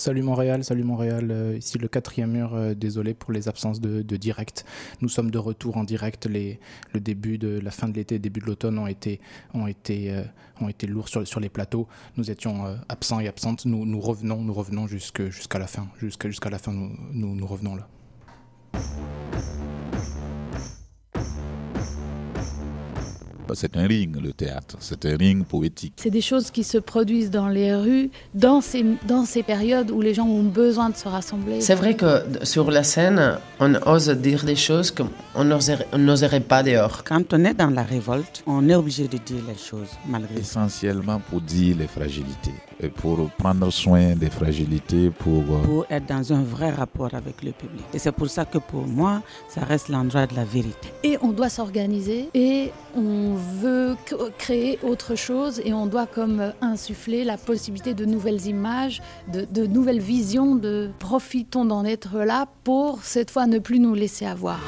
Salut Montréal, salut Montréal. Euh, ici le quatrième mur. Euh, désolé pour les absences de, direct. Nous sommes de retour en direct. Le début de la fin de l'été, début de l'automne ont été, ont été, euh, ont été lourds sur, sur les plateaux. Nous étions absents et absentes. Nous, nous revenons, nous revenons jusqu'à la fin. Jusqu'à jusqu'à la fin, nous, nous revenons là. C'est un ring, le théâtre. C'est un ring poétique. C'est des choses qui se produisent dans les rues, dans ces, dans ces périodes où les gens ont besoin de se rassembler. C'est vrai que sur la scène, on ose dire des choses qu'on n'oserait pas dehors. Quand on est dans la révolte, on est obligé de dire les choses, malgré Essentiellement pour dire les fragilités pour prendre soin des fragilités, pour... Euh, pour être dans un vrai rapport avec le public. Et c'est pour ça que pour moi, ça reste l'endroit de la vérité. Et on doit s'organiser et on veut créer autre chose et on doit comme insuffler la possibilité de nouvelles images, de, de nouvelles visions, de profitons d'en être là pour cette fois ne plus nous laisser avoir.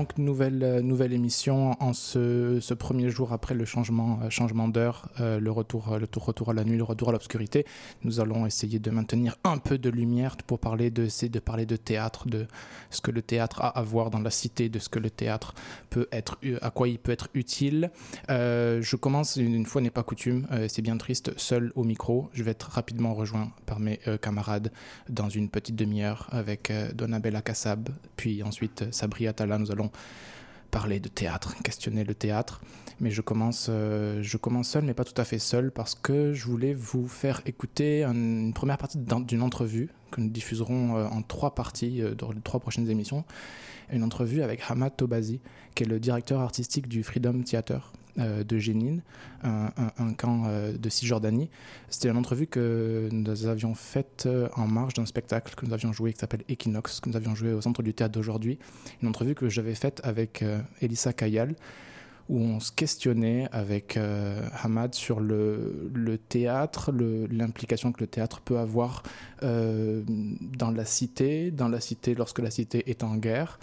Donc, nouvelle, euh, nouvelle émission en ce, premier jour après le changement, euh, changement d'heure, euh, le, retour, le retour à la nuit, le retour à l'obscurité. Nous allons essayer de maintenir un peu de lumière pour parler de, de parler de théâtre, de ce que le théâtre a à voir dans la cité, de ce que le théâtre peut être, à quoi il peut être utile. je commence, une fois n'est pas coutume, c'est bien triste, seul au micro. Je vais être rapidement rejoint par mes camarades dans une petite demi-heure avec Donabella Kassab, puis ensuite Sabri Atala. Nous allons parler de théâtre, questionner le théâtre. Mais je commence, euh, je commence seul, mais pas tout à fait seul, parce que je voulais vous faire écouter une première partie d'une entrevue que nous diffuserons euh, en trois parties euh, dans les trois prochaines émissions. Une entrevue avec Hamad Tobazi, qui est le directeur artistique du Freedom Theater, de Génine, un, camp euh, de Cisjordanie. C'était une entrevue que nous avions faite euh, en marge d'un spectacle que nous avions joué qui s'appelle Equinox, que nous avions joué au centre du théâtre d'aujourd'hui. Une entrevue que j'avais faite avec Elissa Kayal où on se questionnait avec Hamad sur le, le théâtre, l'implication que le théâtre peut avoir dans la cité, dans la cité lorsque la cité est en guerre,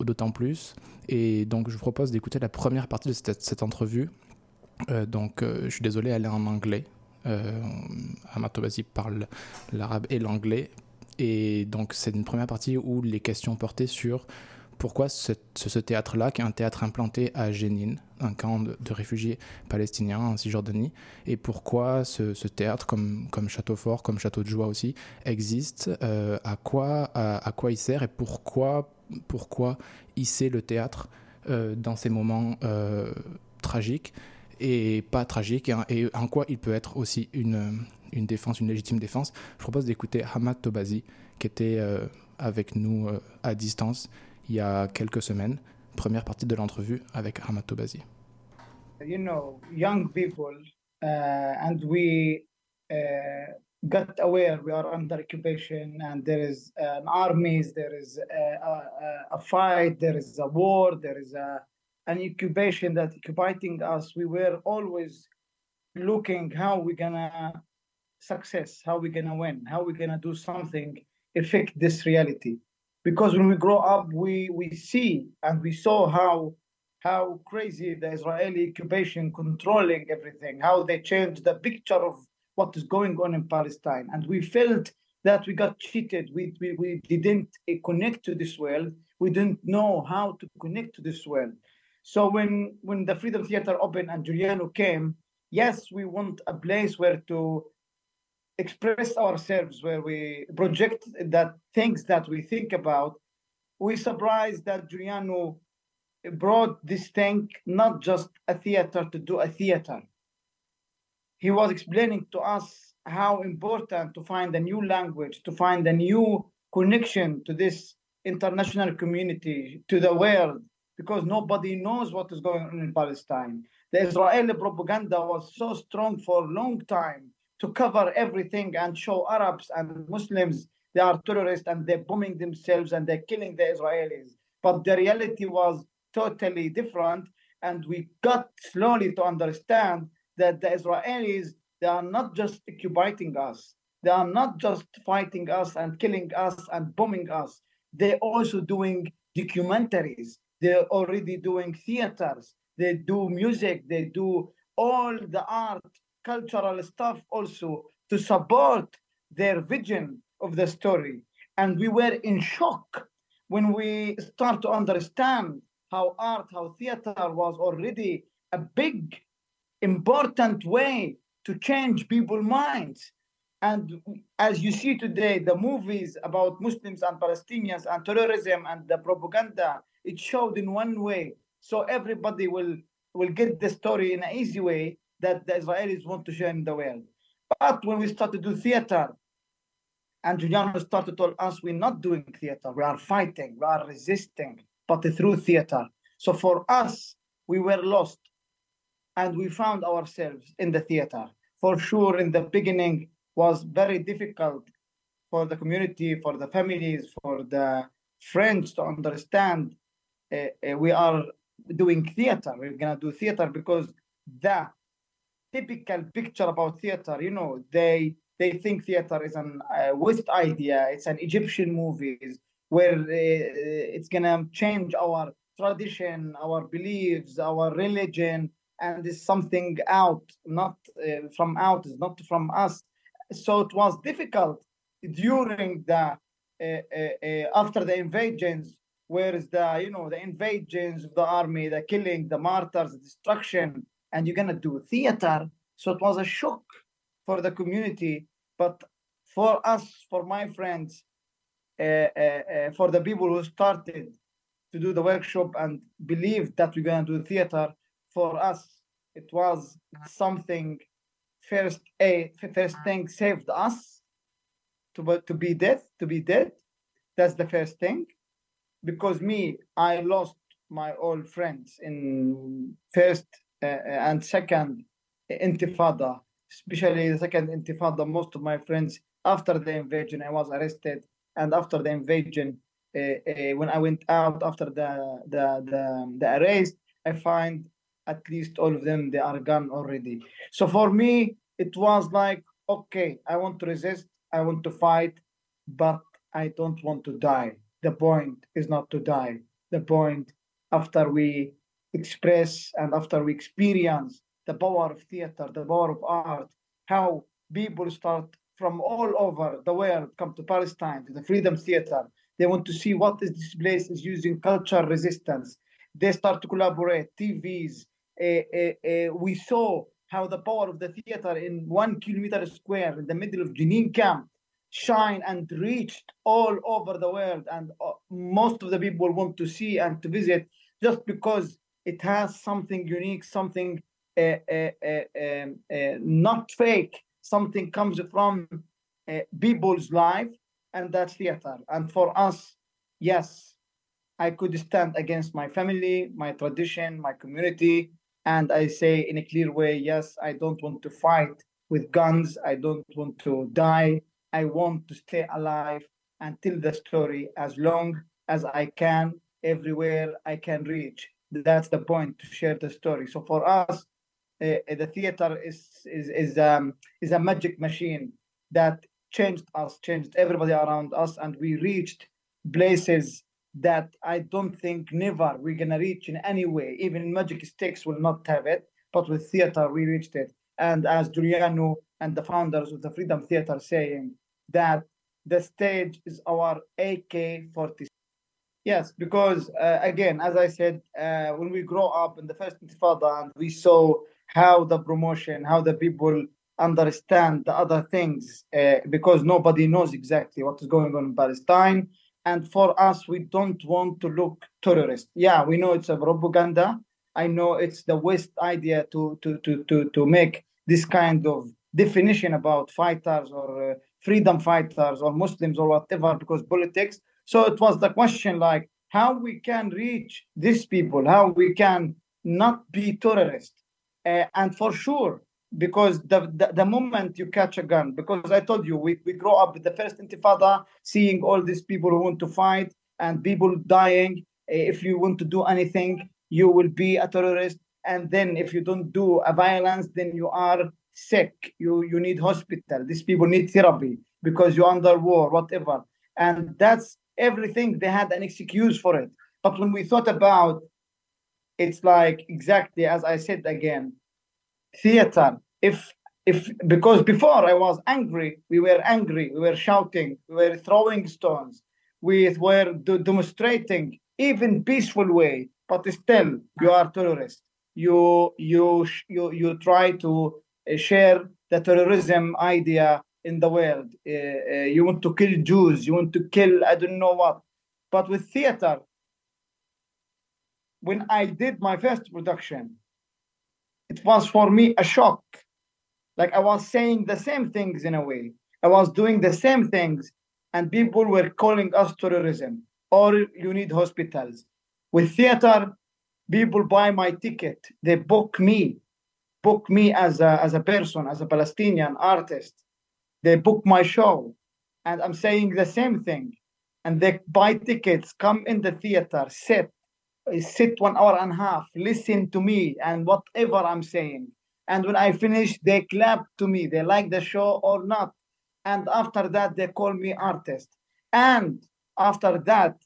d'autant plus. Et donc, je vous propose d'écouter la première partie de cette, entrevue. Euh, donc, euh, je suis désolé, elle est en anglais. Euh, Amatobasi parle l'arabe et l'anglais. Et donc, c'est une première partie où les questions portaient sur pourquoi ce, théâtre-là, qui est un théâtre implanté à Jénine, un camp de, réfugiés palestiniens en Cisjordanie, et pourquoi ce, théâtre, comme, Château Fort, comme Château de Joie aussi, existe, à, quoi, à, quoi il sert et pourquoi pourquoi hisser le théâtre euh, dans ces moments euh, tragiques et pas tragiques, et, en quoi il peut être aussi une, une défense, une légitime défense. Je propose d'écouter Hamad Tobazi, qui était euh, avec nous à distance il y a quelques semaines. Première partie de l'entrevue avec Hamad Tobazi. You know, young people, uh, and we uh, got aware we are under occupation and there is an armies, there is a, a, a, fight, there is a war, there is a, an occupation that occupying us. We were always looking how we're gonna success, how we're gonna win, how we're gonna do something affect this reality. Because when we grow up, we we see and we saw how how crazy the Israeli occupation controlling everything, how they changed the picture of what is going on in Palestine. And we felt that we got cheated. We, we, we didn't uh, connect to this world. We didn't know how to connect to this world. So when, when the Freedom Theater opened and Giuliano came, yes, we want a place where to express ourselves, where we project that things that we think about. We surprised that Giuliano brought this thing, not just a theater to do a theater, he was explaining to us how important to find a new language, to find a new connection to this international community, to the world, because nobody knows what is going on in Palestine. The Israeli propaganda was so strong for a long time to cover everything and show Arabs and Muslims they are terrorists and they're bombing themselves and they're killing the Israelis. But the reality was totally different. And we got slowly to understand that the Israelis they are not just occupying us, they are not just fighting us and killing us and bombing us. They're also doing documentaries. They're already doing theaters. They do music. They do all the art, cultural stuff also to support their vision of the story. And we were in shock when we start to understand how art, how theater was already a big, important way to change people's minds. And as you see today, the movies about Muslims and Palestinians and terrorism and the propaganda, it showed in one way. So everybody will, will get the story in an easy way that the Israelis want to share in the world. But when we start to do theater, and Giuliano started to tell us we're not doing theater, we are fighting, we are resisting, but through theater. So for us, we were lost and we found ourselves in the theater. For sure, in the beginning was very difficult for the community, for the families, for the friends to understand uh, we are doing theater. We're gonna do theater because the typical picture about theater, you know, they they think theater is an uh, West idea. It's an Egyptian movies where uh, it's gonna change our tradition, our beliefs, our religion, and is something out, not uh, from out, is not from us. So it was difficult during the uh, uh, uh, after the invasions, where is the you know the invasions of the army, the killing, the martyrs, the destruction, and you're gonna do theater. So it was a shock for the community, but for us, for my friends, uh, uh, for the people who started to do the workshop and believed that we're gonna do theater, for us it was something first a first thing saved us to to be dead to be dead. That's the first thing. Because me i lost my old friends in first uh, and second intifada. Especially the second intifada most of my friends after the invasion i was arrested. And after the invasion uh, uh, when i went out after the the the, the arrest i find at least all of them they are gone already. So for me it was like okay i want to resist i want to fight but i don't want to die. The point is not to die. The point after we express and after we experience the power of theater the power of art how people start from all over the world come to palestine to the freedom theater. They want to see what is this place is using culture resistance. They start to collaborate tvs we saw how the power of the theater in one kilometer square in the middle of Jenin camp shine and reached all over the world. And most of the people want to see and to visit just because it has something unique, something uh, uh, uh, not fake, something comes from people's life, and that's theater. And for us, yes, I could stand against my family, my tradition, my community, and I say in a clear way, yes, I don't want to fight with guns. I don't want to die. I want to stay alive and tell the story as long as I can, everywhere I can reach. That's the point to share the story. So for us, uh, the theater is is is um, is a magic machine that changed us, changed everybody around us, and we reached places that I don't think never we're gonna reach in any way. Even Magic Sticks will not have it, but with theater we reached it. And as Giuliano and the founders of the Freedom Theater saying that the stage is our AK-47. Yes, because uh, again, as I said, uh, when we grow up in the first Intifada and we saw how the promotion, how the people understand the other things, uh, because nobody knows exactly what is going on in Palestine and for us we don't want to look terrorist. Yeah we know it's a propaganda. I know it's the west idea to to to to, to make this kind of definition about fighters or uh, freedom fighters or muslims or whatever because politics. So it was the question like how we can reach these people how we can not be terrorists. Uh, and for sure because the, the, the moment you catch a gun because i told you we, we grow up with the first intifada seeing all these people who want to fight and people dying eh, if you want to do anything you will be a terrorist and then if you don't do a violence then you are sick. You you need hospital. These people need therapy because you're under war, whatever. And that's everything. They had an excuse for it. But when we thought about, it's like exactly as I said again, theater. If if because before I was angry, we were angry, we were shouting, we were throwing stones, we were demonstrating even peaceful way, but still you are terrorist. You you you you try to uh, share the terrorism idea in the world. Uh, uh, you want to kill Jews, you want to kill I don't know what. But with theater, when I did my first production, it was for me a shock. Like I was saying the same things in a way. I was doing the same things, and people were calling us terrorism or you need hospitals. With theater, people buy my ticket. They book me, book me as a, as a person, as a Palestinian artist. They book my show. And I'm saying the same thing. And they buy tickets, come in the theater, sit, sit one hour and a half, listen to me and whatever I'm saying. And when I finish, they clap to me. They like the show or not. And after that, they call me artist. And after that,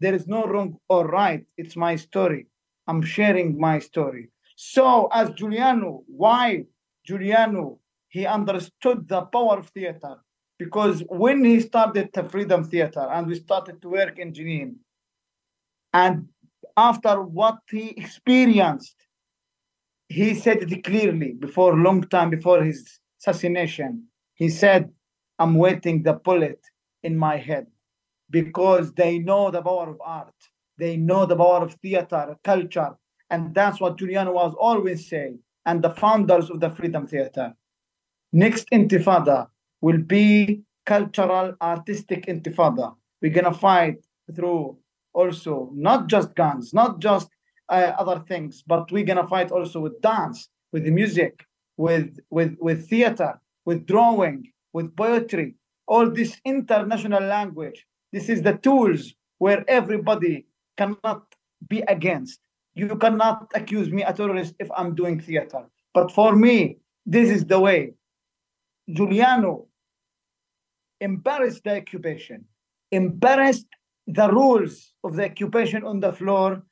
there is no wrong or right. It's my story. I'm sharing my story. So, as Giuliano, why Giuliano? He understood the power of theater because when he started the Freedom Theater and we started to work in Jenin, and after what he experienced, he said it clearly before long time before his assassination. He said, I'm waiting the bullet in my head because they know the power of art. They know the power of theater, culture. And that's what Giuliano was always saying, and the founders of the Freedom Theater. Next intifada will be cultural, artistic intifada. We're going to fight through also not just guns, not just uh, other things, but we're to fight also with dance, with music, with, with, with theater, with drawing, with poetry, all this international language. This is the tools where everybody cannot be against. You cannot accuse me a terrorist if I'm doing theater. But for me, this is the way. Giuliano embarrassed the occupation, embarrassed the rules of the occupation on the floor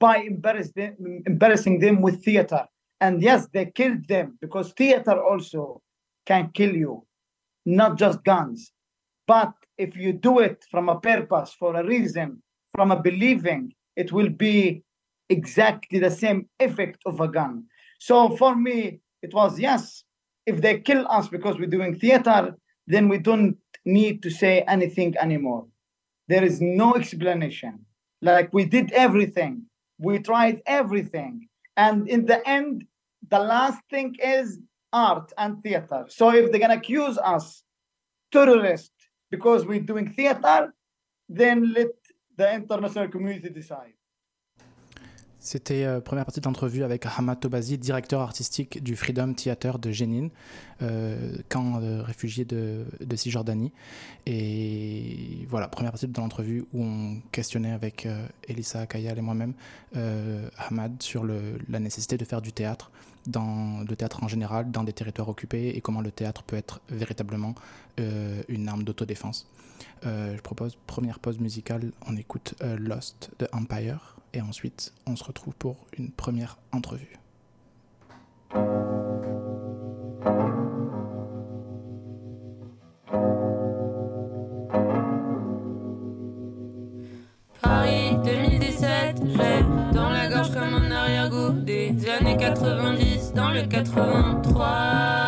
by embarrassing, embarrassing them with theater. And yes, they killed them because theater also can kill you, not just guns. But if you do it from a purpose, for a reason, from a believing, it will be exactly the same effect of a gun. So for me, it was yes, if they kill us because we're doing theater, then we don't need to say anything anymore. There is no explanation. Like we did everything, we tried everything. And in the end, the last thing is art and theater. So if they're gonna accuse us terrorist because we're doing theater, then let the international community decide. C'était euh, première partie d'entrevue avec Hamad Tobazi, directeur artistique du Freedom Theater de Jenin, euh, camp de réfugiés de, de, Cisjordanie. Et voilà, première partie de l'entrevue où on questionnait avec euh, Elissa Kayal et moi-même euh, Hamad sur la nécessité de faire du théâtre, dans le théâtre en général, dans des territoires occupés, et comment le théâtre peut être véritablement une arme d'autodéfense. Je propose première pause musicale, on écoute Lost de Empire et ensuite on se retrouve pour une première entrevue. Paris 2017, j'ai dans la gorge comme un arrière-goût des années 90 dans le 83.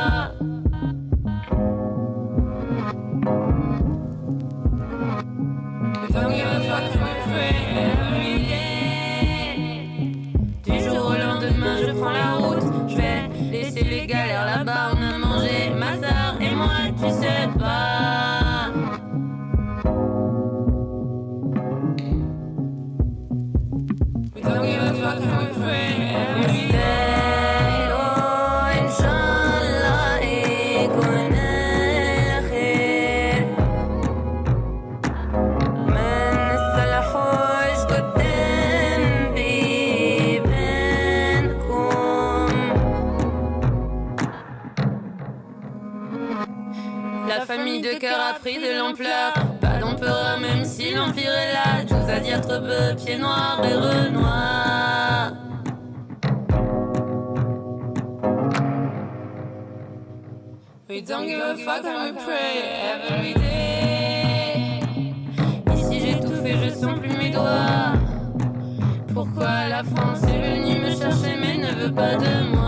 Le cœur a pris de l'ampleur. Pas d'empereur, même si l'empire est là. Chose à dire trop peu, pieds noirs et renoir. We don't give a fuck and we pray every day. Ici j'ai tout je sens plus mes doigts. Pourquoi la France est venue me chercher mais ne veut pas de moi?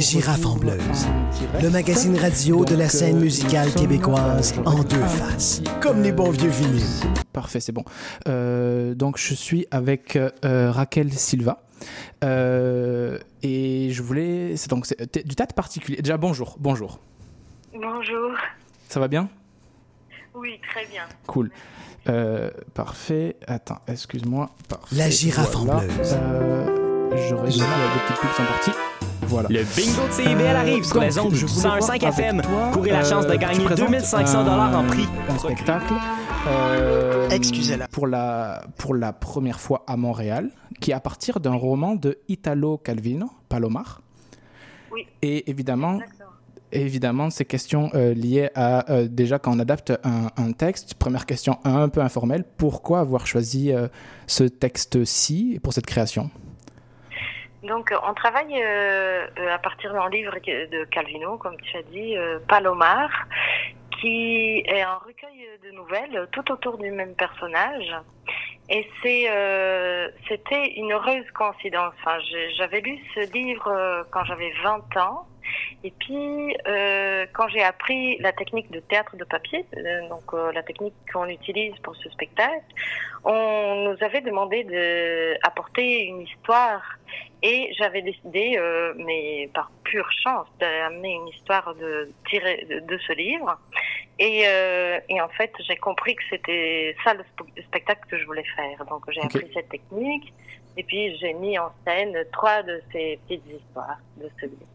La girafe en bleuse. Le magazine radio de la scène musicale québécoise en deux faces, comme les bons vieux vinyles. Parfait, c'est bon. Euh, donc, je suis avec euh, Raquel Silva. Euh, et je voulais. C'est donc du théâtre particulier. Déjà, bonjour. Bonjour. Bonjour. Ça va bien? Oui, très bien. Cool. Euh, parfait. Attends, excuse-moi. Parfait. La girafe en Voilà. bleuse. Euh, je règle là, les petites pubs sont parties. Voilà. Le bingo de CIBL arrive sur les ondes du je voulais voir 105 avec FM. toi, Courez la chance de euh, gagner tu présentes? 2500 dollars en prix. Un spectacle. euh, Excusez-la. Pour la, pour la première fois à Montréal, qui est à partir d'un roman de Italo Calvino, Palomar. Oui. Et évidemment, évidemment, ces questions euh, liées à euh, déjà quand on adapte un, un texte. Première question un peu informelle pourquoi avoir choisi euh, ce texte-ci pour cette création? Donc, euh, on travaille euh, euh, à partir d'un livre de Calvino, comme tu as dit, euh, Palomar, qui est un recueil de nouvelles tout autour du même personnage. Et c'est, euh, c'était une heureuse coïncidence. Enfin, j'avais lu ce livre euh, quand j'avais 20 ans. Et puis, euh, quand j'ai appris la technique de théâtre de papier, euh, donc euh, la technique qu'on utilise pour ce spectacle, on nous avait demandé d'apporter une histoire et j'avais décidé, mais par pure chance, d'amener une histoire de de, de ce livre. Et, et en fait, j'ai compris que c'était ça le, sp- le spectacle que je voulais faire. Donc j'ai appris cette technique et puis j'ai mis en scène trois de ces petites histoires de ce livre.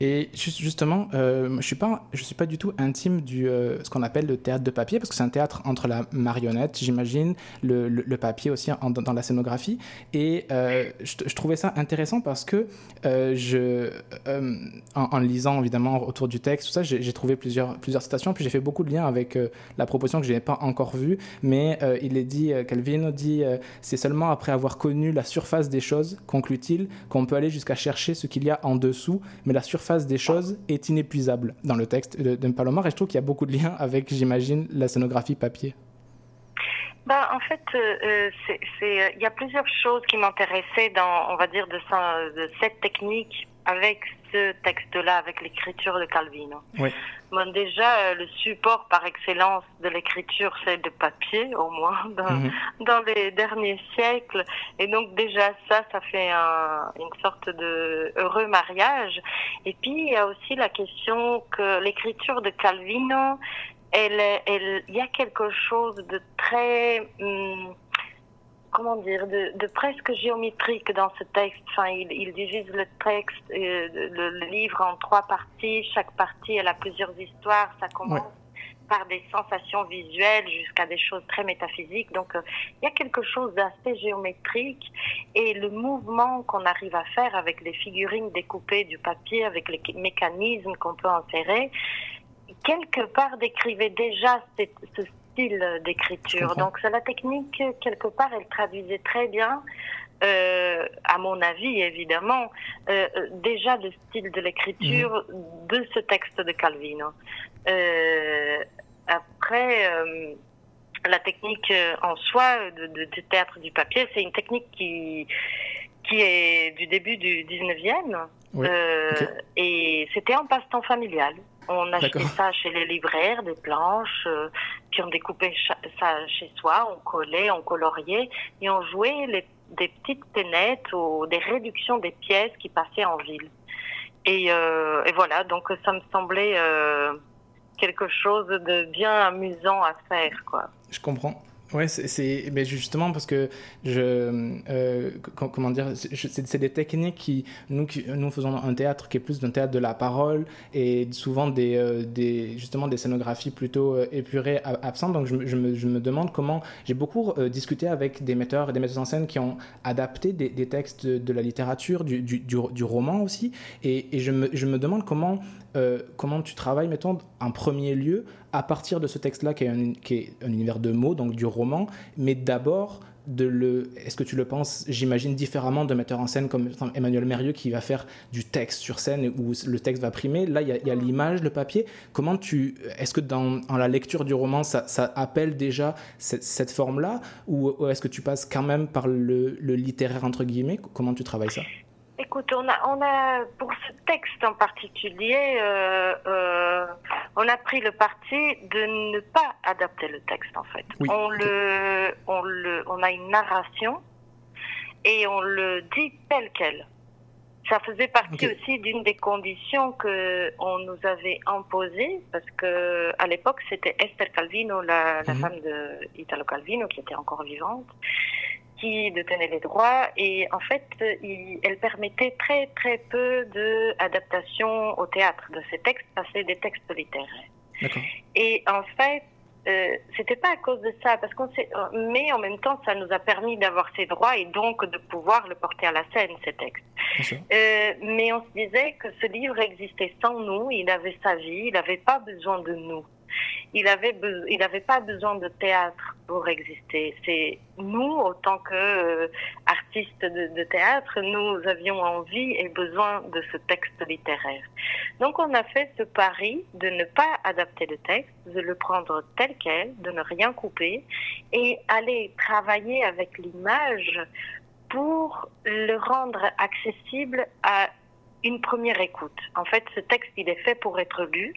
Et juste- justement, euh, je suis pas, suis pas du tout intime du euh, ce qu'on appelle le théâtre de papier parce que c'est un théâtre entre la marionnette, j'imagine, le, le- papier aussi dans, la scénographie. Et euh, je, trouvais ça intéressant parce que euh, je, en, lisant évidemment autour du texte, tout ça, j'ai trouvé plusieurs plusieurs citations. Puis j'ai fait beaucoup de liens avec la proposition que je n'ai pas encore vue, mais il est dit, Calvino dit, c'est seulement après avoir connu la surface des choses, conclut-il, qu'on peut aller jusqu'à chercher ce qu'il y a en dessous, mais la surface des choses est inépuisable dans le texte de, de Palomar et je trouve qu'il y a beaucoup de liens avec, j'imagine, la scénographie papier. Bah, en fait, euh, euh, euh, il y a plusieurs choses qui m'intéressaient dans, on va dire, de cette technique avec ce texte-là, avec l'écriture de Calvino. Oui. Bon, déjà, euh, le support par excellence de l'écriture, c'est le papier, au moins, dans, Mhm. dans les derniers siècles. Et donc, déjà, ça, ça fait un- une sorte de heureux mariage. Et puis, il y a aussi la question que l'écriture de Calvino, elle, il y a quelque chose de très, hum, comment dire, de, de presque géométrique dans ce texte. Enfin, il, il divise le texte, euh, le, le livre en trois parties. Chaque partie, elle a plusieurs histoires. Ça commence par des sensations visuelles jusqu'à des choses très métaphysiques. Donc, euh, il y a quelque chose d'assez géométrique et le mouvement qu'on arrive à faire avec les figurines découpées du papier, avec les mécanismes qu'on peut insérer, quelque part décrivait déjà cette- ce style d'écriture. Donc, c'est la technique, quelque part, elle traduisait très bien, euh, à mon avis, évidemment, euh, déjà le style de l'écriture de ce texte de Calvino. Euh, après, la technique en soi de, théâtre du papier, c'est une technique qui, qui est du début du 19e. Oui, Euh, ok. Et c'était un passe-temps familial. On achetait ça chez les libraires, des planches, euh, puis on découpait ça chez soi, on collait, on coloriait, et on jouait les, des petites scénettes ou des réductions des pièces qui passaient en ville. Et, euh, et voilà, donc ça me semblait euh, quelque chose de bien amusant à faire, quoi. Je comprends. Ouais, c'est- justement parce que je euh, co- comment dire c'est des techniques qui nous nous faisons un théâtre qui est plus d'un théâtre de la parole et souvent des, euh, des justement des scénographies plutôt euh, épurées absentes. Donc je, je me, je me demande comment j'ai beaucoup discuté avec des metteurs et des metteuses en scène qui ont adapté des, textes de, de la littérature du, du, du, du roman aussi et, et je, me, je me demande comment euh, comment tu travailles, mettons, en premier lieu, à partir de ce texte-là qui, est un- univers de mots, donc du roman, mais d'abord de le. Est-ce que tu le penses, j'imagine, différemment d'un metteur en scène comme Emmanuel Mérieux qui va faire du texte sur scène où le texte va primer? Là, il y a, l'image, le papier. Comment tu. Est-ce que dans la lecture du roman, ça, appelle déjà cette, forme-là? Ou, est-ce que tu passes quand même par le littéraire, entre guillemets? Comment tu travailles ça? Écoute, on a, on a pour ce texte en particulier, euh, euh, on a pris le parti de ne pas adapter le texte en fait. Oui, on le, on le, on a une narration et on le dit tel quel. Ça faisait partie aussi d'une des conditions que on nous avait imposées parce que à l'époque c'était Esther Calvino, la, la Mhm. femme de Italo Calvino, qui était encore vivante, qui détenait les droits et en fait il- elle permettait très très peu de adaptation au théâtre de ces textes, parce que des textes littéraires. Et en fait, euh, c'était pas à cause de ça, parce qu'on mais en même temps, ça nous a permis d'avoir ces droits et donc de pouvoir le porter à la scène, ces textes. Euh, mais on se disait que ce livre existait sans nous, il avait sa vie, il n'avait pas besoin de nous. Il avait il n'avait pas besoin de théâtre pour exister. C'est nous, autant que euh, artistes de, de théâtre, nous avions envie et besoin de ce texte littéraire. Donc on a fait ce pari de ne pas adapter le texte, de le prendre tel quel, de ne rien couper et aller travailler avec l'image pour le rendre accessible à une première écoute. En fait, ce texte, il est fait pour être lu.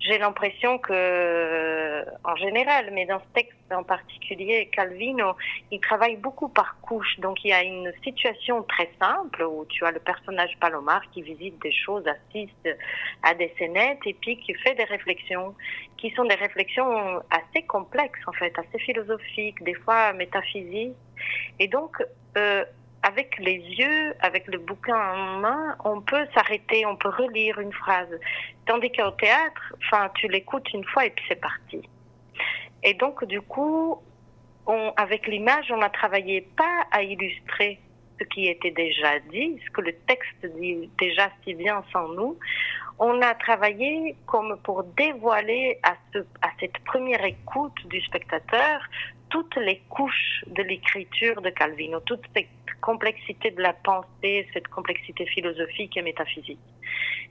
J'ai l'impression que, en général, mais dans ce texte en particulier, Calvino, il travaille beaucoup par couches. Donc, il y a une situation très simple où tu as le personnage Palomar qui visite des choses, assiste à des scénettes et puis qui fait des réflexions qui sont des réflexions assez complexes, en fait, assez philosophiques, des fois métaphysiques. Et donc, euh, avec les yeux, avec le bouquin en main, on peut s'arrêter, on peut relire une phrase. Tandis qu'au théâtre, enfin, tu l'écoutes une fois et puis c'est parti. Et donc, du coup, avec l'image, on a travaillé pas à illustrer ce qui était déjà dit, ce que le texte dit déjà si bien sans nous. On a travaillé comme pour dévoiler à cette première écoute du spectateur toutes les couches de l'écriture de Calvino, toute cette complexité de la pensée, cette complexité philosophique et métaphysique.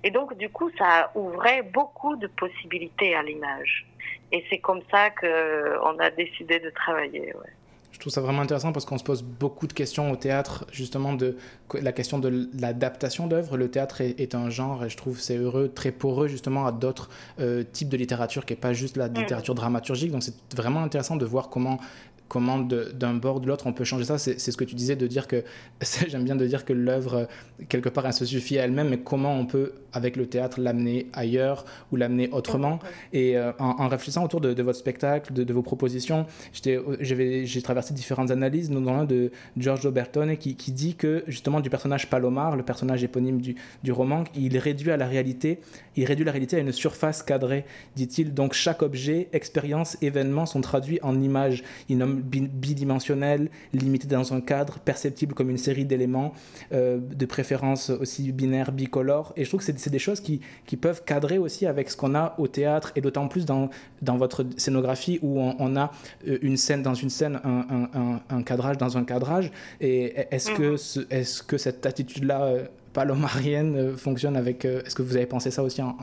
Et donc, du coup, ça ouvrait beaucoup de possibilités à l'image. Et c'est comme ça qu'on a décidé de travailler. Ouais. Je trouve ça vraiment intéressant parce qu'on se pose beaucoup de questions au théâtre, justement, de la question de l'adaptation d'œuvres. Le théâtre est, un genre, et je trouve c'est heureux, très poreux, justement, à d'autres euh, types de littérature qui n'est pas juste la littérature dramaturgique. Donc c'est vraiment intéressant de voir comment comment d'un bord ou de l'autre on peut changer ça. C'est ce que tu disais de dire que, j'aime bien de dire que l'œuvre, quelque part, elle se suffit à elle-même, mais comment on peut, avec le théâtre, l'amener ailleurs ou l'amener autrement? Et euh, en, réfléchissant autour de, votre spectacle, de, vos propositions, j'ai traversé différentes analyses, notamment de Giorgio Bertone, qui, qui, dit que, justement, du personnage Palomar, le personnage éponyme du, du roman, il réduit à la réalité, il réduit la réalité à une surface cadrée, dit-il. Donc chaque objet, expérience, événement sont traduits en images. Il nomme bidimensionnel, limité dans un cadre, perceptible comme une série d'éléments, euh, de préférence aussi binaire, bicolore. Et je trouve que c'est des choses qui, qui, peuvent cadrer aussi avec ce qu'on a au théâtre, et d'autant plus dans, dans votre scénographie où on, a euh, une scène dans une scène, un, un, un, cadrage dans un cadrage. Et est-ce que, est -ce que cette attitude-là euh, palomarienne fonctionne avec... Est-ce que vous avez pensé ça aussi en,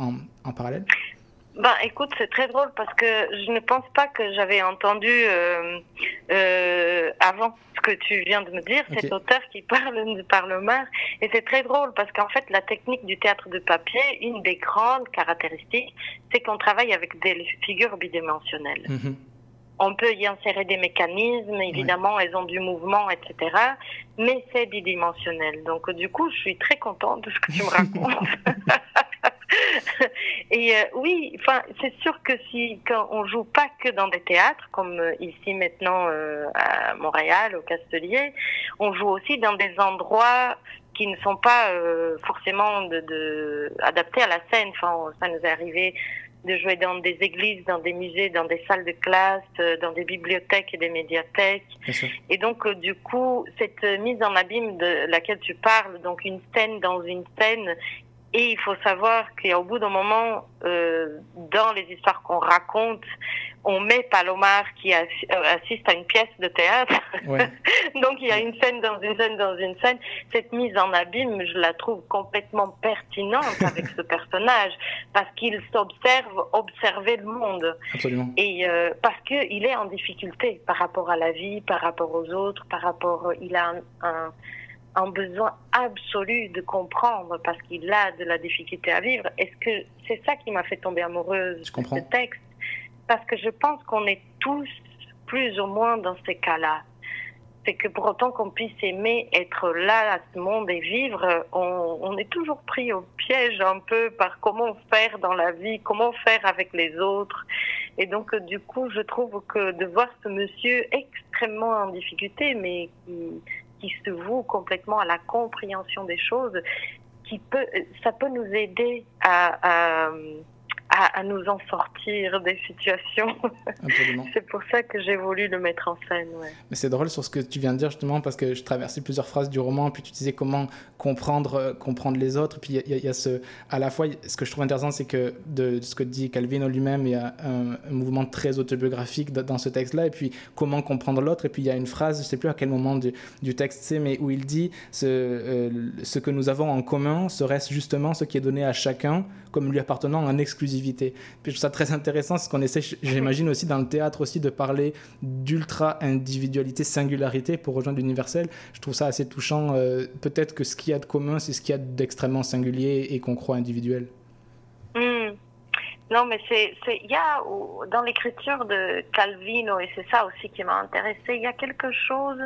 en parallèle? Ben, écoute, c'est très drôle parce que je ne pense pas que j'avais entendu euh, euh, avant ce que tu viens de me dire, cet auteur qui parle de Parlement. Et c'est très drôle parce qu'en fait, la technique du théâtre de papier, une des grandes caractéristiques, c'est qu'on travaille avec des figures bidimensionnelles. Mhm. On peut y insérer des mécanismes, évidemment, elles ont du mouvement, etc. Mais c'est bidimensionnel. Donc, du coup, je suis très contente de ce que tu me racontes. Et euh, oui, enfin, c'est sûr que si quand on joue pas que dans des théâtres, comme euh, ici maintenant euh, à Montréal, au Castelier, on joue aussi dans des endroits qui ne sont pas forcément de, de, adaptés à la scène. Enfin, ça nous est arrivé de jouer dans des églises, dans des musées, dans des salles de classe, dans des bibliothèques et des médiathèques. Et donc, du coup, cette mise en abîme de laquelle tu parles, donc une scène dans une scène et il faut savoir qu'au bout d'un moment, euh, dans les histoires qu'on raconte, on met Palomar qui euh, assiste à une pièce de théâtre. Donc il y a une scène dans une scène dans une scène. Cette mise en abîme, je la trouve complètement pertinente avec ce personnage parce qu'il s'observe, observer le monde. Absolument. Et euh, parce que il est en difficulté par rapport à la vie, par rapport aux autres, par rapport, il a un un besoin absolu de comprendre parce qu'il a de la difficulté à vivre. Est-ce que c'est ça qui m'a fait tomber amoureuse de ce texte? Parce que je pense qu'on est tous plus ou moins dans ces cas-là. C'est que pour autant qu'on puisse aimer être là à ce monde et vivre, on, on, est toujours pris au piège un peu par comment faire dans la vie, comment faire avec les autres. Et donc, du coup, je trouve que de voir ce monsieur extrêmement en difficulté, mais qui, se voue complètement à la compréhension des choses, qui peut, ça peut nous aider à, nous en sortir des situations. c'est pour ça que j'ai voulu le mettre en scène. Mais c'est drôle sur ce que tu viens de dire justement parce que je traversais plusieurs phrases du roman, puis tu disais comment comprendre, euh, comprendre les autres. Puis il y, a ce, à la fois, ce que je trouve intéressant, c'est que de, ce que dit Calvino lui-même, il y a un, mouvement très autobiographique dans ce texte-là. Et puis comment comprendre l'autre. Et puis il y a une phrase, je sais plus à quel moment du, du texte c'est, mais où il dit ce, euh, ce que nous avons en commun serait justement ce qui est donné à chacun comme lui appartenant en exclusivité. Puis je trouve ça très intéressant, c'est ce qu'on essaie, j'imagine aussi dans le théâtre aussi, de parler d'ultra individualité, singularité pour rejoindre l'universel. Je trouve ça assez touchant. Euh, peut-être que ce qu'il y a de commun, c'est ce qu'il y a d'extrêmement singulier et qu'on croit individuel. Hmm. Non, mais c'est, il y a dans l'écriture de Calvino et c'est ça aussi qui m'a intéressé. Il y a quelque chose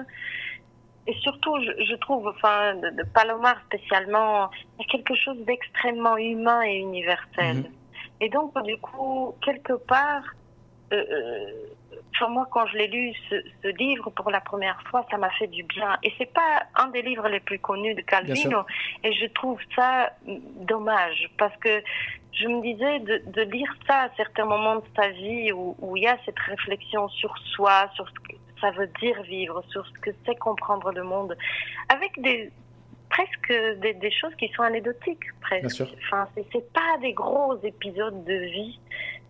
et surtout, je, trouve, enfin, de, Palomar spécialement, il y a quelque chose d'extrêmement humain et universel. Mhm. Et donc, du coup, quelque part, euh, euh moi, quand je l'ai lu, ce, livre pour la première fois, ça m'a fait du bien. Et c'est pas un des livres les plus connus de Calvino. Et je trouve ça dommage parce que je me disais de, de lire ça à certains moments de sa vie où, où il y a cette réflexion sur soi, sur ce que, ça veut dire vivre, sur ce que c'est comprendre le monde, avec des presque des, choses qui sont anecdotiques, presque. Enfin, c'est pas des gros épisodes de vie,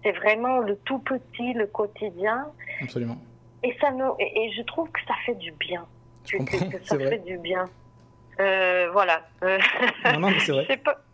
c'est vraiment le tout petit, le quotidien. Absolument. Et ça nous, et, je trouve que ça fait du bien. Je comprends, que, ça fait du bien. Euh, voilà. non, non, mais c'est vrai.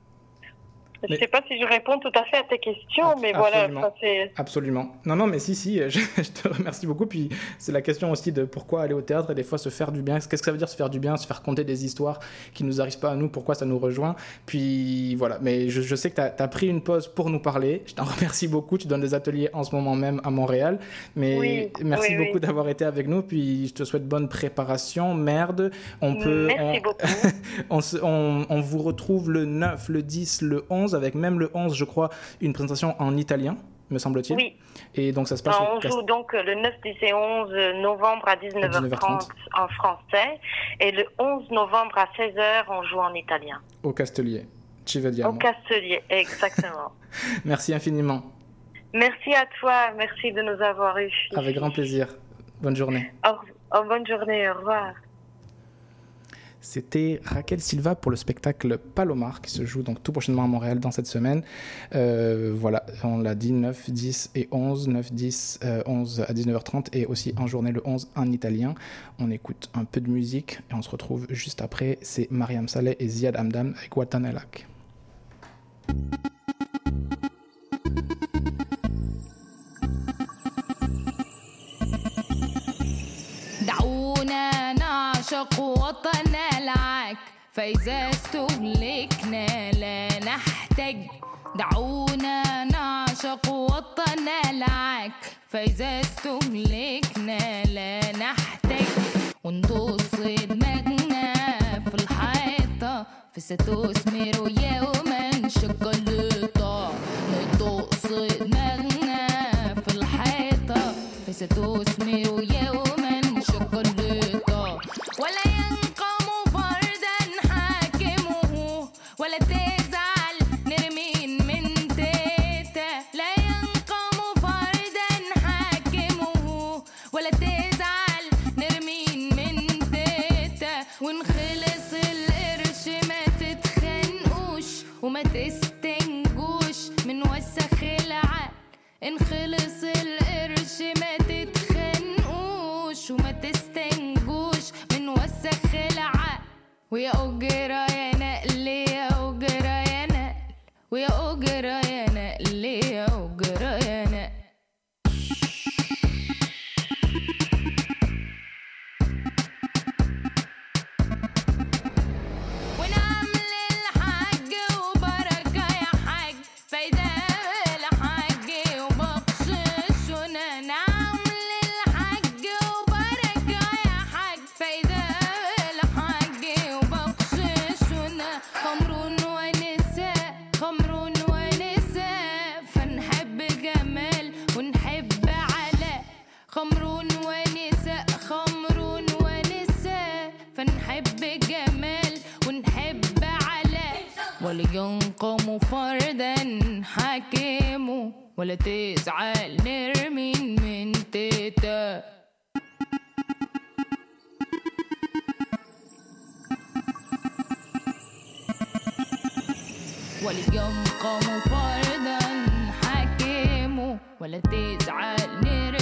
Je ne sais pas si je réponds tout à fait à tes questions, mais voilà, absolument. ça. Absolument. Non, non, mais si, si, je, je te remercie beaucoup. Puis c'est la question aussi de pourquoi aller au théâtre et des fois se faire du bien. Qu'est-ce que ça veut dire se faire du bien Se faire conter des histoires qui nous arrivent pas à nous, pourquoi ça nous rejoint? Puis voilà, mais je, je sais que tu as, pris une pause pour nous parler. Je t'en remercie beaucoup. Tu donnes des ateliers en ce moment même à Montréal. Mais Oui, merci oui, beaucoup oui. d'avoir été avec nous. Puis je te souhaite bonne préparation. Merde. On peut. Merci on- beaucoup. on, se- on- on vous retrouve le 9, le 10, le 11, avec même le 11, je crois, une présentation en italien, me semble-t-il. Oui. Et donc ça se passe au on joue donc euh, le 9, 10 et 11 novembre à 19h30 19h30. en français et le 11 novembre à 16h on joue en italien. au Castelier. Ci vediamo. Au Castelier, exactement. Merci infiniment. merci à toi, merci de nous avoir eus. Avec grand plaisir. Bonne journée. Au- au- bonne journée, au revoir. C'était Raquel Silva pour le spectacle Palomar qui se joue donc tout prochainement à Montréal dans cette semaine. Euh, voilà, on l'a dit 9, 10 et 11, 9, 10, euh, 11 à 19h30 et aussi en journée le 11 en italien. On écoute un peu de musique et on se retrouve juste après. C'est Mariam Saleh et Ziad Hamdan avec Watanelak. نعشق وطن العك فإذا استهلكنا لا نحتاج. دعونا نعشق وطن العك فإذا استهلكنا لا نحتاج. وندوس دماغنا في الحيطة. فستثمر يوما شوكولاتة ويا أجرة يا نقل يا أجرة يا نقل ويا أجرة ولينقم فردا حاكمه ولا تزعل نرمين من تيتا ولينقم فردا حاكمه ولا تزعل نرمين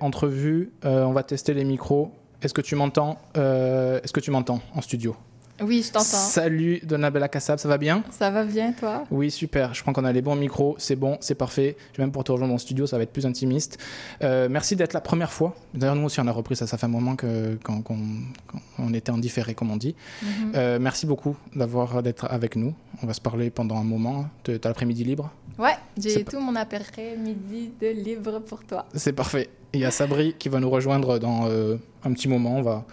entrevue. Euh, on va tester les micros. Est-ce que tu m'entends Euh, Est-ce que tu m'entends en studio? Oui, je t'entends. Salut Donabella Kassab, ça va bien? Ça va bien, toi? Oui, super. Je crois qu'on a les bons micros. C'est bon, c'est parfait. Je vais même pour te rejoindre en studio, ça va être plus intimiste. Euh, merci d'être la première fois. D'ailleurs, nous aussi, on a repris ça. Ça fait un moment que- qu'on qu'on- qu'on était en différé, comme on dit. Mhm. Euh, merci beaucoup d'avoir d'être avec nous. On va se parler pendant un moment. Tu as l'après-midi libre? Ouais, j'ai tout mon après-midi de libre pour toi. C'est parfait. Il y a Sabri qui va nous rejoindre dans euh, un petit moment. On va,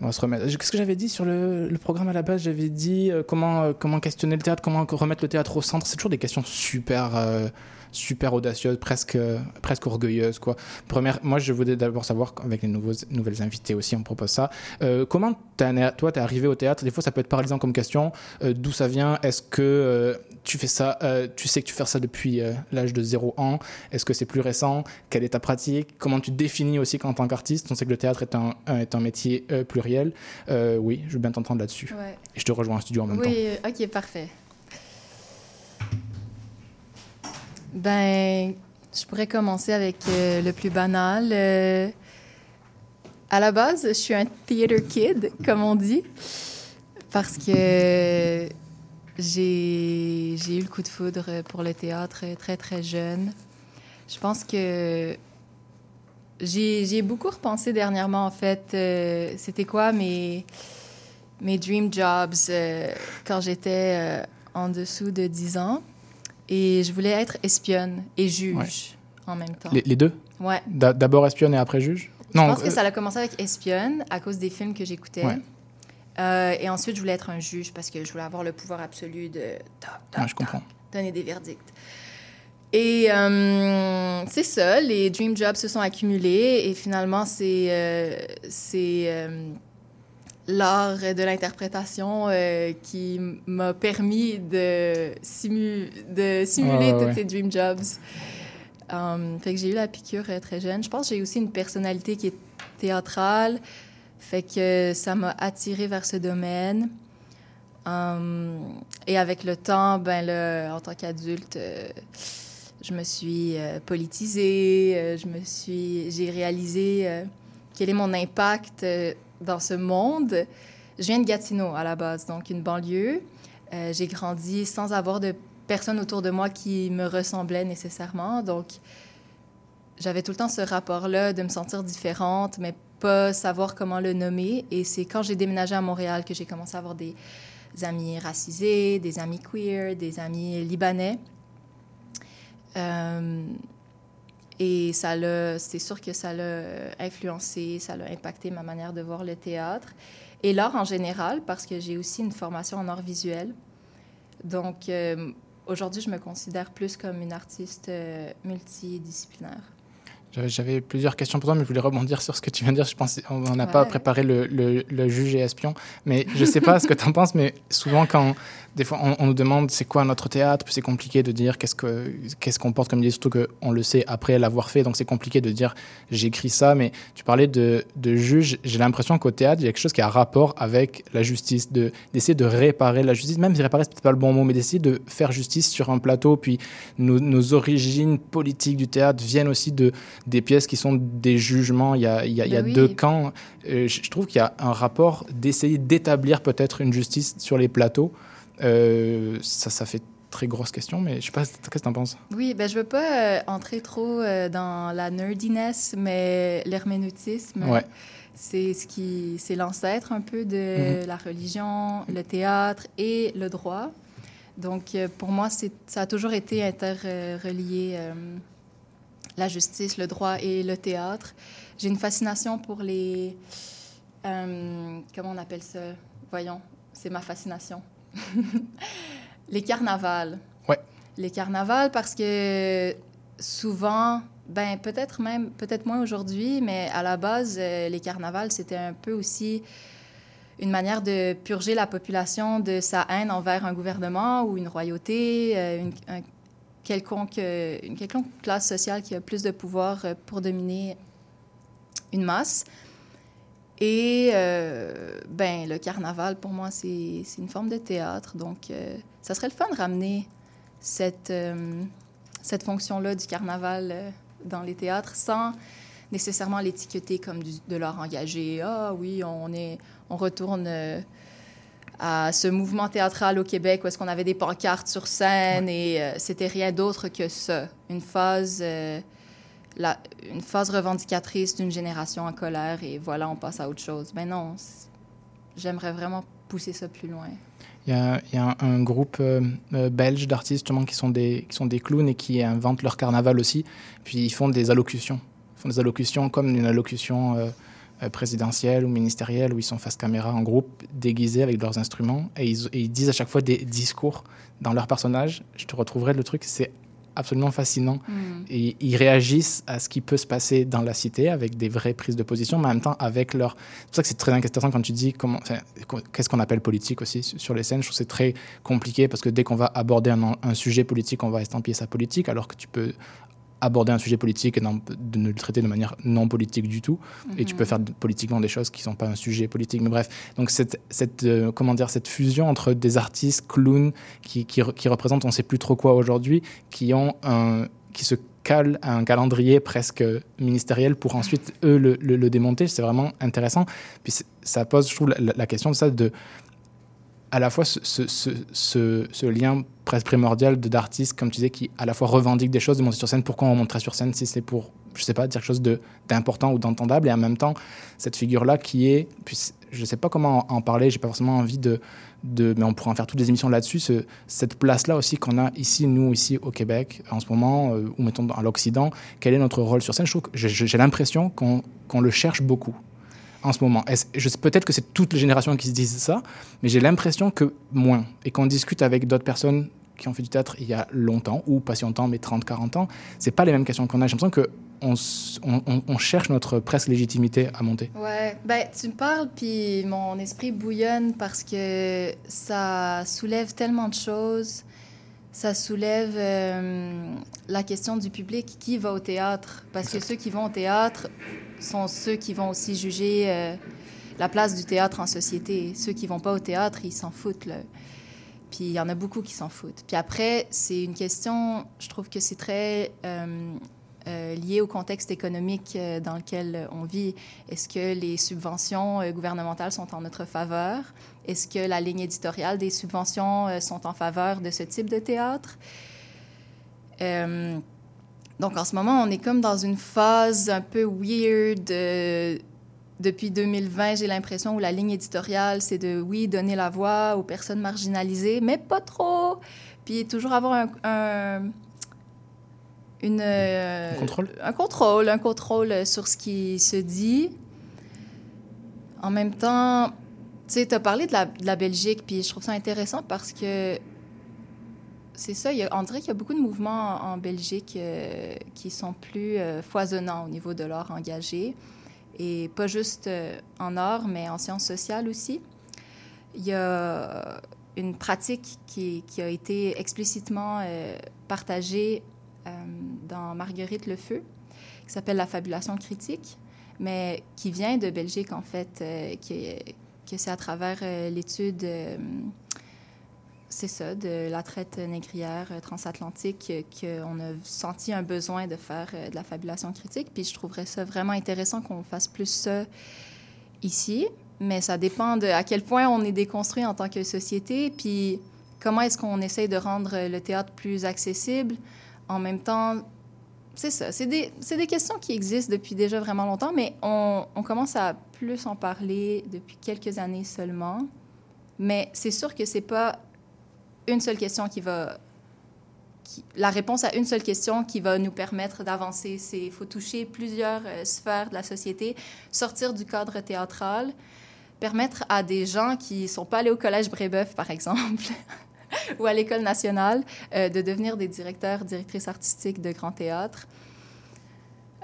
on va se remettre. Qu'est-ce que j'avais dit sur le, programme à la base? J'avais dit euh, comment, euh, comment questionner le théâtre, comment remettre le théâtre au centre. C'est toujours des questions super, euh, super audacieuses, presque, presque orgueilleuses. Quoi. Première, moi, je voulais d'abord savoir, avec les nouveaux, nouvelles invités aussi, on propose ça. euh, comment t'es né- toi, tu es arrivé au théâtre? Des fois, ça peut être paralysant comme question. Euh, D'où ça vient? Est-ce que euh, tu fais ça euh, Tu sais que tu fais ça depuis l'âge de 0 ans Est-ce que c'est plus récent? Quelle est ta pratique? Comment tu te définis aussi en tant qu'artiste? On sait que le théâtre est un, est un métier pluriel. Oui, je veux bien t'entendre là-dessus. Ouais. Et je te rejoins en studio en même temps. Oui, ok, parfait. Ben, je pourrais commencer avec euh, le plus banal. Euh, à la base, je suis un theater kid, comme on dit, parce que j'ai eu le coup de foudre pour le théâtre très, très jeune. Je pense que j'ai beaucoup repensé dernièrement, en fait. euh, C'était quoi mes mes dream jobs quand j'étais en dessous de 10 ans. Et je voulais être espionne et juge Ouais. en même temps. Les, les deux Ouais. D'a- D'abord espionne et après juge? Je pense que euh, ça a commencé avec espionne à cause des films que j'écoutais. Ouais. Euh, et ensuite, je voulais être un juge parce que je voulais avoir le pouvoir absolu de toc, toc, ouais, je comprends. donner des verdicts. Et euh, c'est ça, les dream jobs se sont accumulés et finalement, c'est c'est l'art de l'interprétation euh, qui m'a permis de, simu- de simuler tous ouais. ces dream jobs. Um, fait que j'ai eu la piqûre euh, très jeune. Je pense que j'ai aussi une personnalité qui est théâtrale. Fait que ça m'a attirée vers ce domaine. Um, et avec le temps, ben là, en tant qu'adulte, euh, je me suis euh, politisée. euh, je me suis, j'ai réalisé quel est mon impact dans ce monde. Je viens de Gatineau à la base, donc une banlieue. Euh, j'ai grandi sans avoir de personne autour de moi qui me ressemblait nécessairement. Donc, j'avais tout le temps ce rapport-là de me sentir différente, mais pas savoir comment le nommer. Et c'est quand j'ai déménagé à Montréal que j'ai commencé à avoir des amis racisés, des amis queer, des amis libanais. Euh, et ça l'a, c'est sûr que ça l'a influencé, ça l'a impacté ma manière de voir le théâtre et l'art en général, parce que j'ai aussi une formation en art visuel. Donc, euh, aujourd'hui, je me considère plus comme une artiste euh, multidisciplinaire. J'avais- plusieurs questions pour toi, mais je voulais rebondir sur ce que tu viens de dire. Je pense on n'a pas préparé le, le- le juge et espion, mais je sais pas ce que tu en penses, mais souvent quand des fois on, on nous demande c'est quoi notre théâtre, puis c'est compliqué de dire qu'est-ce que qu'est-ce qu'on porte comme idée, surtout qu'on le sait après l'avoir fait, donc c'est compliqué de dire j'écris ça. Mais tu parlais de, de juge, j'ai l'impression qu'au théâtre il y a quelque chose qui a rapport avec la justice, de d'essayer de réparer la justice, même si réparer c'est peut-être pas le bon mot, mais d'essayer de faire justice sur un plateau. Puis nos, nos origines politiques du théâtre viennent aussi de des pièces qui sont des jugements. Il y a, il y a- il y a Ben oui. deux camps. Euh, je trouve qu'il y a un rapport d'essayer d'établir peut-être une justice sur les plateaux. Euh, ça, ça fait très grosse question, mais je sais pas, qu'est-ce que tu en penses? Oui, ben, je veux pas euh, entrer trop euh, dans la nerdiness, mais l'herméneutisme, Ouais. c'est ce qui, c'est l'ancêtre un peu de Mhm. la religion, le théâtre et le droit. Donc, euh, pour moi, ça a toujours été interrelié, la justice, le droit et le théâtre. J'ai une fascination pour les, comment on appelle ça? Voyons, c'est ma fascination. les carnavals. Ouais. Les carnavals parce que souvent, Ben, peut-être même, peut-être moins aujourd'hui, mais à la base, euh, les carnavals, c'était un peu aussi une manière de purger la population de sa haine envers un gouvernement ou une royauté, euh, une, un quelconque, euh, une quelconque classe sociale qui a plus de pouvoir pour dominer une masse. Et euh, ben, le carnaval, pour moi, c'est une forme de théâtre. Donc, euh, ça serait le fun de ramener cette, euh, cette fonction-là du carnaval dans les théâtres sans nécessairement l'étiqueter comme du- de l'art engagé. Ah oui, on, est, on retourne à ce mouvement théâtral au Québec où est-ce qu'on avait des pancartes sur scène et c'était rien d'autre que ça. Une phase, une phase revendicatrice d'une génération en colère et voilà, on passe à autre chose. Ben non, j'aimerais vraiment pousser ça plus loin. Il y a, un, groupe euh, euh, belge d'artistes justement qui sont, des, qui sont des clowns et qui inventent leur carnaval aussi. Puis ils font des allocutions. Ils font des allocutions comme une allocution euh, présidentielle ou ministérielle où ils sont face caméra en groupe, déguisés avec leurs instruments. Et ils, et ils disent à chaque fois des discours dans leur personnage. Je te retrouverai le truc, c'est absolument fascinant. Mm. Et ils réagissent à ce qui peut se passer dans la cité avec des vraies prises de position, mais en même temps avec leur. C'est pour ça que c'est très intéressant quand tu dis comment, enfin, qu'est-ce qu'on appelle politique aussi sur les scènes. Je trouve que c'est très compliqué parce que dès qu'on va aborder un, un sujet politique, on va estampiller sa politique, alors que tu peux aborder un sujet politique et non- de ne le traiter de manière non politique du tout. Et tu peux Mhm. faire politiquement des choses qui ne sont pas un sujet politique. Mais bref, donc cette, cette, euh, comment dire, cette fusion entre des artistes clowns qui, qui, qui représentent on ne sait plus trop quoi aujourd'hui, qui, ont un, qui se calent à un calendrier presque ministériel pour ensuite, eux, le, le- le démonter, c'est vraiment intéressant. Puis ça pose, je trouve, la, la question de ça, de à la fois ce, lien presque primordial d'artistes, comme tu disais, qui à la fois revendiquent des choses, de monter sur scène. Pourquoi on montrait sur scène si c'est pour, je sais pas, dire quelque chose d'important ou d'entendable, et en même temps, cette figure-là qui est, puis je sais pas comment en, en parler, j'ai pas forcément envie de, mais on pourrait en faire toutes les émissions là-dessus, ce- cette place-là aussi qu'on a ici, nous, ici au Québec, en ce moment, euh, ou mettons dans l'Occident, quel est notre rôle sur scène? J'ai- l'impression qu'on le cherche beaucoup en ce moment. Je sais- Peut-être que c'est toutes les générations qui se disent ça, mais j'ai l'impression que moins. Et qu'on discute avec d'autres personnes qui ont fait du théâtre il y a longtemps, ou pas si longtemps, mais 30, 40 ans, c'est pas les mêmes questions qu'on a. J'ai l'impression qu'on on, on- on cherche notre presque légitimité à monter. Ouais, ben tu me parles, puis mon esprit bouillonne parce que ça soulève tellement de choses. Ça soulève euh, la question du public qui va au théâtre. Parce que ceux qui vont au théâtre sont ceux qui vont aussi juger euh, la place du théâtre en société. Ceux qui vont pas au théâtre, ils s'en foutent. Là. Puis il y en a beaucoup qui s'en foutent. Puis après, c'est une question, je trouve que c'est très euh, lié au contexte économique dans lequel on vit. Est-ce que les subventions gouvernementales sont en notre faveur? Est-ce que la ligne éditoriale des subventions euh, sont en faveur de ce type de théâtre? Euh, donc en ce moment, on est comme dans une phase un peu weird. euh, depuis 2020, j'ai l'impression où la ligne éditoriale, c'est de, oui, donner la voix aux personnes marginalisées, mais pas trop. Puis toujours avoir un, un- une, Un contrôle? un contrôle, un contrôle sur ce qui se dit. En même temps, tu as parlé de la, Belgique, puis je trouve ça intéressant parce que c'est ça, il y a- on dirait qu'il y a beaucoup de mouvements en, Belgique euh, qui sont plus euh, foisonnants au niveau de l'art engagé. Et pas juste euh, en art, mais en sciences sociales aussi. Il y a une pratique qui, a été explicitement partagée dans Marguerite Le Feu, qui s'appelle la fabulation critique, mais qui vient de Belgique, en fait, qui, que c'est à travers euh, l'étude, euh, c'est ça, de la traite négrière euh, transatlantique qu'on a senti un besoin de faire de la fabulation critique. Puis je trouverais ça vraiment intéressant qu'on fasse plus ça ici, mais ça dépend de à quel point on est déconstruit en tant que société, puis comment est-ce qu'on essaye de rendre le théâtre plus accessible? En même temps, c'est ça, c'est des, des questions qui existent depuis déjà vraiment longtemps, mais on, on commence à plus en parler depuis quelques années seulement. Mais c'est sûr que c'est pas une seule question qui va qui- la réponse à une seule question qui va nous permettre d'avancer. Il faut toucher plusieurs euh, sphères de la société, sortir du cadre théâtral, permettre à des gens qui sont pas allés au collège Brébeuf, par exemple, ou à l'école nationale, euh, de devenir des directeurs, directrices artistiques de grand théâtre.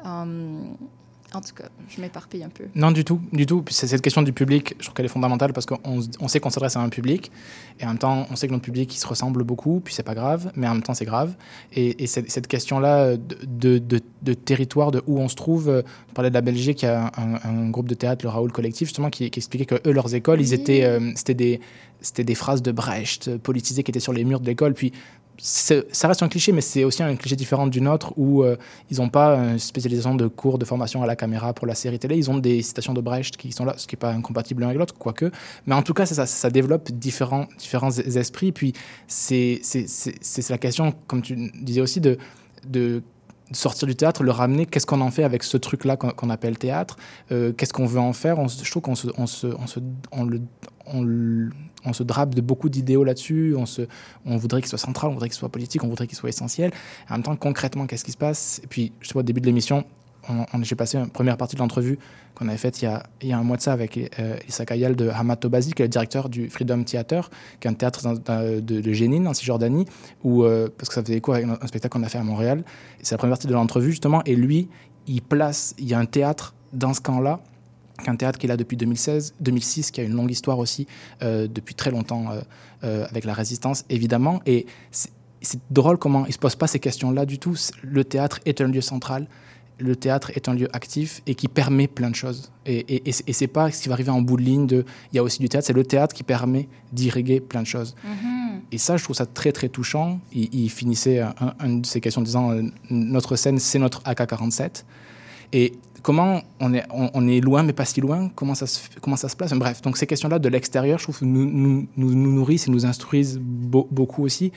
Hum, en tout cas, je m'éparpille un peu. Non, du tout, du tout. C'est cette question du public, je trouve qu'elle est fondamentale parce qu'on on sait qu'on s'adresse à un public et en même temps, on sait que notre public il se ressemble beaucoup, puis c'est pas grave, mais en même temps, c'est grave. Et, et cette, cette question-là de, de, de, territoire, de où on se trouve, euh, on parlait de la Belgique, il y a un, un groupe de théâtre, le Raoul Collectif, justement, qui, qui expliquait que eux, leurs écoles, ils étaient, euh, c'était des, c'était des phrases de Brecht euh, politisées qui étaient sur les murs de l'école. Puis ça reste un cliché, mais c'est aussi un cliché différent du nôtre où euh, ils n'ont pas une spécialisation de cours de formation à la caméra pour la série télé. Ils ont des citations de Brecht qui sont là, ce qui n'est pas incompatible l'un avec l'autre, quoique. Mais en tout cas, ça, ça, développe différents, différents esprits. Puis c'est la question, comme tu disais aussi, de, sortir du théâtre, le ramener, qu'est-ce qu'on en fait avec ce truc-là qu'on appelle théâtre, euh, qu'est-ce qu'on veut en faire? Je trouve qu'on se, le, on se drape de beaucoup d'idéaux là-dessus, on, on voudrait qu'il soit central, on voudrait qu'il soit politique, on voudrait qu'il soit essentiel. En même temps, concrètement, qu'est-ce qui se passe? Et puis, je sais pas, au début de l'émission, on, j'ai passé une première partie de l'entrevue qu'on avait faite il y, a, un mois de ça avec euh, Issa Kayal de Hamad Tobazi, qui est le directeur du Freedom Theater, qui est un théâtre de, Génine, en Cisjordanie, où, euh, parce que ça faisait écho avec un, spectacle qu'on a fait à Montréal. C'est la première partie de l'entrevue, justement, et lui, il place, il y a un théâtre dans ce camp-là, un théâtre qui est là depuis 2016, 2006, qui a une longue histoire aussi euh, depuis très longtemps euh, euh, avec la résistance, évidemment. Et c'est drôle comment il ne se pose pas ces questions-là du tout. Le théâtre est un lieu central, le théâtre est un lieu actif et qui permet plein de choses. Et, et, et c'est pas ce qui va arriver en bout de ligne de il y a aussi du théâtre, c'est le théâtre qui permet d'irriguer plein de choses. Mm-hmm. Et ça, je trouve ça très très touchant. Il, finissait une de ces questions en disant notre scène, c'est notre AK-47. Et comment on est, loin, mais pas si loin, comment ça se, comment ça se place? Bref, donc ces questions-là de l'extérieur, je trouve, nous, nous, nourrissent et nous instruisent beaucoup aussi.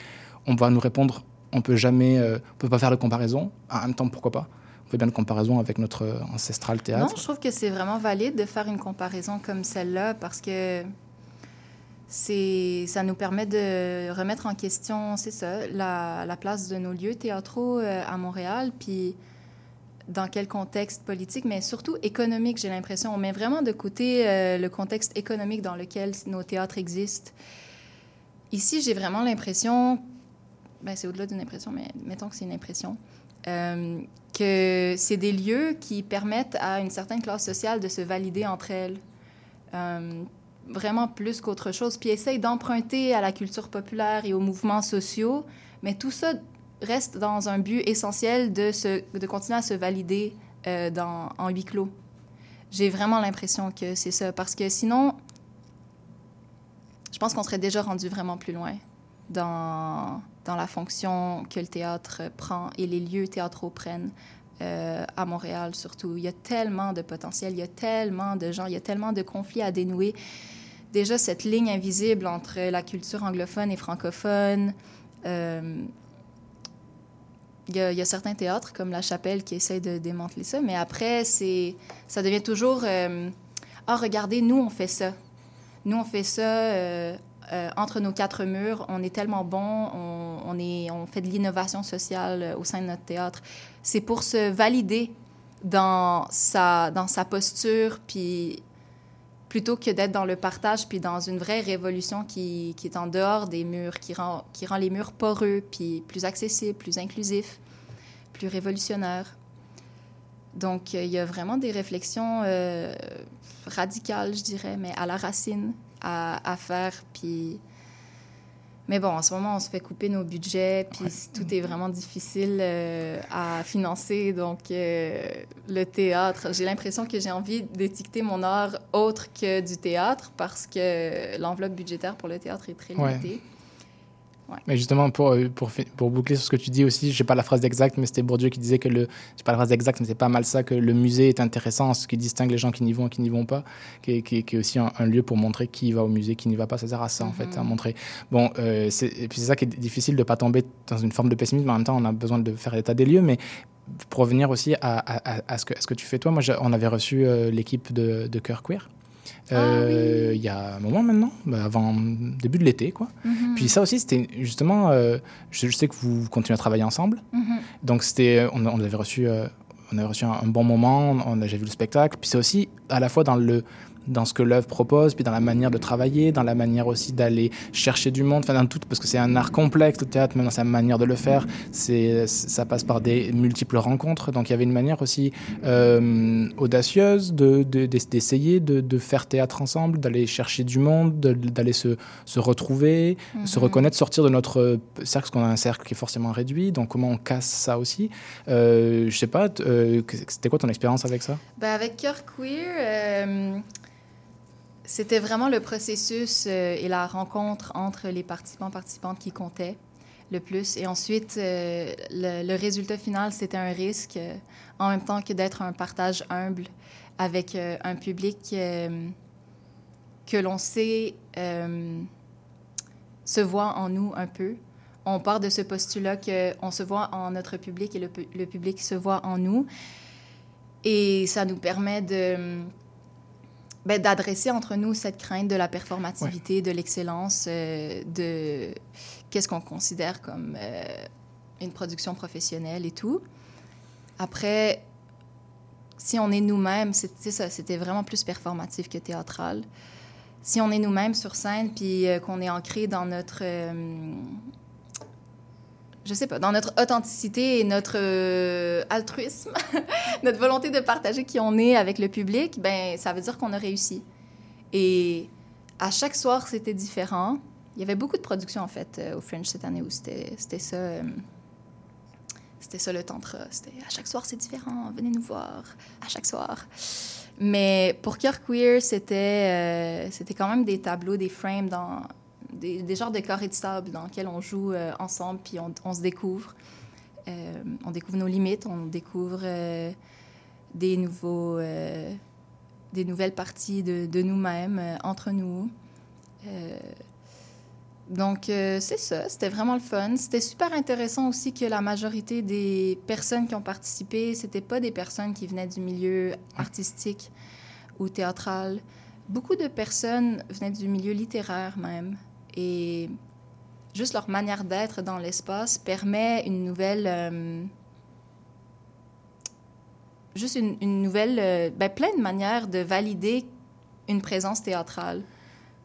On va nous répondre, on peut jamais, euh, on peut pas faire de comparaison. En même temps, pourquoi pas? On fait bien de comparaison avec notre ancestral théâtre. Non, je trouve que c'est vraiment valide de faire une comparaison comme celle-là parce que ça nous permet de remettre en question, c'est ça, la, la, place de nos lieux théâtraux euh, à Montréal, puis dans quel contexte politique, mais surtout économique, j'ai l'impression. On met vraiment de côté euh, le contexte économique dans lequel nos théâtres existent. Ici, j'ai vraiment l'impression, ben, c'est au-delà d'une impression, mais mettons que c'est une impression, euh, que c'est des lieux qui permettent à une certaine classe sociale de se valider entre elles. Euh, vraiment plus qu'autre chose, puis essayent d'emprunter à la culture populaire et aux mouvements sociaux, mais tout ça reste dans un but essentiel de, se, de continuer à se valider euh, dans, en huis clos. J'ai vraiment l'impression que c'est ça, parce que sinon, je pense qu'on serait déjà rendu vraiment plus loin dans, dans la fonction que le théâtre prend et les lieux théâtraux prennent. Euh, à Montréal surtout. Il y a tellement de potentiel, il y a tellement de gens, il y a tellement de conflits à dénouer. Déjà, cette ligne invisible entre la culture anglophone et francophone, euh, il y, a, certains théâtres, comme La Chapelle, qui essayent de démanteler ça, mais après, c'est, ça devient toujours euh, Ah, regardez, nous, on fait ça. Nous, on fait ça euh, euh, entre nos quatre murs. On est tellement bons, on, on fait de l'innovation sociale au sein de notre théâtre. C'est pour se valider dans sa, dans sa posture, puis plutôt que d'être dans le partage, puis dans une vraie révolution qui, qui, est en dehors des murs, qui rend, qui rend les murs poreux, puis plus accessibles, plus inclusifs, plus révolutionnaires. Donc, il y a vraiment des réflexions euh, radicales, je dirais, mais à la racine à, à faire, puis mais bon, en ce moment, on se fait couper nos budgets, puis tout est vraiment difficile euh, à financer. Donc, euh, le théâtre, j'ai l'impression que j'ai envie d'étiqueter mon art autre que du théâtre parce que l'enveloppe budgétaire pour le théâtre est très limitée. Mais justement, pour, euh, pour, pour, boucler sur ce que tu dis aussi, je n'ai pas la phrase exacte, mais c'était Bourdieu qui disait que le. Je pas la phrase exacte, mais c'est pas mal ça, que le musée est intéressant, ce qui distingue les gens qui n'y vont et qui n'y vont pas, qui est, qui, est, aussi un, lieu pour montrer qui va au musée, qui n'y va pas. Ça sert à ça, en fait, à mhm. montrer. Bon, euh, et puis c'est ça qui est difficile de ne pas tomber dans une forme de pessimisme. En même temps, on a besoin de faire l'état des lieux, mais pour revenir aussi à, à, à, ce, que, ce que tu fais toi, moi, on avait reçu euh, l'équipe de, de Cœur Queer. Ah euh, il y a un moment maintenant, bah, avant début de l'été, quoi. Mhm. Puis ça aussi, c'était justement, euh, je, sais que vous continuez à travailler ensemble, mhm. donc c'était, on, on, avait reçu, euh, on avait reçu un, bon moment, on, a j'ai vu le spectacle. Puis c'est aussi à la fois dans le dans ce que l'œuvre propose, puis dans la manière de travailler, dans la manière aussi d'aller chercher du monde, enfin dans tout, parce que c'est un art complexe, le théâtre, même dans sa manière de le faire, c'est, ça passe par des multiples rencontres. Donc il y avait une manière aussi euh, audacieuse de, de- d'essayer de, de faire théâtre ensemble, d'aller chercher du monde, de- d'aller se, se retrouver, se Mhm. reconnaître, sortir de notre cercle, parce qu'on a un cercle qui est forcément réduit. Donc comment on casse ça aussi? Euh, Je sais pas, t- euh, c'était quoi ton expérience avec ça? Ben, avec Cœur Queer, euh, c'était vraiment le processus euh, et la rencontre entre les participants participantes qui comptait le plus. Et ensuite, euh, le, résultat final, c'était un risque, euh, en même temps que d'être un partage humble avec un public que l'on sait se voit en nous un peu. On part de ce postulat qu'on se voit en notre public et le public se voit en nous. Et ça nous permet de ben, d'adresser entre nous cette crainte de la performativité, de l'excellence, euh, de qu'est-ce qu'on considère comme euh, une production professionnelle et tout. Après, si on est nous-mêmes, c'est- c'est ça, c'était vraiment plus performatif que théâtral. Si on est nous-mêmes sur scène, puis euh, qu'on est ancré dans notre je sais pas, dans notre authenticité et notre euh, altruisme, notre volonté de partager qui on est avec le public, ben ça veut dire qu'on a réussi. Et à chaque soir, c'était différent. Il y avait beaucoup de productions, en fait, euh, au French cette année où c'était ça. euh, c'était ça le tantra. C'était à chaque soir, c'est différent. Venez nous voir. À chaque soir. Mais pour Cœur Queer, c'était c'était quand même des tableaux, des frames dans des, genres de carrés de sable dans lesquels on joue euh, ensemble puis on, se découvre. Euh, on découvre nos limites, on découvre euh, des nouveaux, des nouvelles parties de, nous-mêmes entre nous. Donc, c'est ça, c'était vraiment le fun. C'était super intéressant aussi que la majorité des personnes qui ont participé, c'était pas des personnes qui venaient du milieu artistique ou théâtral. Beaucoup de personnes venaient du milieu littéraire même. Et juste leur manière d'être dans l'espace permet une nouvelle... euh, juste une, une nouvelle... euh, ben, plein de manières de valider une présence théâtrale.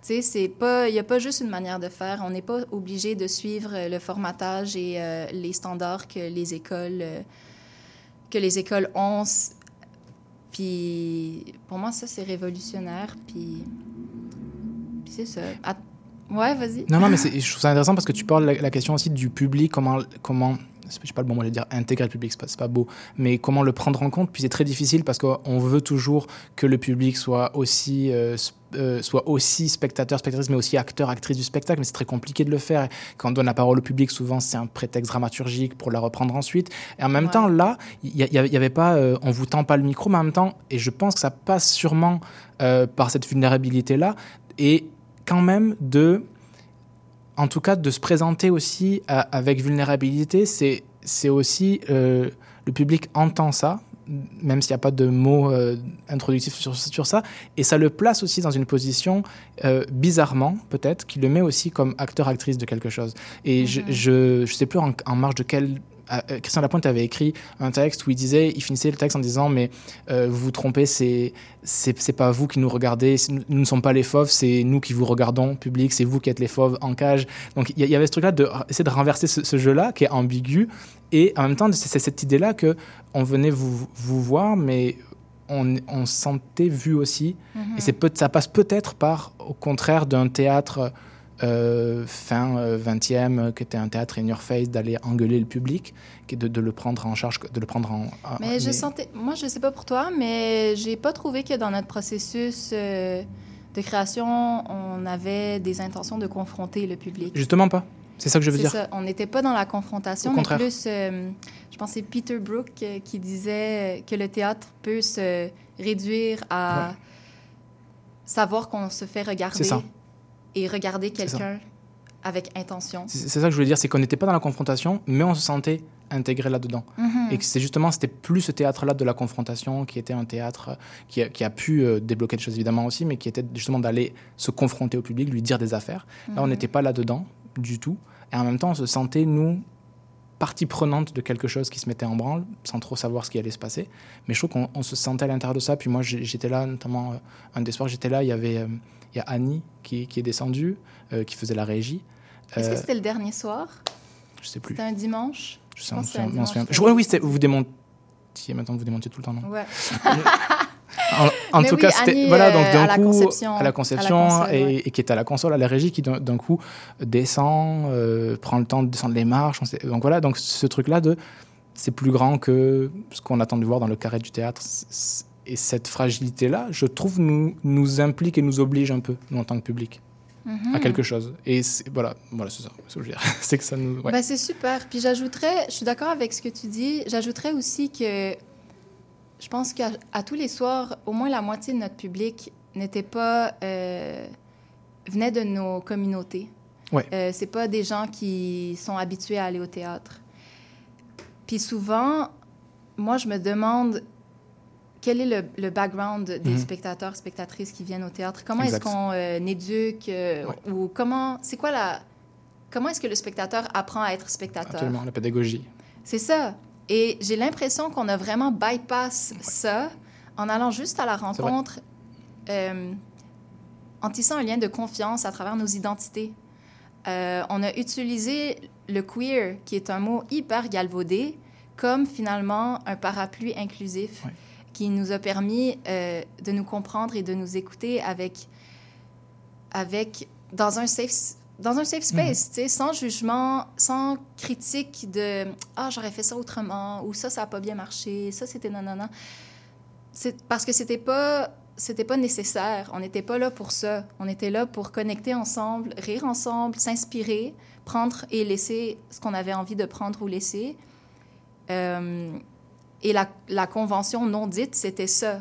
Tu sais, il n'y a pas juste une manière de faire. On n'est pas obligé de suivre euh, le formatage et euh, les standards que les écoles, que les écoles ont. Puis pour moi, ça, c'est révolutionnaire. Puis, c'est ça. Ouais, vas-y. Non, non, mais je trouve ça intéressant parce que tu parles la, la question aussi du public, comment, comment je sais pas le bon mot, vais dire intégrer le public, c'est pas, pas beau, mais comment le prendre en compte. Puis c'est très difficile parce qu'on veut toujours que le public soit aussi, euh, euh, soit aussi spectateur, spectatrice, mais aussi acteur, actrice du spectacle. Mais c'est très compliqué de le faire. Quand on donne la parole au public, souvent c'est un prétexte dramaturgique pour la reprendre ensuite. Et en même temps, là, il y, a- il y avait- pas, euh, on vous tend pas le micro, mais en même temps, et je pense que ça passe sûrement par cette vulnérabilité-là. Et quand même de, en tout cas, de se présenter aussi à- avec vulnérabilité, c'est, c'est aussi, euh, le public entend ça, même s'il n'y a pas de mots euh, introductifs sur, sur ça, et ça le place aussi dans une position, euh, bizarrement peut-être, qui le met aussi comme acteur-actrice de quelque chose. Et je, je, je sais plus en, en marge de quel... euh, euh, Christian Lapointe avait écrit un texte où il disait, il finissait le texte en disant mais euh, vous vous trompez, c'est c'est pas vous qui nous regardez, nous ne sommes pas les fauves, c'est nous qui vous regardons, public, c'est vous qui êtes les fauves en cage. Donc il y, avait ce truc-là de essayer de renverser ce, ce jeu-là qui est ambigu et en même temps c'est cette idée-là que on venait vous, vous voir, mais on, on se sentait vu aussi. Mhm. Et c'est ça passe peut-être par, au contraire d'un théâtre euh, fin euh, 20e, euh, qui était un théâtre in your face, d'aller engueuler le public, qui de, de le prendre en charge, de le prendre en. en- Mais je sentais, moi, je sais pas pour toi, mais j'ai pas trouvé que dans notre processus euh, de création, on avait des intentions de confronter le public. Justement pas. C'est ça que je veux dire. ça. On n'était pas dans la confrontation, Au mais contraire. plus, euh, je pense que c'est Peter Brook qui disait que le théâtre peut se réduire à Ouais. savoir qu'on se fait regarder C'est ça. Et regarder quelqu'un avec intention. C'est ça que je voulais dire, c'est qu'on n'était pas dans la confrontation, mais on se sentait intégré là-dedans. Mhm. Et que c'est justement, c'était plus ce théâtre-là de la confrontation qui était un théâtre euh, qui a, qui a pu euh, débloquer des choses évidemment aussi, mais qui était justement d'aller se confronter au public, lui dire des affaires. Là, on Mhm. n'était pas là-dedans du tout. Et en même temps, on se sentait, nous, partie prenante de quelque chose qui se mettait en branle, sans trop savoir ce qui allait se passer. Mais je trouve qu'on on se sentait à l'intérieur de ça. Puis moi, j'étais là, notamment euh, un des soirs, j'étais là, il y avait euh, il y a Annie qui, qui est descendue, euh, qui faisait la régie. Est-ce que Euh, c'était le dernier soir? je sais plus. C'était un dimanche? Je sais, dimanche. Je- ouais, oui, c'était- vous démontiez, maintenant vous démontiez tout le temps, non Ouais. En, tout oui, cas, c'était voilà donc euh, d'un à la coup conception, à la à conception la console, et, ouais. et qui était à la console, à la régie, qui d'un coup descend, euh, prend le temps de descendre les marches. on sait- donc voilà, donc ce truc-là de c'est plus grand que ce qu'on attend de voir dans le carré du théâtre. Et cette fragilité-là, je trouve, nous, nous implique et nous oblige un peu, nous, en tant que public, Mhm. à quelque chose. Et voilà, voilà c'est ça. ce que je veux dire. c'est que ça nous. ouais. Ben, c'est super. Puis j'ajouterais, je suis d'accord avec ce que tu dis, j'ajouterais aussi que je pense qu'à tous les soirs, au moins la moitié de notre public n'était pas. euh, venait de nos communautés. Ouais. Euh, c'est pas des gens qui sont habitués à aller au théâtre. Puis souvent, moi, je me demande quel est le, le background des Mhm. spectateurs, spectatrices qui viennent au théâtre? Comment est-ce qu'on euh, éduque euh, Ouais. ou comment c'est quoi la comment est-ce que le spectateur apprend à être spectateur? Absolument, la pédagogie. C'est ça. Et j'ai l'impression qu'on a vraiment bypass ça en allant juste à la rencontre, euh, en tissant un lien de confiance à travers nos identités. On a utilisé le queer, qui est un mot hyper galvaudé, comme finalement un parapluie inclusif Ouais. Qui nous a permis euh, de nous comprendre et de nous écouter avec, avec dans un safe dans un safe space, tu sais, sans jugement, sans critique de ah j'aurais fait ça autrement ou ça ça a pas bien marché, ça c'était nanana. C'est parce que c'était pas c'était pas nécessaire. On n'était pas là pour ça. On était là pour connecter ensemble, rire ensemble, s'inspirer, prendre et laisser ce qu'on avait envie de prendre ou laisser. Euh, et la, la convention non dite, c'était ça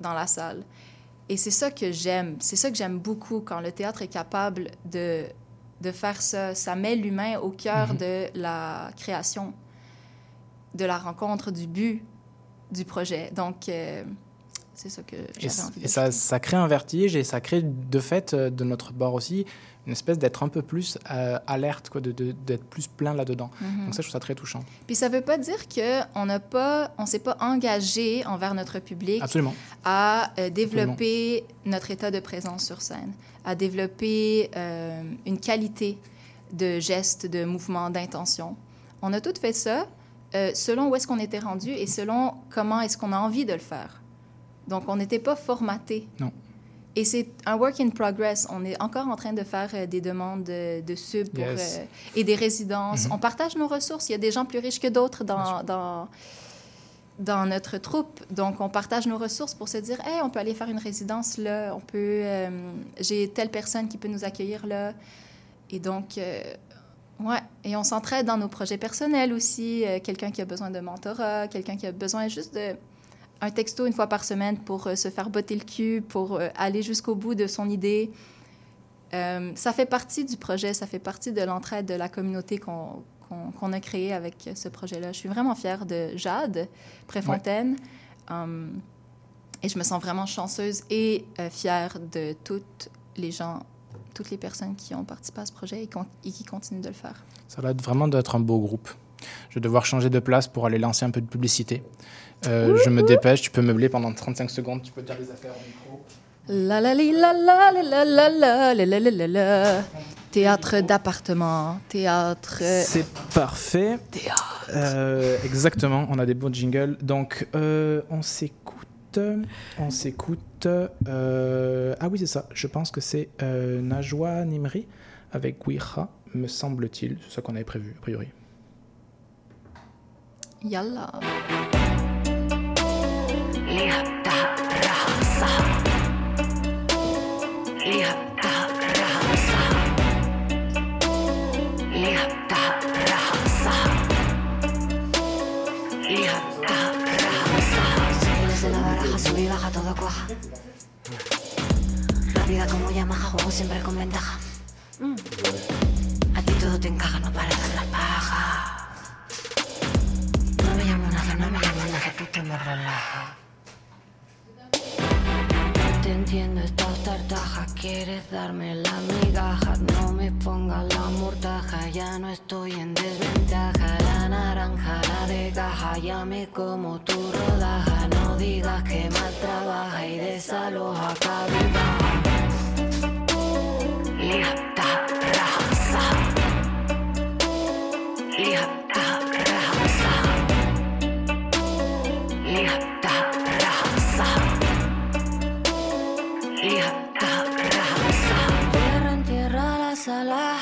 dans la salle. Et c'est ça que j'aime. C'est ça que j'aime beaucoup quand le théâtre est capable de, de faire ça. Ça met l'humain au cœur Mhm. de la création, de la rencontre, du but du projet. Donc, euh, c'est ça que j'avais envie et ça crée un vertige et ça crée de fait euh, de notre bord aussi une espèce d'être un peu plus euh, alerte, quoi, de- de- d'être plus plein là-dedans. Mhm. Donc ça, je trouve ça très touchant. Puis ça veut pas dire que on n'a pas, on s'est pas engagé envers notre public Absolument. à euh, développer notre état de présence sur scène, à développer euh, une qualité de gestes, de mouvements, d'intention. On a tout fait ça selon où est-ce qu'on était rendu et selon comment est-ce qu'on a envie de le faire. Donc on n'était pas formaté. Et c'est un work in progress. On est encore en train de faire euh, des demandes de, de sub pour, Yes. euh, et des résidences. Mhm. On partage nos ressources. Il y a des gens plus riches que d'autres dans, dans, dans notre troupe. Donc, on partage nos ressources pour se dire, hey, on peut aller faire une résidence là, on peut, euh, j'ai telle personne qui peut nous accueillir là. Et donc, euh, ouais, et on s'entraide dans nos projets personnels aussi. Euh, quelqu'un qui a besoin de mentorat, quelqu'un qui a besoin juste de un texto une fois par semaine pour euh, se faire botter le cul, pour euh, aller jusqu'au bout de son idée. Euh, ça fait partie du projet, ça fait partie de l'entraide de la communauté qu'on a créée avec ce projet-là. Je suis vraiment fière de Jade Préfontaine. Um, et je me sens vraiment chanceuse et fière de toutes les gens, toutes les personnes qui ont participé à ce projet et, et qui continuent de le faire. Ça va être vraiment d'être un beau groupe. Je vais devoir changer de place pour aller lancer un peu de publicité. Euh, je me dépêche, tu peux meubler pendant 35 secondes, tu peux dire les affaires au micro. La la li, la la la la la la la la la la la. Théâtre d'appartement, théâtre. C'est parfait. Euh, exactement, on a des bons jingles. Donc, euh, on s'écoute. On s'écoute. euh, ah oui, c'est ça. Je pense que c'est euh, Najwa Nimri avec Ouiha, me semble-t-il. C'est ça qu'on avait prévu, a priori. Yalla. Lija, ta, raja, saja Lija, ta, raja, saja Lija, ta, raja, saja Lija, ta, la baraja, subí y baja todo cuaja La vida como llama, juego siempre con ventaja. A ti todo te encaja, no paras de las pajas No me llamo nada, no me llamo nada, a ti te me relaja entiendo, estás tartaja, quieres darme la migaja, no me pongas la mortaja, ya no estoy en desventaja, la naranja, la de caja, ya me como tu rodaja, no digas que mal trabaja y desaloja. Lihta, salah.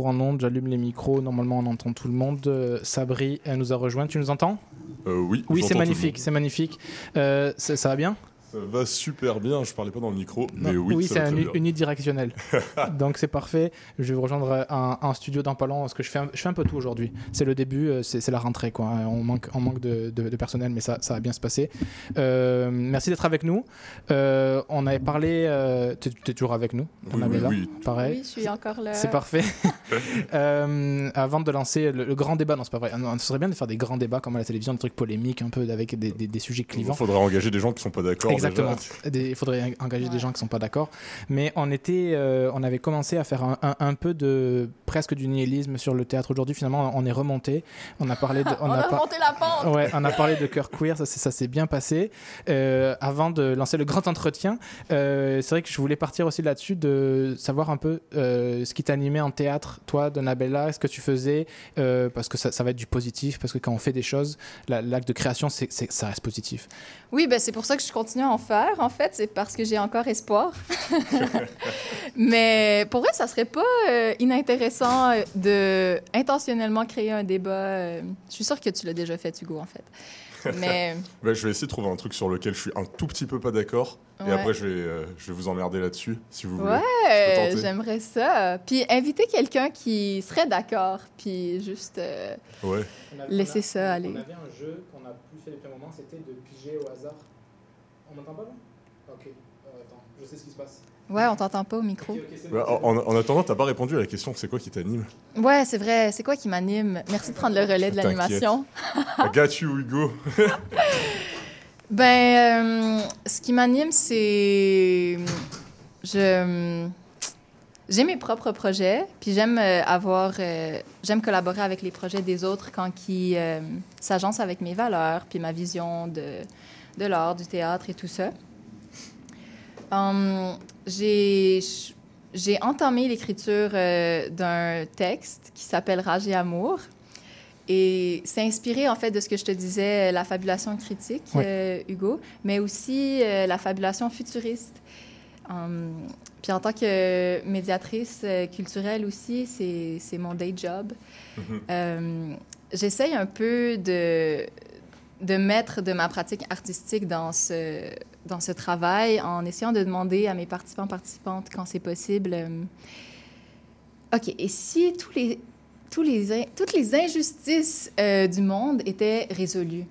Retour, en onde, j'allume les micros, normalement on entend tout le monde. Euh, Sabri, elle nous a rejoint, tu nous entends? Euh, oui, Oui, c'est magnifique, c'est magnifique. Euh, ça, ça va bien? Ça va super bien, je parlais pas dans le micro, mais oui, ça c'est un unidirectionnel. Donc c'est parfait. Je vais vous rejoindre un, un studio dans pas long parce que je fais un, je fais un peu tout aujourd'hui. C'est le début, euh, c'est la rentrée. Quoi. On manque, on manque de, de- de personnel, mais ça, ça va bien se passer. Euh, merci d'être avec nous. Euh, on avait parlé. Euh, tu es toujours avec nous Oui, On avait oui, là oui. Pareil. Oui, je suis encore là. C'est parfait. Euh, avant de lancer le, le grand débat, non, c'est pas vrai. Ce serait bien de faire des grands débats comme à la télévision, des trucs polémiques, un peu avec des, des- des sujets Il clivants. faudrait engager des gens qui sont pas d'accord. Exactement. Il faudrait engager des gens qui sont pas d'accord. Mais on était, euh, on avait commencé à faire un, un- un peu de presque du nihilisme sur le théâtre aujourd'hui. Finalement, on est remonté. On a parlé de, On a remonté la pente. Ouais, on a parlé de cœur queer, ça, s'est- ça s'est bien passé. Euh, avant de lancer le grand entretien, euh, c'est vrai que je voulais partir aussi là-dessus de savoir un peu euh, ce qui t'animait en théâtre, toi, Donabella, ce que tu faisais, euh, parce que ça, ça va être du positif, parce que quand on fait des choses, la- l'acte de création, c'est- ça reste positif. Oui, ben c'est pour ça que je continue à en faire, en fait. C'est parce que j'ai encore espoir. Mais pour vrai, ça serait pas euh, inintéressant euh, de intentionnellement créer un débat. euh, je suis sûre que tu l'as déjà fait, Hugo, en fait. Mais Bah, je vais essayer de trouver un truc sur lequel je suis un tout petit peu pas d'accord. Et Ouais. après, je vais, euh, je vais vous emmerder là-dessus, si vous voulez. Ouais, j'aimerais ça. Puis inviter quelqu'un qui serait d'accord, puis juste euh, Ouais. laisser ça aller. On avait un jeu qu'on a plus fait depuis un moment, c'était de piger au hasard. On m'entend pas là Ok, Euh, attends, je sais ce qui se passe. Ouais, on t'entend pas au micro. En, en attendant, t'as pas répondu à la question c'est quoi qui t'anime? Ouais, c'est vrai. C'est quoi qui m'anime? Merci de prendre le relais de l'animation. I got you, Hugo. Ben, euh, ce qui m'anime, c'est. Je. J'ai mes propres projets, puis j'aime euh, avoir. euh, j'aime collaborer avec les projets des autres quand ils euh, s'agencent avec mes valeurs, puis ma vision de, de l'art, du théâtre et tout ça. Hum, j'ai. J'ai entamé l'écriture euh, d'un texte qui s'appelle Rage et Amour. Et c'est inspiré en fait de ce que je te disais, la fabulation critique, euh, Hugo, mais aussi euh, la fabulation futuriste. Hum, puis en tant que médiatrice euh, culturelle aussi, c'est mon day job. Euh, J'essaye un peu de, de mettre de ma pratique artistique dans ce, dans ce travail en essayant de demander à mes participants, participantes, quand c'est possible, euh, OK, et si tous les, tous les, toutes les injustices euh, du monde étaient résolues,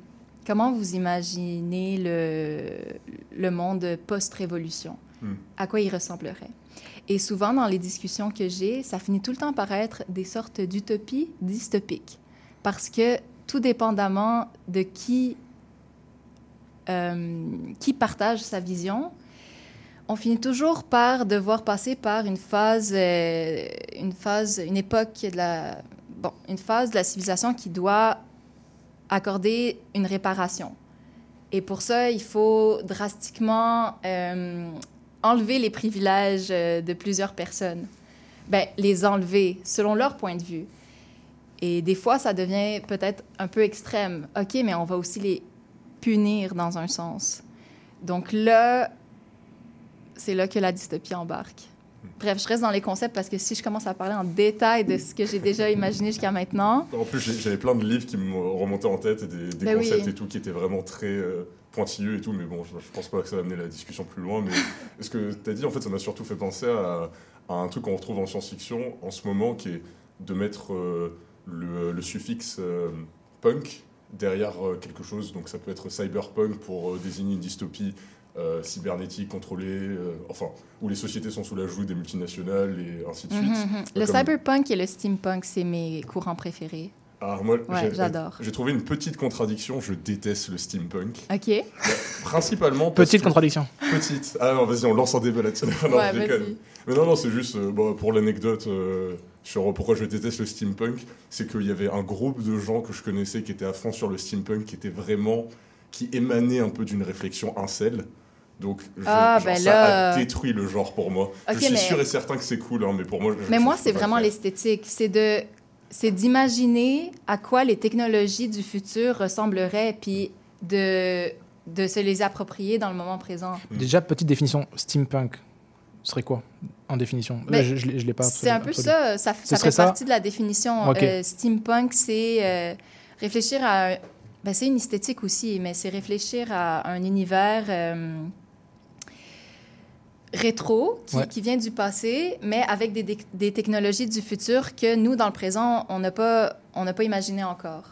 comment vous imaginez le, le monde post-révolution? Hmm. À quoi il ressemblerait? Et souvent, dans les discussions que j'ai, ça finit tout le temps par être des sortes d'utopies dystopiques. Parce que tout dépendamment de qui, euh, qui partage sa vision, on finit toujours par devoir passer par une phase, euh, une phase, une époque de la, bon, une phase de la civilisation qui doit accorder une réparation. Et pour ça, il faut drastiquement euh, enlever les privilèges de plusieurs personnes. Ben, les enlever selon leur point de vue. Et des fois, ça devient peut-être un peu extrême. OK, mais on va aussi les punir dans un sens. Donc là, c'est là que la dystopie embarque. Bref, je reste dans les concepts parce que si je commence à parler en détail de ce que j'ai déjà imaginé jusqu'à maintenant, En plus, j'avais plein de livres qui me remontaient en tête et des, des Ben concepts oui. et tout qui étaient vraiment très euh, pointilleux et tout. Mais bon, je, je pense pas que ça va amener la discussion plus loin. Mais ce que tu as dit, en fait, ça m'a surtout fait penser à, à un truc qu'on retrouve en science-fiction en ce moment qui est de mettre euh, le, le suffixe euh, punk derrière euh, quelque chose. Donc ça peut être cyberpunk pour euh, désigner une dystopie euh, cybernétique contrôlée, euh, enfin, où les sociétés sont sous la joue des multinationales et ainsi de suite. Mhm, mhm. le Comme- cyberpunk et le steampunk, c'est mes courants préférés. Ah, moi, Ouais, j'adore. J'ai trouvé une petite contradiction. Je déteste le steampunk. OK. Principalement. Petite que- contradiction. Petite. Ah non, vas-y, on lance un débat là-dessus. Non, Ouais. Mais non, non, c'est juste euh, bon, pour l'anecdote euh, sur pourquoi je déteste le steampunk. C'est qu'il y avait un groupe de gens que je connaissais qui étaient à fond sur le steampunk, qui était vraiment. qui émanait un peu d'une réflexion incel. Donc, je- Ah, genre, ben ça là- a détruit le genre pour moi. Je suis mais- sûr et certain que c'est cool, hein, mais pour moi. je- Mais je- moi, c'est vraiment l'esthétique. C'est de c'est d'imaginer à quoi les technologies du futur ressembleraient, puis de, de se les approprier dans le moment présent. Déjà, petite définition, steampunk, ce serait quoi en définition? Là, je, je, l'ai- pas. C'est un peu ça. Ça, fait ça? partie de la définition. Ok. Euh, steampunk, c'est euh, réfléchir à... un- Ben, c'est une esthétique aussi, mais c'est réfléchir à un univers euh, rétro qui, Ouais. qui vient du passé, mais avec des, technologies du futur que nous, dans le présent, on n'a pas, on n'a pas imaginé encore.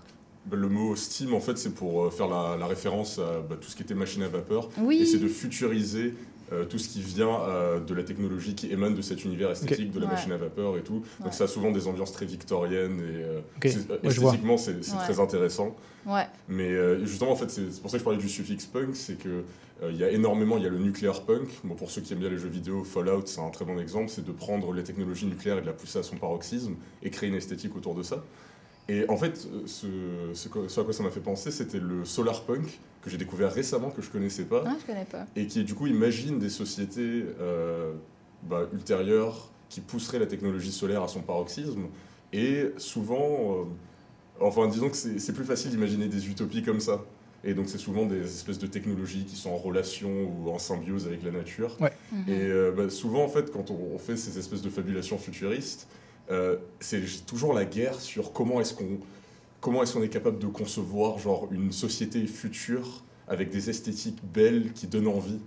Bah, Le mot Steam, en fait, c'est pour faire la, la référence à bah, tout ce qui était machine à vapeur. Oui. Et c'est de futuriser euh, tout ce qui vient euh, de la technologie qui émane de cet univers esthétique, de la Ouais. machine à vapeur et tout. Ouais. Donc ça a souvent des ambiances très victoriennes et euh, Ouais, esthétiquement, c'est très intéressant. Ouais. Mais euh, justement, en fait, c'est pour ça que je parlais du suffixe punk, c'est que euh, il y a énormément, il y a le nuclear punk. Bon, pour ceux qui aiment bien les jeux vidéo, Fallout, c'est un très bon exemple, c'est de prendre les technologies nucléaires et de la pousser à son paroxysme et créer une esthétique autour de ça. Et en fait, ce, ce à quoi ça m'a fait penser, c'était le solar punk que j'ai découvert récemment, que je connaissais pas, Ah, je connais pas. et qui du coup imagine des sociétés euh, bah, ultérieures qui pousseraient la technologie solaire à son paroxysme. Et souvent, euh, enfin disons que c'est plus facile d'imaginer des utopies comme ça. Et donc c'est souvent des espèces de technologies qui sont en relation ou en symbiose avec la nature. Ouais. Mhm. Et euh, bah, souvent en fait quand on, on fait ces espèces de fabulations futuristes, euh, c'est toujours la guerre sur comment est-ce qu'on comment est-ce qu'on est capable de concevoir genre une société future avec des esthétiques belles qui donnent envie?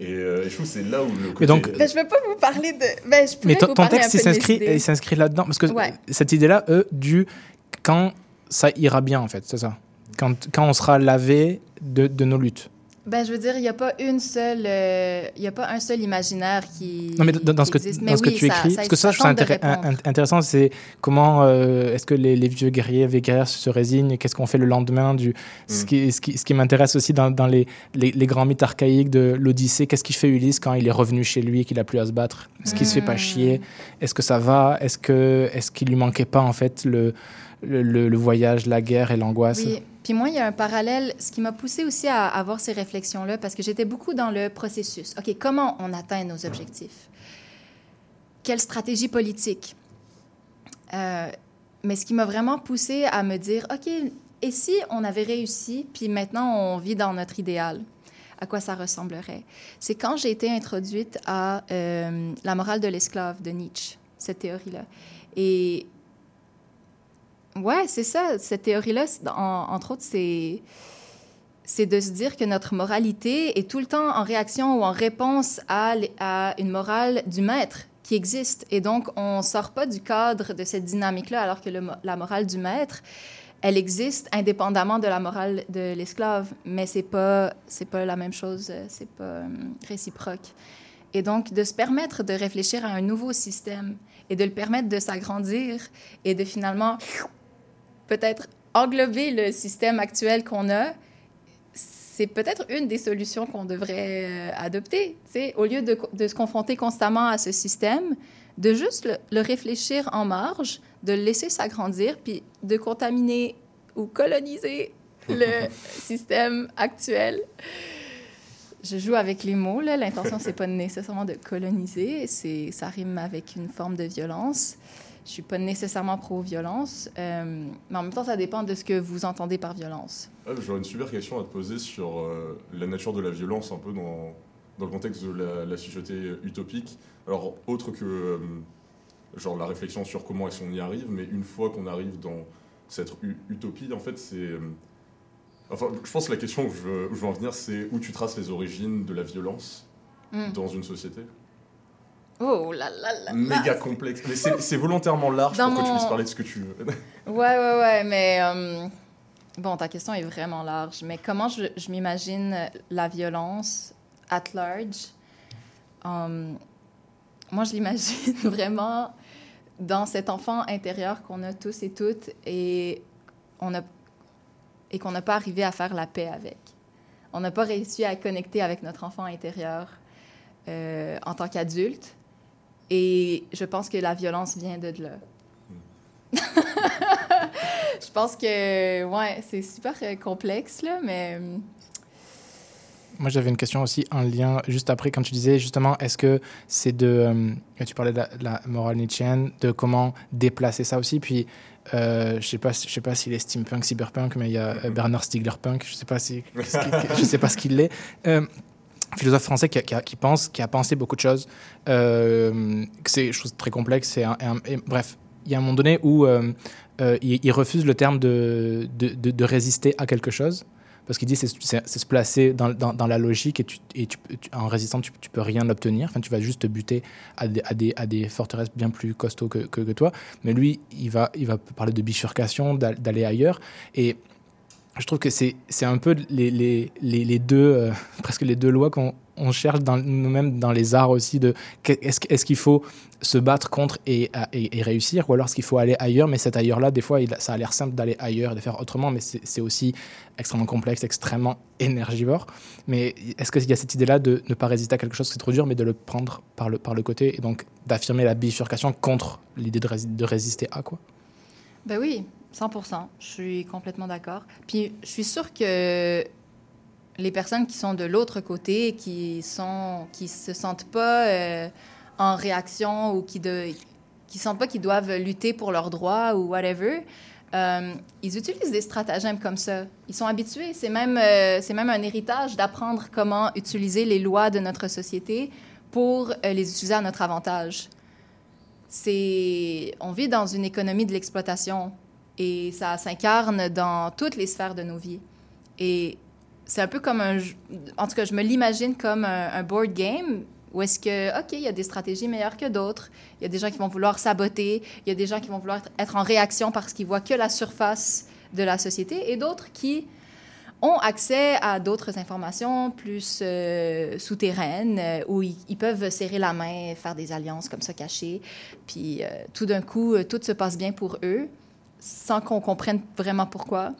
Et, euh, et je trouve que c'est là où le côté... donc- Ben, je veux pas vous parler de... Ben, je Mais ton, vous ton texte, il s'inscrit, idées. il s'inscrit là-dedans. Parce que Ouais. cette idée-là, eux, du quand ça ira bien, en fait, c'est ça? Quand, quand on sera lavé de, de nos luttes. Ben, je veux dire, il n'y a pas une seule, euh, il y a pas un seul imaginaire qui. Non, mais dans, dans ce que, qui dans ce tu ça- écris, ça- parce que ça je trouve intéressant, c'est comment euh, est-ce que les, les vieux guerriers, vieilles guerrières se résignent, qu'est-ce qu'on fait le lendemain du. Ce Mm. qui, ce qui, ce qui m'intéresse aussi dans, dans les, les, les grands mythes archaïques de l'Odyssée, qu'est-ce qu'il fait Ulysse quand il est revenu chez lui et qu'il a plus à se battre? Est-ce qu'il se fait pas Mm. chier? Est-ce que ça va? Est-ce que est-ce qu'il lui manquait pas en fait le, le, le- le voyage, la guerre et l'angoisse? Oui. Puis moi, il y a un parallèle, ce qui m'a poussé aussi à avoir ces réflexions-là, parce que j'étais beaucoup dans le processus. OK, comment on atteint nos objectifs? Quelle stratégie politique? Euh, mais ce qui m'a vraiment poussé à me dire, OK, et si on avait réussi, puis maintenant on vit dans notre idéal? À quoi ça ressemblerait? C'est quand j'ai été introduite à euh, la morale de l'esclave de Nietzsche, cette théorie-là. Et Ouais, c'est ça. Cette théorie-là, entre autres, c'est c'est de se dire que notre moralité est tout le temps en réaction ou en réponse à, à une morale du maître qui existe. Et donc, on ne sort pas du cadre de cette dynamique-là, alors que la morale du maître, elle existe indépendamment de la morale de l'esclave, mais c'est pas pas la même chose, c'est pas euh, réciproque. Et donc, de se permettre de réfléchir à un nouveau système et de le permettre de s'agrandir et de finalement peut-être englober le système actuel qu'on a, c'est peut-être une des solutions qu'on devrait euh, adopter. tu sais. Au lieu de, de se confronter constamment à ce système, de juste le, le réfléchir en marge, de le laisser s'agrandir, puis de contaminer ou coloniser le système actuel. Je joue avec les mots, là. L'intention, c'est pas nécessairement de coloniser. C'est, ça rime avec une forme de violence. Je suis pas nécessairement pro-violence, euh, mais en même temps, ça dépend de ce que vous entendez par violence. Ah, J'aurais une super question à te poser sur euh, la nature de la violence, un peu dans, dans le contexte de la, la société utopique. Alors, autre que euh, genre la réflexion sur comment est-ce qu'on y arrive, mais une fois qu'on arrive dans cette utopie, en fait, c'est. Enfin, je pense que la question où je veux, où je veux en venir, c'est où tu traces les origines de la violence Mm. dans une société? Oh là là là là. Méga complexe. Mais c'est volontairement large Dans pour que tu puisses parler de ce que tu veux. Ouais, ouais, ouais, mais euh, bon, ta question est vraiment large. Mais comment je, je m'imagine la violence at large? Euh, moi, je l'imagine vraiment dans cet enfant intérieur qu'on a tous et toutes et, on a, et qu'on n'a pas arrivé à faire la paix avec. On n'a pas réussi à connecter avec notre enfant intérieur euh, en tant qu'adulte. Et je pense que la violence vient de là. je pense que, ouais, c'est super euh, complexe, là, mais... euh, Moi, j'avais une question aussi en lien, juste après, quand tu disais justement, est-ce que c'est de. euh, tu parlais de la, de la morale nietzschéenne, de comment déplacer ça aussi. Puis, euh, je ne sais pas, je sais pas s'il est steampunk, cyberpunk, mais il y a euh, Bernard Stiegler punk, je ne sais pas, si, qu'est-ce qu'il- je sais pas ce qu'il est. Euh, philosophe français qui, pense, qui a pensé beaucoup de choses. Euh, que c'est chose très complexe. Et, bref, il y a un moment donné où euh, euh, il, refuse le terme de, de, résister à quelque chose. Parce qu'il dit c'est c'est- se placer dans, dans, la logique et, en résistant, tu, tu peux rien obtenir. Enfin, tu vas juste te buter à des, à des, à des forteresses bien plus costauds que, que, toi. Mais lui, il va, il va parler de bifurcation, d'al- d'aller ailleurs. Et je trouve que c'est c'est un peu les, les, les, deux, euh, presque les deux lois qu'on on cherche nous-mêmes, dans les arts aussi, de est-ce est qu'il faut se battre contre et, et, réussir, ou alors est-ce qu'il faut aller ailleurs, mais cet ailleurs-là, des fois, ça a l'air simple d'aller ailleurs de faire autrement, mais c'est c'est aussi extrêmement complexe, extrêmement énergivore. Mais est-ce qu'il y a cette idée-là de ne pas résister à quelque chose qui est trop dur, mais de le prendre par le, par le côté, et donc d'affirmer la bifurcation contre l'idée de résister à quoi? Ben oui, 100 Je suis complètement d'accord. Puis je suis sûre que les personnes qui sont de l'autre côté, qui sont, qui se sentent pas euh, en réaction ou qui de, qui sentent pas qu'ils doivent lutter pour leurs droits ou whatever, euh, ils utilisent des stratagèmes comme ça. Ils sont habitués. C'est même, euh, c'est même un héritage d'apprendre comment utiliser les lois de notre société pour les utiliser à notre avantage. C'est, on vit dans une économie de l'exploitation et ça s'incarne dans toutes les sphères de nos vies. Et c'est un peu comme un, en tout cas, je me l'imagine comme un, board game où est-ce que, OK, il y a des stratégies meilleures que d'autres. Il y a des gens qui vont vouloir saboter. Il y a des gens qui vont vouloir être- en réaction parce qu'ils voient que la surface de la société et d'autres qui ont accès à d'autres informations plus euh, souterraines euh, où ils, peuvent serrer la main, faire des alliances comme ça cachées. Puis euh, tout d'un coup, tout se passe bien pour eux sans qu'on comprenne vraiment pourquoi.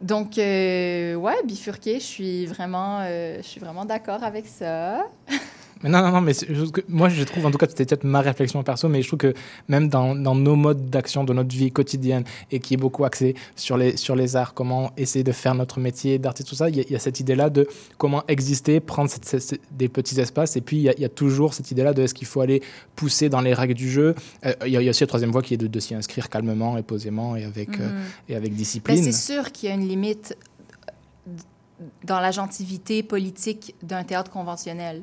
Donc, euh, ouais, bifurqué, je suis vraiment, euh, je suis vraiment d'accord avec ça. Mais non, non, non, mais que moi, je trouve, en tout cas, c'était peut-être ma réflexion perso, mais je trouve que même dans, dans nos modes d'action de notre vie quotidienne et qui est beaucoup axé sur les, sur les arts, comment essayer de faire notre métier d'artiste, tout ça, il y, a- il y a cette idée-là de comment exister, prendre cette- cette- cette- des petits espaces, et puis il y a, il y a toujours cette idée-là de est-ce qu'il faut aller pousser dans les règles du jeu. Euh, il, y a, il y a aussi la troisième voie qui est de, de s'y inscrire calmement et posément et avec, euh, Mhm. et avec Ben, discipline. c'est sûr qu'il y a une limite dans la gentilité politique d'un théâtre conventionnel.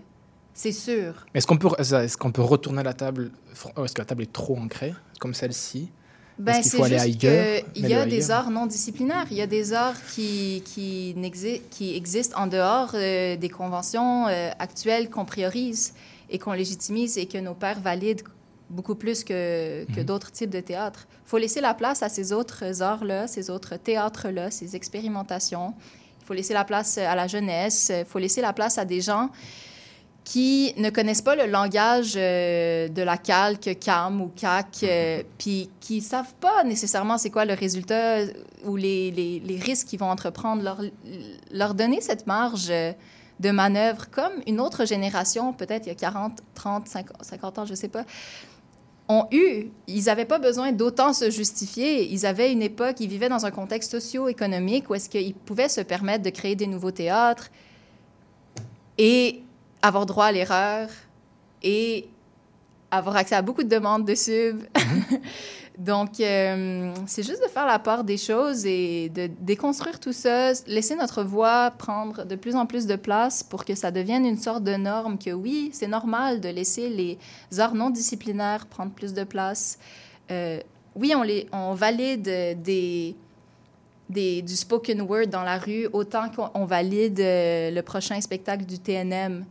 C'est sûr. Est-ce qu'on peut, est-ce qu'on peut retourner la table fr- Est-ce que la table est trop ancrée, comme celle-ci? Ben, Est-ce qu'il faut aller ailleurs qu'il Mais y a des arts non disciplinaires. Il y a des arts qui, qui, qui existent en dehors euh, des conventions euh, actuelles qu'on priorise et qu'on légitimise et que nos pères valident beaucoup plus que, que Mhm. d'autres types de théâtre. Il faut laisser la place à ces autres arts-là, ces autres théâtres-là, ces expérimentations. Il faut laisser la place à la jeunesse. Il faut laisser la place à des gens qui ne connaissent pas le langage euh, de la calque, CAM ou CAC, euh, puis qui savent pas nécessairement c'est quoi le résultat ou les, les, les risques qu'ils vont entreprendre, leur, leur donner cette marge euh, de manœuvre comme une autre génération, peut-être il y a 40, 30, 50, 50 ans, je sais pas, ont eu. Ils n'avaient pas besoin d'autant se justifier. Ils avaient une époque, ils vivaient dans un contexte socio-économique où est-ce qu'ils pouvaient se permettre de créer des nouveaux théâtres et avoir droit à l'erreur et avoir accès à beaucoup de demandes de sub. Donc, euh, c'est juste de faire la part des choses et de déconstruire tout ça, laisser notre voix prendre de plus en plus de place pour que ça devienne une sorte de norme que oui, c'est normal de laisser les arts non disciplinaires prendre plus de place. Euh, oui, on, les, on valide des, des, du spoken word dans la rue autant qu'on valide euh, le prochain spectacle du TNM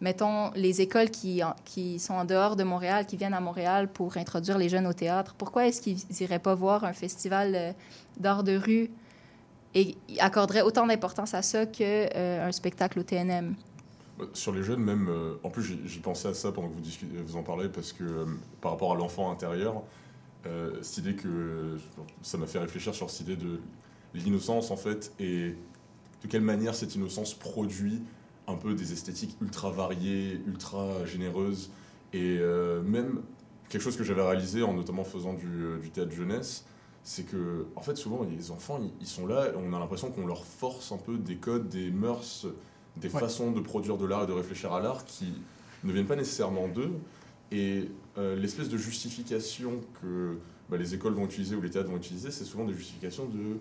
mettons, les écoles qui, qui sont en dehors de Montréal, qui viennent à Montréal pour introduire les jeunes au théâtre, pourquoi est-ce qu'ils n'iraient pas voir un festival euh, d'art de rue et accorderaient autant d'importance à ça qu'un spectacle au TNM? Bah, Sur les jeunes, même, euh, en plus, j'y pensais à ça pendant que vous, vous en parlez, parce que euh, par rapport à l'enfant intérieur, euh, cette idée que ça m'a fait réfléchir sur cette idée de l'innocence, en fait, et de quelle manière cette innocence produit un peu des esthétiques ultra variées, ultra généreuses, et euh, même quelque chose que j'avais réalisé en notamment faisant du, euh, du théâtre jeunesse, c'est que, en fait, souvent, les enfants, ils, ils sont là, et on a l'impression qu'on leur force un peu des codes, des mœurs, des Ouais. façons de produire de l'art et de réfléchir à l'art qui ne viennent pas nécessairement d'eux. Et euh, l'espèce de justification que bah, les écoles vont utiliser ou les théâtres vont utiliser, c'est souvent des justifications de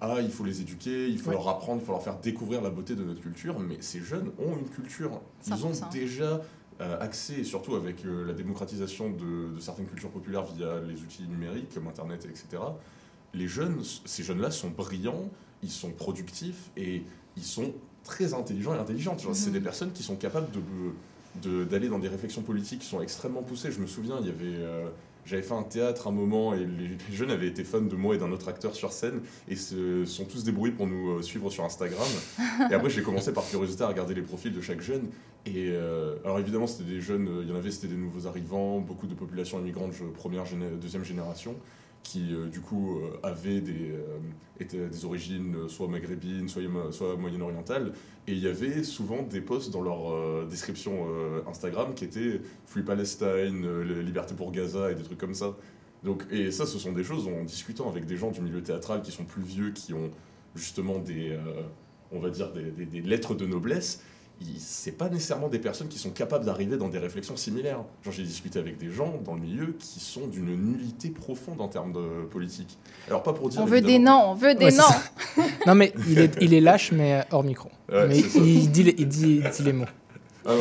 ah, il faut les éduquer, il faut Ouais. leur apprendre, il faut leur faire découvrir la beauté de notre culture. Mais ces jeunes ont une culture. Ils ont 100%. déjà euh, accès, et surtout avec euh, la démocratisation de, de certaines cultures populaires via les outils numériques comme Internet, etc. Les jeunes, ces jeunes-là sont brillants, ils sont productifs et ils sont très intelligents et intelligentes. C'est Mhm. des personnes qui sont capables de de- d'aller dans des réflexions politiques qui sont extrêmement poussées. Je me souviens, il y avait, euh, j'avais fait un théâtre un moment et les, jeunes avaient été fans de moi et d'un autre acteur sur scène et se sont tous débrouillés pour nous euh, suivre sur Instagram. et après, j'ai commencé par curiosité à regarder les profils de chaque jeune. Et euh, alors évidemment, c'était des jeunes, euh, il y en avait, c'était des nouveaux arrivants, beaucoup de populations immigrantes, première, deuxième génération qui euh, du coup euh, avaient des, euh, étaient des origines soit maghrébines, soit, soit moyen-orientales. Et il y avait souvent des posts dans leur description Instagram qui étaient Free Palestine, liberté pour Gaza et des trucs comme ça. Donc, et ça, ce sont des choses, en discutant avec des gens du milieu théâtral qui sont plus vieux, qui ont justement des, on va dire, des, lettres de noblesse, c'est pas nécessairement des personnes qui sont capables d'arriver dans des réflexions similaires. Genre, j'ai discuté avec des gens dans le milieu qui sont d'une nullité profonde en termes de politique. Alors, pas pour dire. On veut des noms, on veut des Ouais, noms. non, mais il est, il est lâche, mais hors micro. Ouais, mais il dit, les, il, dit, il dit les mots. Ah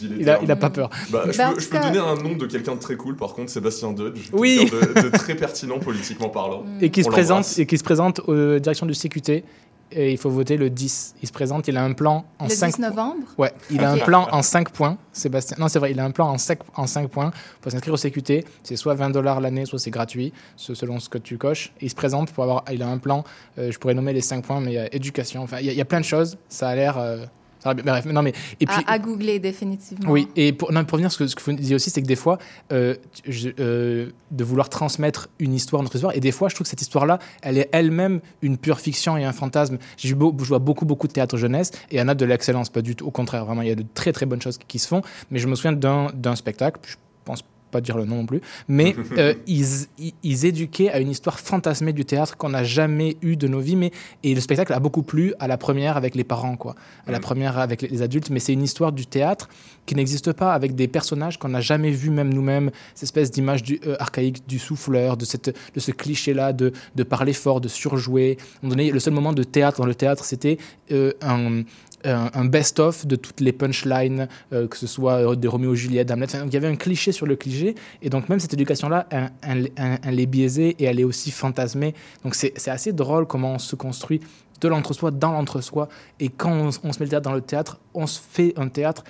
il, a, il a pas peur. Bah, je, Bah, peux, je donner un nom de quelqu'un de très cool, par contre, Sébastien Dodge. Oui. de, de très pertinent politiquement parlant. Et qui, se présente, et qui se présente aux directions du CQT. Et il faut voter le 10. Il se présente, il a un plan en Le 5 10 novembre? Ouais, il a un plan en 5 points, Sébastien. Non, c'est vrai, il a un plan en 5, en 5 points. Il faut s'inscrire au CQT. C'est soit 20 dollars l'année, soit c'est gratuit, ce- selon ce que tu coches. Et il se présente pour avoir. Il a un plan, euh, je pourrais nommer les 5 points, mais il y a éducation. Enfin, il y, a- il y a plein de choses. Ça a l'air. euh, ça a l'air- bref, non, mais. Et puis, à, à googler, définitivement. oui, et pour, non, pour venir ce que, ce que vous disiez aussi, c'est que des fois, euh, je- euh, de vouloir transmettre une histoire, notre histoire, et des fois, je trouve que cette histoire-là, elle est elle-même une pure fiction et un fantasme. Beau- je vois beaucoup, beaucoup de théâtre jeunesse, et il y en a de l'excellence, pas du tout. Au contraire, vraiment, il y a de très, très bonnes choses qui se font. Mais je me souviens d'un d'un spectacle, je pense pas dire le nom non plus, mais euh, ils, ils, ils éduquaient à une histoire fantasmée du théâtre qu'on n'a jamais eu de nos vies. Mais, et le spectacle a beaucoup plu à la première avec les parents, quoi, à la première avec les, les adultes. Mais c'est une histoire du théâtre qui n'existe pas avec des personnages qu'on n'a jamais vus, même nous-mêmes, cette espèce d'image du, euh, archaïque du souffleur, de, cette, de ce cliché-là de, de parler fort, de surjouer. Moment donné, le seul moment de théâtre dans le théâtre, c'était euh, un un, best-of de toutes les punchlines, euh, que ce soit euh, de Roméo et Juliette, d'Hamlet. Enfin, il y avait un cliché sur le cliché, et donc même cette éducation-là, elle, est biaisée et elle est aussi fantasmée. Donc c'est assez drôle comment on se construit de l'entre-soi dans l'entre-soi. Et quand on se met le théâtre dans le théâtre, on se fait un théâtre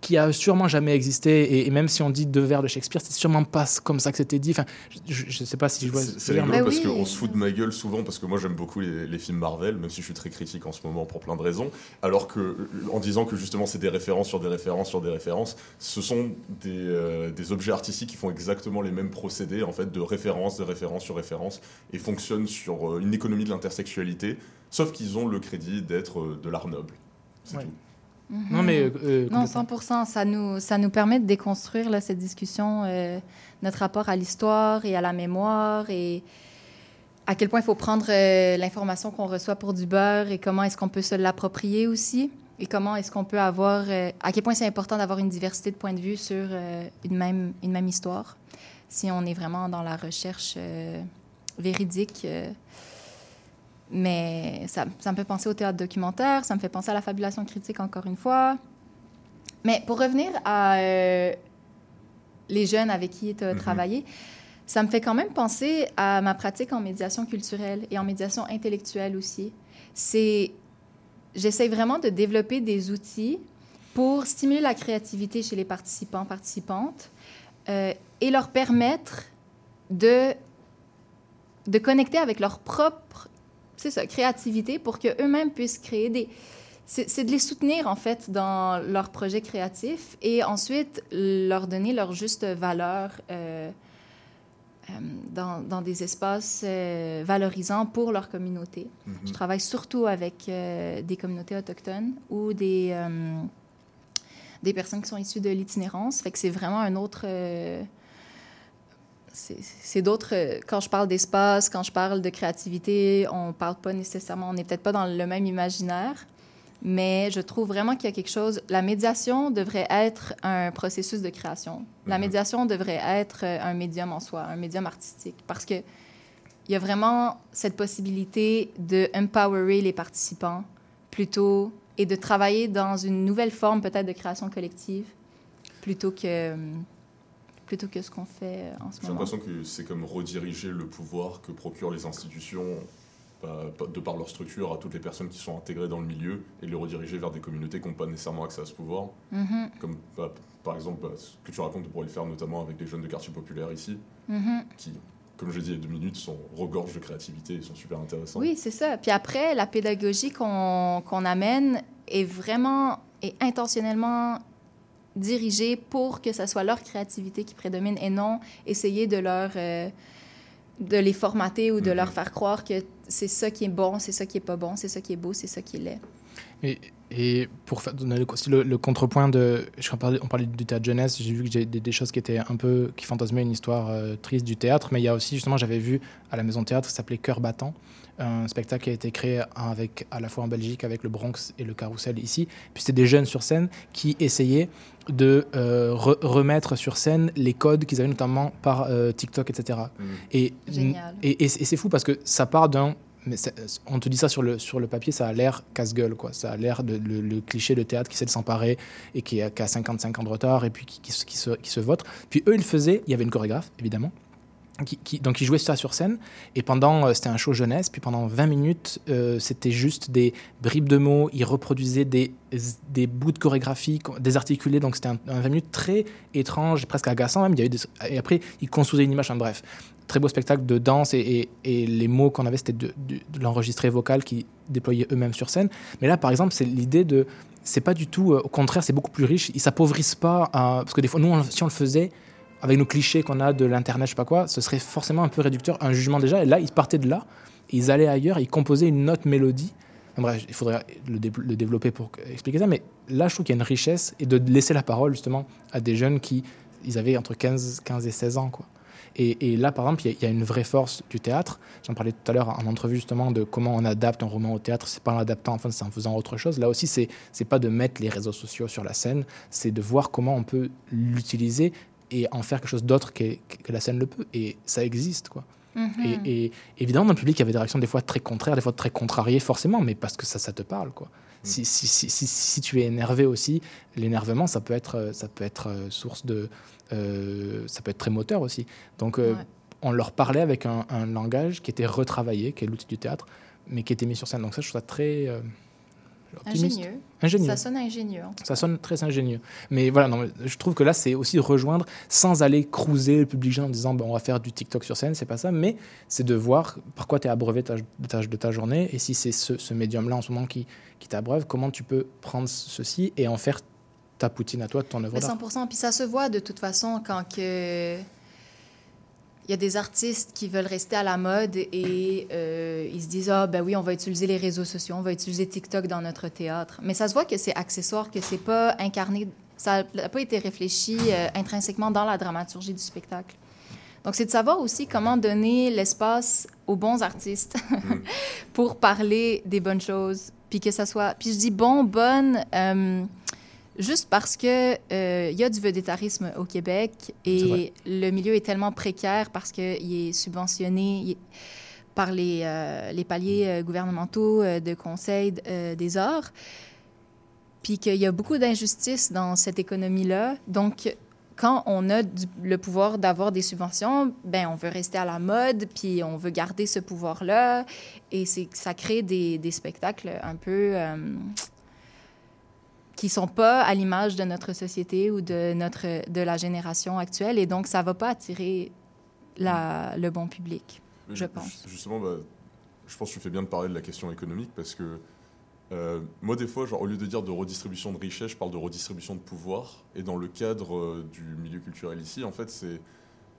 qui a sûrement jamais existé. Et, et même si on dit deux vers de Shakespeare, c'est sûrement pas comme ça que c'était dit. Enfin, je, je sais pas si je vois. C'est rigolo parce qu'on se fout de ma gueule souvent parce que moi j'aime beaucoup les, les films Marvel, même si je suis très critique en ce moment pour plein de raisons. Alors que euh, en disant que justement c'est des références sur des références sur des références, ce sont des, euh, des objets artistiques qui font exactement les mêmes procédés en fait de référence, de référence sur référence et fonctionnent sur euh, une économie de l'intersexualité, sauf qu'ils ont le crédit d'être euh, de l'art noble. C'est Ouais. tout. Non, mais. euh, euh, Non, complètement. 100 ça nous, ça nous permet de déconstruire là, cette discussion, euh, notre rapport à l'histoire et à la mémoire et à quel point il faut prendre euh, l'information qu'on reçoit pour du beurre et comment est-ce qu'on peut se l'approprier aussi. Et comment est-ce qu'on peut avoir, à quel point c'est important d'avoir une diversité de points de vue sur une, même, une même histoire, si on est vraiment dans la recherche véridique. Mais ça, ça me fait penser au théâtre documentaire, ça me fait penser à la fabulation critique encore une fois. Mais pour revenir à euh, les jeunes avec qui tu as travaillé, ça me fait quand même penser à ma pratique en médiation culturelle et en médiation intellectuelle aussi. C'est, j'essaie vraiment de développer des outils pour stimuler la créativité chez les participants, participantes, euh, et leur permettre de, de connecter avec leur propre c'est ça, créativité pour qu'eux-mêmes puissent créer des... C'est de les soutenir, en fait, dans leurs projets créatifs et ensuite leur donner leur juste valeur euh, euh, dans, dans des espaces euh, valorisants pour leur communauté. Mhm. Je travaille surtout avec euh, des communautés autochtones ou des, des personnes qui sont issues de l'itinérance. Fait que c'est vraiment un autre... c'est d'autres. euh, Quand je parle d'espace, quand je parle de créativité, on parle pas nécessairement. On n'est peut-être pas dans le même imaginaire, mais je trouve vraiment qu'il y a quelque chose. La médiation devrait être un processus de création. La médiation devrait être euh, un médium en soi, un médium artistique, parce que il y a vraiment cette possibilité de empowerer les participants plutôt et de travailler dans une nouvelle forme peut-être de création collective plutôt que plutôt que ce qu'on fait euh, en ce J'ai moment. l'impression que c'est comme rediriger le pouvoir que procurent les institutions de par leur structure à toutes les personnes qui sont intégrées dans le milieu et le rediriger vers des communautés qui n'ont pas nécessairement accès à ce pouvoir. Mhm. Comme bah, par exemple bah, ce que tu racontes, on pourrait le faire notamment avec les jeunes de quartier populaire ici, Mhm. qui, comme je l'ai dit il y a deux minutes, sont regorgent de créativité et sont super intéressants. Oui, c'est ça. Puis après, la pédagogie qu'on qu'on amène est vraiment et intentionnellement dirigée pour que ce soit leur créativité qui prédomine et non essayer de leur euh, de les formater ou de leur faire croire que c'est ça qui est bon, c'est ça qui est pas bon, c'est ça qui est beau, c'est ça qui est laid. Et, et pour fa- donner le, le, le contrepoint de. Je parlais, on parlait du théâtre jeunesse, j'ai vu que j'ai des, des choses qui étaient un peu. qui fantasmaient une histoire euh, triste du théâtre, mais il y a aussi, justement, j'avais vu à la maison de théâtre, ça s'appelait Cœur battant, un spectacle qui a été créé avec, à la fois en Belgique, avec le Bronx et le Carrousel ici. Puis c'était des jeunes sur scène qui essayaient de euh, re- remettre sur scène les codes qu'ils avaient notamment par euh, TikTok, etc. Et, Génial. et, et c'est et c'est fou parce que ça part d'un. Mais on te dit ça sur le, sur le papier, ça a l'air casse-gueule, quoi. Ça a l'air de le, le cliché de théâtre qui sait de s'emparer et qui a, qui a 55 ans de retard et puis qui, qui, se- qui se, qui se vote. Puis eux, ils le faisaient. Il y avait une chorégraphe, évidemment. Donc ils jouaient ça sur scène. Et pendant euh, c'était un show jeunesse puis pendant 20 minutes euh, c'était juste des bribes de mots. Ils reproduisaient des, des bouts de chorégraphie désarticulés donc c'était un, un 20 minutes très étrange presque agaçant même. Il y avait des- et après ils construisaient une image. En bref très beau spectacle de danse et, et- les mots qu'on avait c'était de, de- l'enregistré vocal qui déployaient eux-mêmes sur scène. Mais là par exemple c'est l'idée de c'est pas du tout euh, au contraire c'est beaucoup plus riche. Ils s'appauvrissent pas parce que des fois nous si on le faisait avec nos clichés qu'on a de l'internet je sais pas quoi ce serait forcément un peu réducteur un jugement déjà et là ils partaient de là ils allaient ailleurs ils composaient une autre mélodie bref il faudrait le, dé- le développer pour que- expliquer ça mais là je trouve qu'il y a une richesse et de laisser la parole justement à des jeunes qui ils avaient entre 15, 15 et 16 ans et, là, par exemple, il y, a- il y a une vraie force du théâtre. J'en parlais tout à l'heure en entrevue justement de comment on adapte un roman au théâtre. C'est pas en l'adaptant, enfin, c'est en faisant autre chose. Là aussi, c'est c'est pas de mettre les réseaux sociaux sur la scène, c'est de voir comment on peut l'utiliser et en faire quelque chose d'autre que, que la scène le peut. Et ça existe, quoi. Mhm. Et, et évidemment, dans le public, il y avait des réactions des fois très contraires, des fois très contrariées, forcément, mais parce que ça, ça te parle, quoi. Si, si, si, si, si tu es énervé aussi, l'énervement, ça peut être, euh, ça peut être euh, source de. euh, ça peut être très moteur aussi. Donc, euh, Ouais. on leur parlait avec un, un langage qui était retravaillé, qui est l'outil du théâtre, mais qui était mis sur scène. Donc, ça, je trouve ça très. euh, optimiste. Ingénieux. Ingénieux. Ça sonne ingénieux. en tout Ça sonne très ingénieux. Mais voilà, non, je trouve que là, c'est aussi de rejoindre sans aller cruiser le public jeune en disant bon, on va faire du TikTok sur scène, c'est pas ça, mais c'est de voir par quoi tu es abreuvé ta- de ta, de ta journée et si c'est ce, ce médium-là en ce moment qui, qui t'abreuve, comment tu peux prendre ceci et en faire ta poutine à toi, ton œuvre Mais d'art. 100 Puis ça se voit de toute façon quand que... il y a des artistes qui veulent rester à la mode et euh, ils se disent ah ben oui on va utiliser les réseaux sociaux, on va utiliser TikTok dans notre théâtre. Mais ça se voit que c'est accessoire, que c'est pas incarné, ça n'a pas été réfléchi euh, intrinsèquement dans la dramaturgie du spectacle. Donc c'est de savoir aussi comment donner l'espace aux bons artistes pour parler des bonnes choses Puis que ça soit. Puis je dis bon, bonne. euh, Juste parce que euh, il y a du védétarisme au Québec et le milieu est tellement précaire parce qu'il est subventionné il est- par les, euh, les paliers euh, gouvernementaux de conseil des arts, puis qu'il y a beaucoup d'injustices dans cette économie-là. Donc, quand on a du- le pouvoir d'avoir des subventions, ben on veut rester à la mode, puis on veut garder ce pouvoir-là, et c'est ça crée des, des spectacles un peu qui sont pas à l'image de notre société ou de notre de la génération actuelle, et donc ça va pas attirer la, le bon public, Mais je pense. Justement, bah, je pense que tu fais bien de parler de la question économique parce que euh, moi, des fois, genre, au lieu de dire de redistribution de richesse, je parle de redistribution de pouvoir. Et dans le cadre euh, du milieu culturel ici, en fait, c'est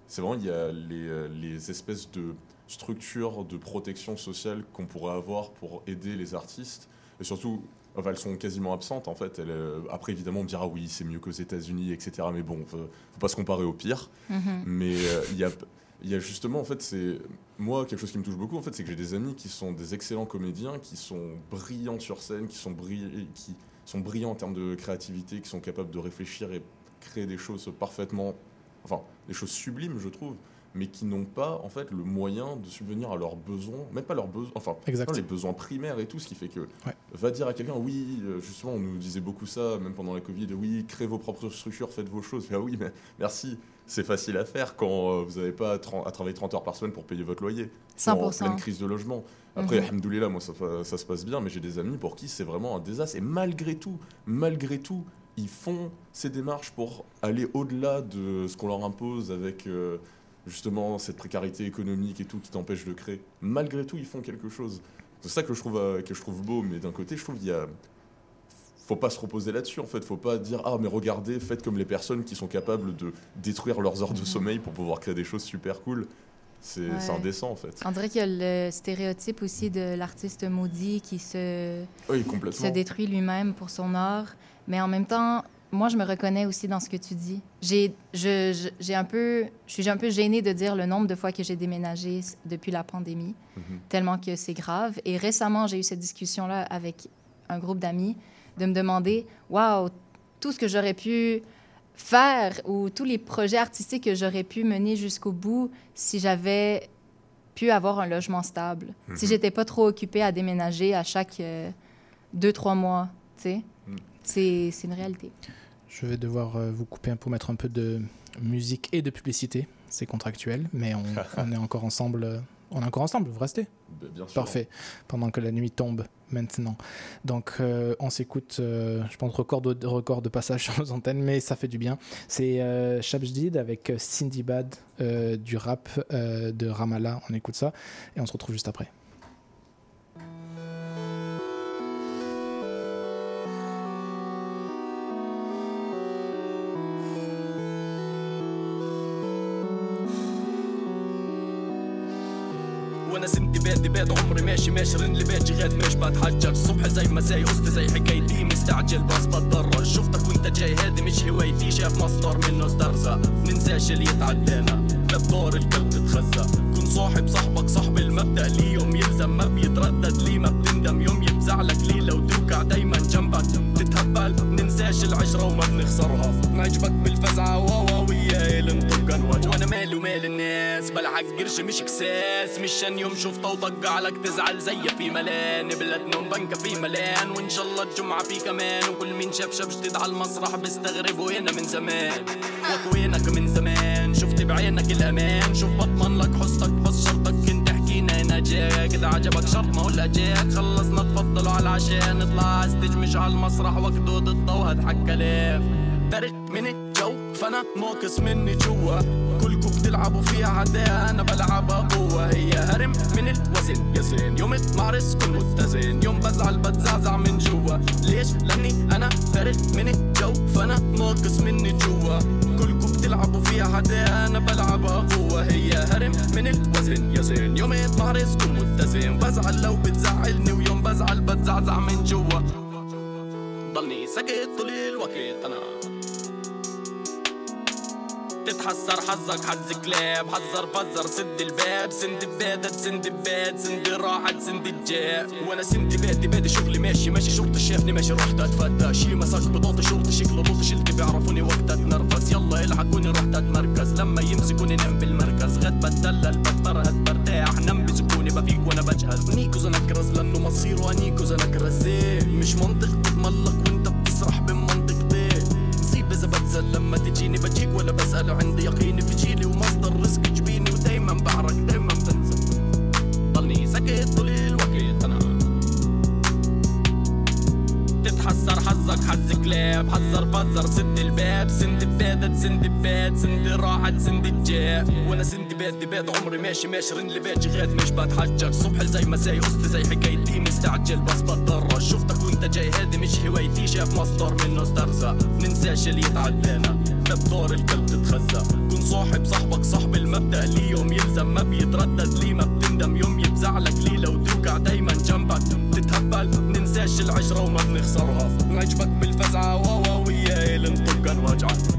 c'est vraiment, il y a les, euh, les espèces de structures de protection sociale qu'on pourrait avoir pour aider les artistes. Et surtout, enfin, elles sont quasiment absentes, en fait. Elles, euh, après, évidemment, on me dira oui, c'est mieux qu'aux États-Unis, etc. Mais bon, faut, faut pas se comparer au pire. Mhm. Mais euh, il y a il y a justement, en fait, c'est moi quelque chose qui me touche beaucoup, en fait, c'est que j'ai des amis qui sont des excellents comédiens, qui sont brillants sur scène, qui sont, bri- qui sont brillants en termes de créativité, qui sont capables de réfléchir et créer des choses parfaitement, enfin, des choses sublimes, je trouve, mais qui n'ont pas, en fait, le moyen de subvenir à leurs besoins, même pas leurs besoins, enfin, les besoins primaires et tout, ce qui fait que va dire à quelqu'un, oui, euh, justement, on nous disait beaucoup ça, même pendant la Covid, oui, créez vos propres structures, faites vos choses. Ah oui, mais merci, c'est facile à faire quand euh, vous n'avez pas à, tra- à travailler 30 heures par semaine pour payer votre loyer. En 100%. pleine crise de logement. Après, alhamdoulilah, moi, ça se passe bien, mais j'ai des amis pour qui c'est vraiment un désastre. Et malgré tout, malgré tout, ils font ces démarches pour aller au-delà de ce qu'on leur impose avec euh, justement cette précarité économique et tout qui t'empêche de créer. Malgré tout, ils font quelque chose. C'est ça que je trouve, euh, que je trouve beau, mais d'un côté, je trouve qu'il y a faut pas se reposer là-dessus en fait. Faut pas dire ah mais regardez, faites comme les personnes qui sont capables de détruire leurs heures de sommeil pour pouvoir créer des choses super cool. C'est Ouais. indécent en fait. On dirait qu'il y a le stéréotype aussi de l'artiste maudit qui se, Oui, qui complètement. se détruit lui-même pour son art. Mais en même temps, moi, je me reconnais aussi dans ce que tu dis. J'ai je- j'ai un peu, je suis un peu gênée de dire le nombre de fois que j'ai déménagé depuis la pandémie, Mhm. tellement que c'est grave. Et récemment, j'ai eu cette discussion-là avec un groupe d'amis de me demander, waouh, tout ce que j'aurais pu faire ou tous les projets artistiques que j'aurais pu mener jusqu'au bout si j'avais pu avoir un logement stable. Si Mhm. j'étais pas trop occupée à déménager à chaque euh, deux, trois mois, tu sais. C'est une réalité. Je vais devoir euh, vous couper un pour mettre un peu de musique et de publicité. C'est contractuel, mais on, on est encore ensemble. euh, On est encore ensemble, vous restez Ben, bien sûr. Parfait. Pendant que la nuit tombe maintenant. Donc euh, on s'écoute, euh, je pense, record de, record de passage sur nos antennes, mais ça fait du bien. C'est euh, Shabjdid avec Cindy Bad euh, du rap euh, de Ramallah. On écoute ça et on se retrouve juste après. بادي باد عمري ماشي ماشرن لباجي غاد مش بتحجر الصبح زي ما زي قصتي زي حكايتي مستعجل. بس بتضرر. شفتك وانت جاي. هادي مش هوايتي. شاف مصدر منه استرزق ننساش اللي يتعدانا. لا الكل تتخزى كن صاحب صاحبك صاحب المبدأ. لي يوم يلزم؟ ما بيتردد. لي ما بتندم؟ يوم يفزعلك لي لو توقع دايما جنبك؟ تتهبل. ننساش العشرة وما بنخسرها. نعجبك بالفزعة. واوا نواجه وأنا مالي ومال الناس بلعك قرش مش كساس مشان يوم شفته وطق عليك تزعل زي في ملان. بلادنا وبنكة في ملان. وإن شاء الله الجمعة في كمان. وكل مين شاف جديد على المسرح بيستغرب وينا من زمان. وينك من زمان. شفت بعينك الأمان. شوف بضمن لك حصتك بس شرطك كنت حكينا هنا جاك. إذا عجبك شرط ما ولا جاك. خلصنا تفضلوا على العشاء نطلع استج مش على المسرح. وقته ضده وهضحك كلاف فرق من الجو فانا ناقص مني جوا كلكم بتلعبوا فيها عداء أنا بلعبها قوة. هي هرم من الوزن. يا زين يوم اتمارس كن متزن يوم بزعل بتزعزع من جوا ليش؟ لأني أنا فارق من الجو. فأنا ناقص مني جوا كلكم بتلعبوا فيها عداء أنا بلعبها قوة. هي هرم من الوزن. يا زين يوم اتمارس كن متزن بزعل لو بتزعلني ويوم بزعل بتزعزع من جوا ضلني ساكت طول الوقت. أنا تتحسر حظك حظ كلاب. حذر فزر سد الباب. سند بادت سند باد سند راحت سند الجاب. وأنا سند بادي بادي شغلي ماشي ماشي شرطي شافني ماشي رحت اتفتى شي مسك بطاطي شرطي شكل لطي شلتي بيعرفوني وقت اتنرفز يلا الحقوني رحت أتمركز. لما يمسكوني نام بالمركز. غد بتدلل بتفرهد برتاح نم بسكوني بفيق وأنا بجهز. نيكوز انكرز لأنه مصيره أنيكوز انكرز إيه، مش منطق تتملق. لما تجيني بجيك ولا بسأل عندي يقيني. في جيلي ومصدر رزق جبيني ودايما بعرق دايما بنزل. ضلني سكت طول حظك حظ كلاب حذر فزر سد الباب سند بادت سند باد سند راحت سند الجاب وأنا سند باد باد عمري ماشي ماشي. رن باجي غاد مش بتحجر صبح زي مساي قصتي زي حكايتي مستعجل. بس بتضرر. شفتك وانت جاي هادي مش هوايتي. شاف مصدر منه استرزق ننساش اللي يتعدانا. بدور الكلب تتخزى. كن صاحب صاحبك صاحب المبدأ. ليه يوم يلزم ما بيتردد. ليه ما بتندم؟ يوم يبزعلك ليه لو توقع دايما جنبك؟ ننساش العشرة وما بنخسرها. نعجبك بالفزعة واوا ويا نطق نواجعك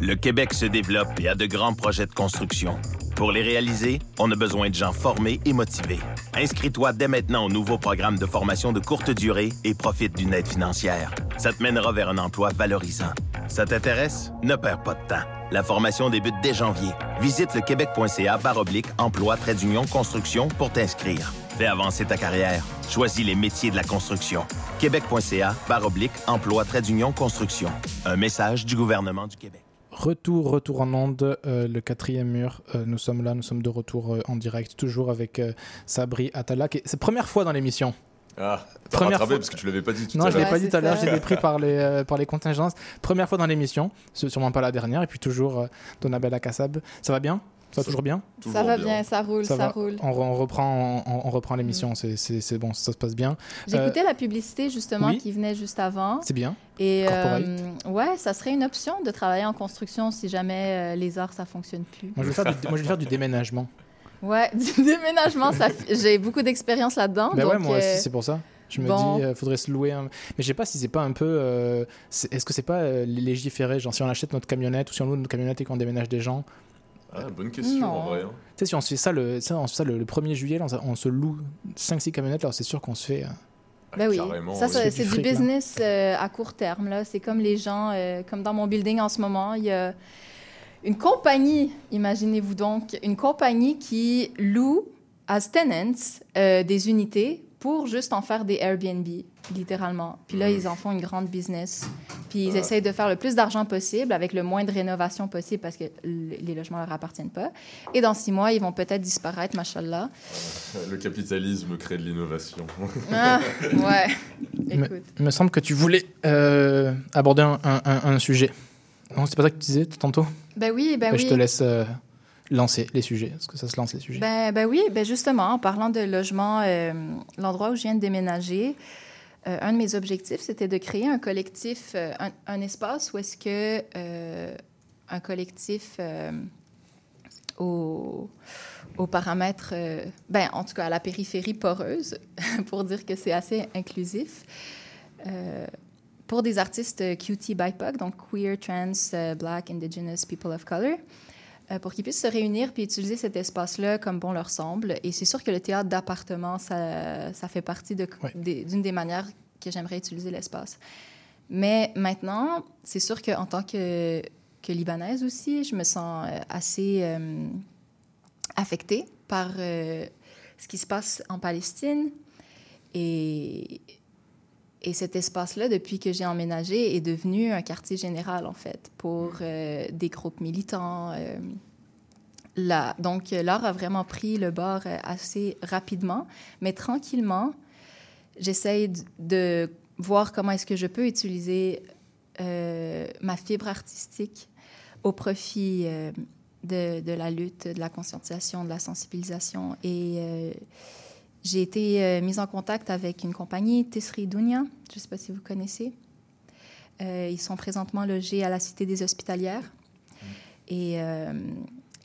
Le Québec se développe et a de grands projets de construction. Pour les réaliser, on a besoin de gens formés et motivés. Inscris-toi dès maintenant au nouveau programme de formation de courte durée et profite d'une aide financière. Ça te mènera vers un emploi valorisant. Ça t'intéresse? Ne perds pas de temps. La formation débute dès janvier. Visite le québec.ca oblique emploi trait d'union construction pour t'inscrire. Fais avancer ta carrière. Choisis les métiers de la construction. Québec.ca oblique emploi trait d'union construction. Un message du gouvernement du Québec. Retour, retour en onde, euh, le quatrième mur. Euh, nous sommes là, nous sommes de retour euh, en direct, toujours avec euh, Sabri Atalak. Et C'est première fois dans l'émission. Ah, t'as Première rattrapé fois- parce que tu l'avais pas dit tout Non, à je l'ai l'heure. pas dit tout à l'heure, j'ai été pris par les, euh, par les contingences. Première fois dans l'émission, c'est sûrement pas la dernière. Et puis toujours euh, Donabella Kassab. Ça va bien? Ça va toujours bien Ça va bien, ça roule, ça, roule. On, re- on reprend, on, on reprend l'émission, c'est- c'est c'est bon, ça se passe bien. J'ai Euh, écouté la publicité justement oui. qui venait juste avant. C'est bien. Et euh, ouais, ça serait une option de travailler en construction si jamais euh, les arts ça fonctionne plus. Moi, je vais faire du, moi, je vais faire du déménagement. Ouais, du déménagement, ça, j'ai beaucoup d'expérience là-dedans. Ben ouais, moi euh, aussi, c'est pour ça. Je me bon. dis, il faudrait se louer un. Mais je sais pas si c'est pas un peu. euh, c'est- Est-ce que c'est pas euh, légiféré Genre, si on achète notre camionnette ou si on loue notre camionnette et qu'on déménage des gens. Ah, bonne question Non. en vrai. hein. Tu sais, si on se fait ça le, sais, on se fait ça le, le 1er juillet, là, on, se- on se loue 5-6 camionnettes, alors c'est sûr qu'on se fait. euh, Ben oui, Carrément, ça, oui. ça, C'est du fric, business euh, à court terme. là. C'est comme les gens, euh, comme dans mon building en ce moment, il y a une compagnie, imaginez-vous donc, une compagnie qui loue as tenants euh, des unités pour juste en faire des Airbnb, littéralement. Puis là, ils en font une grande business. Puis ils Ah. essayent de faire le plus d'argent possible avec le moins de rénovation possible parce que les logements leur appartiennent pas. Et dans six mois, ils vont peut-être disparaître, machallah. Le capitalisme crée de l'innovation. Ah, ouais. Il me- Écoute. Il me semble que tu voulais euh, aborder un, un- un- un sujet. Non, c'est pas ça que tu disais tantôt? Ben oui, ben Ben, oui. Je te laisse euh, lancer les sujets, parce que ça se lance les sujets? Ben, ben oui, ben justement, en parlant de logement, euh, l'endroit où je viens de déménager, euh, un de mes objectifs, c'était de créer un collectif, euh, un, espace où est-ce que un collectif au- aux paramètres, ben, en tout cas à la périphérie poreuse, pour dire que c'est assez inclusif, pour des artistes QT BIPOC, donc queer, trans, black, indigenous, people of color, pour qu'ils puissent se réunir puis utiliser cet espace-là comme bon leur semble. Et c'est sûr que le théâtre d'appartement, ça, ça fait partie de- d'une des manières que j'aimerais utiliser l'espace. Mais maintenant, c'est sûr qu'en tant que, que Libanaise aussi, je me sens euh, assez euh, affectée par euh, ce qui se passe en Palestine. Et, et cet espace-là, depuis que j'ai emménagé, est devenu un quartier général, en fait, pour euh, des groupes militants. euh, là. Donc, euh, l'art a vraiment pris le bord assez rapidement, mais tranquillement, j'essaye de voir comment est-ce que je peux utiliser euh, ma fibre artistique au profit de, de la lutte, de la conscientisation, de la sensibilisation. Et j'ai été euh, mise en contact avec une compagnie, Tisri Dunia, je ne sais pas si vous connaissez. Euh, ils sont présentement logés à la Cité des Hospitalières. Et euh,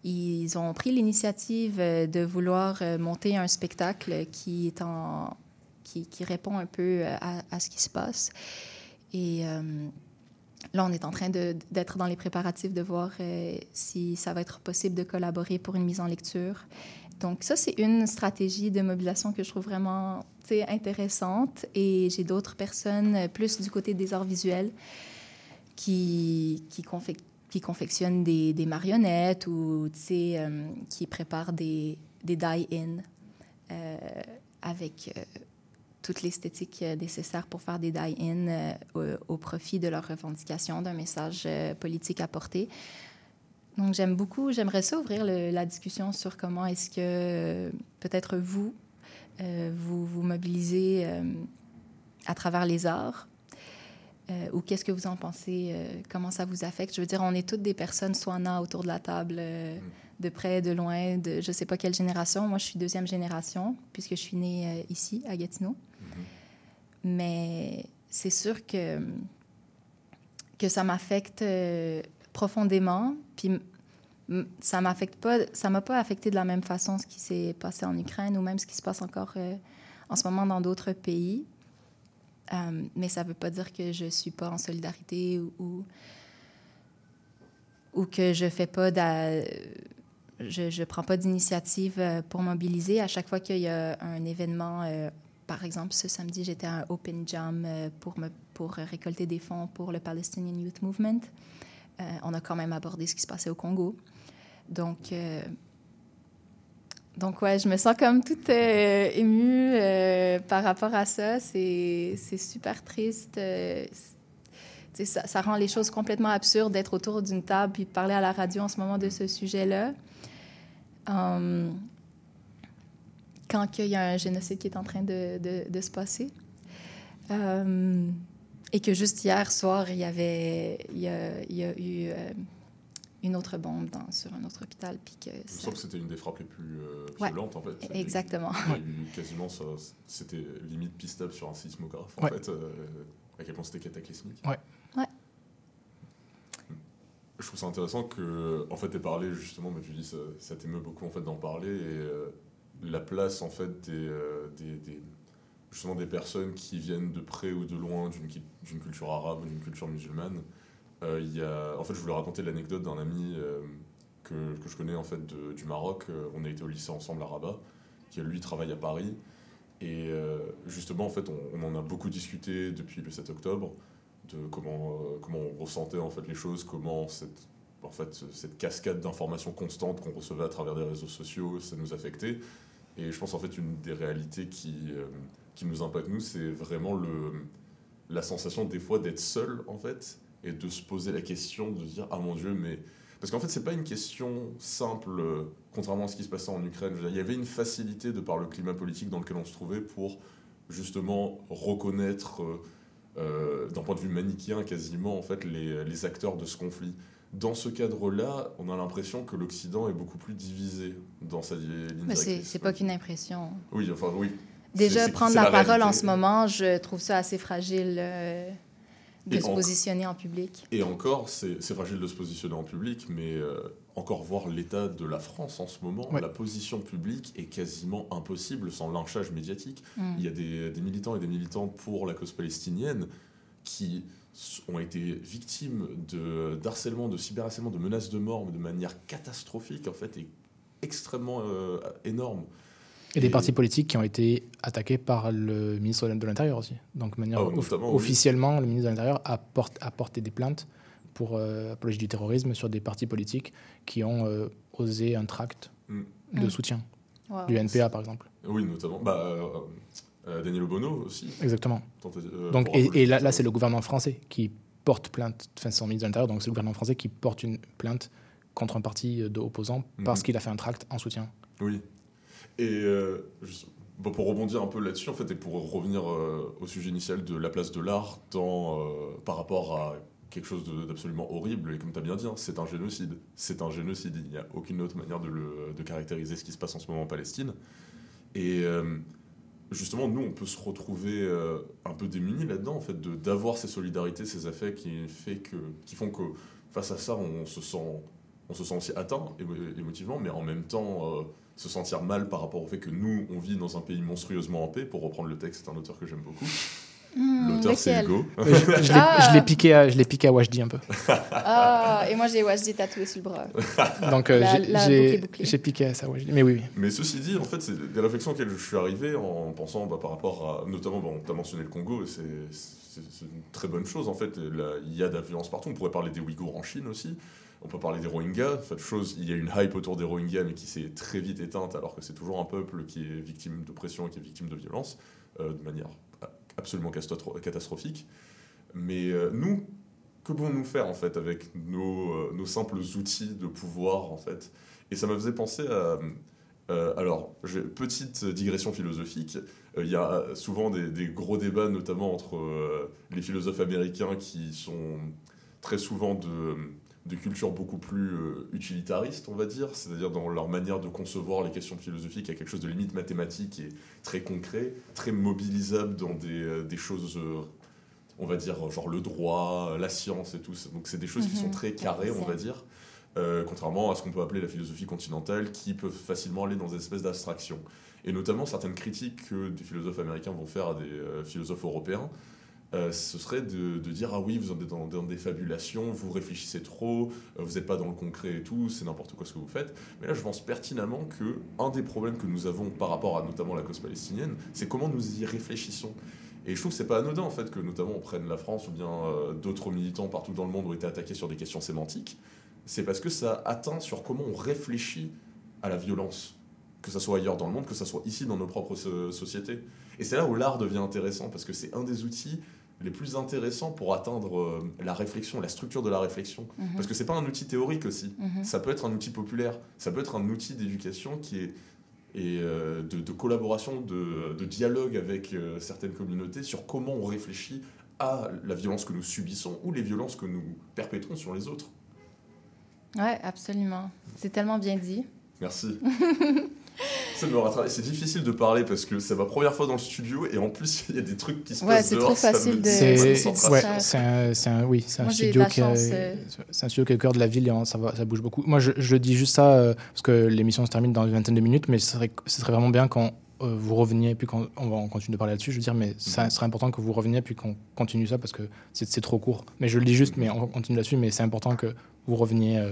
ils ont pris l'initiative de vouloir monter un spectacle qui, est en, qui, qui répond un peu à, à ce qui se passe. Et là, on est en train d'être dans les préparatifs de voir si ça va être possible de collaborer pour une mise en lecture. Donc ça, c'est une stratégie de mobilisation que je trouve vraiment intéressante. Et j'ai d'autres personnes euh, plus du côté des arts visuels qui, qui, confec- qui confectionnent des, des marionnettes ou euh, qui préparent des, des die-in euh, avec euh, toute l'esthétique nécessaire pour faire des die-in au, au profit de leurs revendications, d'un message politique à porter. Donc, j'aime beaucoup, j'aimerais ça ouvrir le- la discussion sur comment est-ce que peut-être vous, euh, vous vous mobilisez euh, à travers les arts. Euh, ou qu'est-ce que vous en pensez? comment ça vous affecte? Je veux dire, on est toutes des personnes SWANA autour de la table, euh, de près, de loin, de je ne sais pas quelle génération. Moi, je suis deuxième génération, puisque je suis née ici, à Gatineau. Mais c'est sûr que, que ça m'affecte profondément. Puis ça m'affecte pas, ça m'a pas affecté de la même façon ce qui s'est passé en Ukraine ou même ce qui se passe encore euh, en ce moment dans d'autres pays. Euh, mais ça veut pas dire que je suis pas en solidarité ou, ou, que je fais pas je, je prends pas d'initiative euh, pour mobiliser. À chaque fois qu'il y a un événement, par exemple, ce samedi, j'étais à un Open Jam pour, me, pour récolter des fonds pour le Palestinian Youth Movement. Euh, on a quand même abordé ce qui se passait au Congo. Donc, euh, donc ouais, je me sens comme toute euh, émue euh, par rapport à ça. C'est super triste. ça, rend les choses complètement absurdes d'être autour d'une table puis de parler à la radio en ce moment de ce sujet-là. Hum, quand il y a un génocide qui est en train de se passer. Hum, et que juste hier soir, il y avait il y a, il y a eu euh, une autre bombe dans, sur un autre hôpital. Puis que ça- semble que c'était une des frappes les plus euh, Ouais, violentes en fait. Exactement. Il y a eu quasiment ça, c'était limite pistable sur un sismographe en Ouais. fait, euh, à quel point c'était cataclysmique. Ouais. Ouais. Je trouve ça intéressant que, en fait, tu parlé justement, mais tu dis ça, ça t'émeut beaucoup en fait d'en parler et euh, la place en fait des, euh, des, des- justement des personnes qui viennent de près ou de loin d'une culture arabe ou d'une culture musulmane. Euh, y a, en fait, je voulais raconter l'anecdote d'un ami euh, que, que je connais en fait du Maroc. Euh, On a été au lycée ensemble à Rabat, qui lui travaille à Paris. Et euh, justement, en fait, on, on en a beaucoup discuté depuis le 7 octobre, de comment, comment on ressentait en fait les choses, comment cette, en fait, ce- cette cascade d'informations constantes qu'on recevait à travers des réseaux sociaux, ça nous affectait. Et je pense en fait une des réalités qui, qui nous impacte nous, c'est vraiment le, la sensation des fois d'être seul en fait et de se poser la question de dire ah mon dieu mais parce qu'en fait c'est pas une question simple euh, contrairement à ce qui se passait en Ukraine. Dire, il y avait une facilité de par le climat politique dans lequel on se trouvait pour justement reconnaître euh, euh, d'un point de vue manichéen quasiment en fait les, les acteurs de ce conflit. Dans ce cadre-là, on a l'impression que l'Occident est beaucoup plus divisé dans sa ligne Mais c'est pas qu'une impression. Oui, enfin oui. Déjà, prendre la, parole en ce moment, je trouve ça assez fragile euh, de Et se en- positionner en public. Et encore, c'est fragile de se positionner en public, mais euh, encore voir l'état de la France en ce moment, Ouais. la position publique est quasiment impossible sans lynchage médiatique. Mm. Il y a des, des militants et des militantes pour la cause palestinienne qui ont été victimes de d'harcèlement, de cyberharcèlement, de menaces de mort, mais de manière catastrophique en fait, et extrêmement euh, énorme. Et des partis politiques qui ont été attaqués par le ministre de l'Intérieur aussi. Donc, de manière Ah, off- oui. officiellement, le ministre de l'Intérieur a, a porté des plaintes pour euh, apologie du terrorisme sur des partis politiques qui ont euh, osé un tract Mm. de Mm. soutien. Wow. Du NPA, par exemple. Oui, notamment. Bah, euh, euh, Daniel Obono aussi. Exactement. Tenté- euh, Donc, et, là, c'est le gouvernement français qui porte plainte, enfin, c'est son ministre de l'Intérieur, donc c'est le gouvernement français qui porte une plainte contre un parti de opposants parce Mhm. qu'il a fait un tract en soutien. Oui. Et euh, pour rebondir un peu là-dessus, en fait, et pour revenir euh, au sujet initial de la place de l'art euh, par rapport à quelque chose d'absolument horrible, et comme tu as bien dit, hein, c'est un génocide. C'est un génocide. Il n'y a aucune autre manière de, caractériser ce qui se passe en ce moment en Palestine. Et justement, nous, on peut se retrouver un peu démunis là-dedans, en fait, d'avoir ces solidarités, ces affects qui, font que face à ça, on se sent, on se sent aussi atteint émo- émotivement, mais en même temps se sentir mal par rapport au fait que nous, on vit dans un pays monstrueusement en paix. Pour reprendre le texte, c'est un auteur que j'aime beaucoup. Hmm, L'auteur, c'est Hugo. Oui, je je l'ai Ah. piqué, à- je l'ai piqué à Wajdi un peu. Ah, et moi j'ai Wajdi tatoué sur le bras. Donc euh, j'ai- piqué à ça, Wajdi. Mais oui, oui. Mais ceci dit, en fait, c'est des réflexions auxquelles je suis arrivé en pensant bah, par rapport à. Notamment, bon, tu as mentionné le Congo, et c'est une très bonne chose, en fait. Il y a de la violence partout. On pourrait parler des Ouïghours en Chine aussi. On peut parler des Rohingyas. Choses, il y a une hype autour des Rohingyas, mais qui s'est très vite éteinte, alors que c'est toujours un peuple qui est victime d'oppression qui est victime de violence, euh, de manière absolument catastrophique. Mais euh, nous, que pouvons-nous faire en fait avec nos, euh, simples outils de pouvoir en fait? Et ça me faisait penser à alors petite digression philosophique. Il y a souvent des, gros débats, notamment entre les philosophes américains qui sont très souvent de, de culture beaucoup plus euh, utilitariste, on va dire, c'est-à-dire dans leur manière de concevoir les questions philosophiques, il y a quelque chose de limite mathématique et très concret, très mobilisable dans des, euh, des choses, euh, on va dire, genre le droit, la science et tout. Donc c'est des choses qui Mhm. sont très carrées, on va dire. Euh, contrairement à ce qu'on peut appeler la philosophie continentale, qui peuvent facilement aller dans des espèces d'abstraction. Et notamment certaines critiques que des philosophes américains vont faire à des philosophes européens, euh, ce serait de, dire ah oui vous êtes dans, des fabulations, vous réfléchissez trop, euh, vous n'êtes pas dans le concret et tout, c'est n'importe quoi ce que vous faites. Mais là je pense pertinemment que un des problèmes que nous avons par rapport à notamment la cause palestinienne, c'est comment nous y réfléchissons. Et je trouve que c'est pas anodin en fait que notamment on prenne la France ou bien euh, d'autres militants partout dans le monde ont été attaqués sur des questions sémantiques. C'est parce que ça atteint sur comment on réfléchit à la violence, que ça soit ailleurs dans le monde, que ça soit ici dans nos propres so- sociétés. Et c'est là où l'art devient intéressant parce que c'est un des outils les plus intéressants pour atteindre euh, la réflexion, la structure de la réflexion. Mhm. Parce que c'est pas un outil théorique aussi. Mhm. Ça peut être un outil populaire. Ça peut être un outil d'éducation qui est et euh, de, de collaboration, de, de dialogue avec euh, certaines communautés sur comment on réfléchit à la violence que nous subissons ou les violences que nous perpétrons sur les autres. Ouais, absolument. C'est tellement bien dit. Merci. C'est difficile de parler parce que c'est ma première fois dans le studio et en plus il y a des trucs qui se Ouais, passent c'est dehors. trop facile de- C'est ouais, un, un- oui, studio qui est, chance, euh. c'est un studio qui est au cœur de la ville et ça, va, ça bouge beaucoup. Moi, je, je dis juste ça euh, parce que l'émission se termine dans une vingtaine de minutes, mais ce serait, ce serait vraiment bien quand euh, vous reveniez puis quand on va on continue de parler là-dessus. Je veux dire, mais ça serait important que vous reveniez puis qu'on continue ça parce que c'est c'est trop court. Mais je le dis juste, mais on continue là-dessus. Mais c'est important que vous reveniez euh,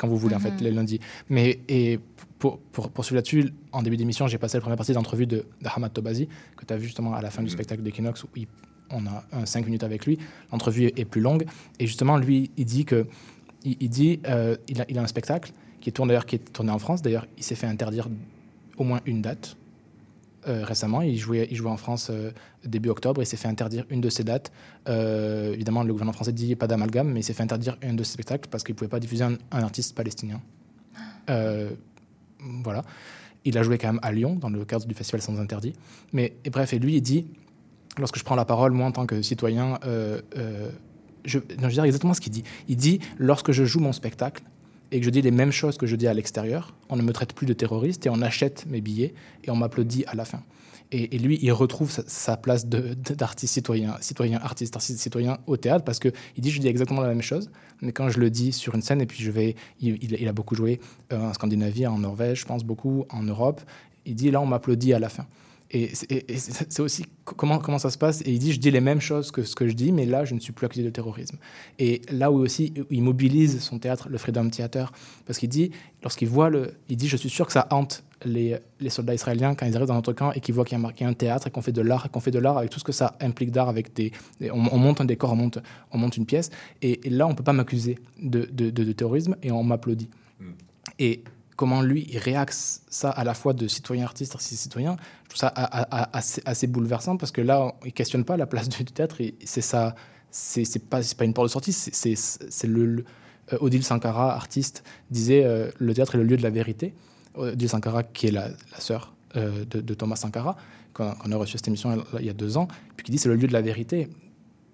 quand vous voulez en fait Mhm. les lundis. Mais et pour, pour poursuivre là-dessus, en début d'émission, j'ai passé la première partie d'entrevue de, de Hamad Tobazi que tu as vu justement à la fin du spectacle d'Equinox où il- on a un 5 minutes avec lui. L'entrevue est plus longue et justement lui, il dit que il, il dit euh, il, a, il a un spectacle qui tourne d'ailleurs qui est tourné en France. D'ailleurs, il s'est fait interdire au moins une date. Euh, récemment, il jouait, il jouait en France euh, début octobre et s'est fait interdire une de ses dates. Euh, évidemment, le gouvernement français dit pas d'amalgame, mais il s'est fait interdire un de ses spectacles parce qu'il ne pouvait pas diffuser un, un artiste palestinien. Euh, voilà. Il a joué quand même à Lyon dans le cadre du festival Sans Interdit. Mais et bref, et lui, il dit lorsque je prends la parole, moi en tant que citoyen, je, non, je veux dire exactement ce qu'il dit. Il dit lorsque je joue mon spectacle et que je dis les mêmes choses que je dis à l'extérieur, on ne me traite plus de terroriste et on achète mes billets et on m'applaudit à la fin. Et, lui, il retrouve sa, place d'artiste citoyen, citoyen, artiste, artiste citoyen au théâtre parce que il dit je dis exactement la même chose, mais quand je le dis sur une scène et puis je vais, il a beaucoup joué euh, en Scandinavie, en Norvège, je pense beaucoup en Europe. Il dit là on m'applaudit à la fin. Et c'est et- et c'est- c'est aussi co- comment, comment ça se passe? Et il dit, je dis les mêmes choses que ce que je dis, mais là, je ne suis plus accusé de terrorisme. Et là où aussi, il mobilise son théâtre, le Freedom Theater, parce qu'il dit, lorsqu'il voit le... Il dit, je suis sûr que ça hante les, les soldats israéliens quand ils arrivent dans notre camp et qu'ils voient qu'il y, a un- qu'il y a un théâtre et qu'on fait de l'art, et qu'on fait de l'art avec tout ce que ça implique d'art, avec des... on, on monte un décor, on monte, on monte une pièce. Et, et là, on ne peut pas m'accuser de, de- de- de terrorisme et on m'applaudit. Et comment lui, il réaxe ça à la fois de citoyen artiste, artiste citoyen, je trouve ça assez, assez bouleversant parce que là, il questionne pas la place du théâtre c'est ça, c'est pas, pas une porte de sortie, c'est- le, euh, Odile Sankara, artiste, disait euh, le théâtre est le lieu de la vérité. Odile Sankara, qui est la, sœur euh, de, Thomas Sankara, qu'on qu'on a reçu cette émission il- y a deux ans, puis qui dit c'est le lieu de la vérité.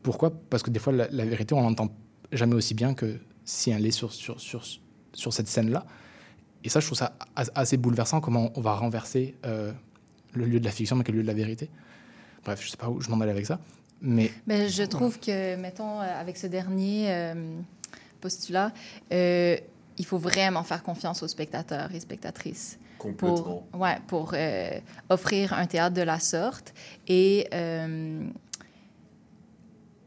Pourquoi? Parce que des fois, la, la vérité, on l'entend jamais aussi bien que si elle est sur, sur, sur, sur cette scène-là. Et ça, je trouve ça as- assez bouleversant, comment on va renverser euh, le lieu de la fiction, mais le lieu de la vérité. Bref, je sais pas où je m'en allais avec ça. Mais Ben, je trouve que, mettons, euh, avec ce dernier euh, postulat, euh, il faut vraiment faire confiance aux spectateurs et spectatrices. Complètement. Pour, ouais, pour euh, offrir un théâtre de la sorte et, euh,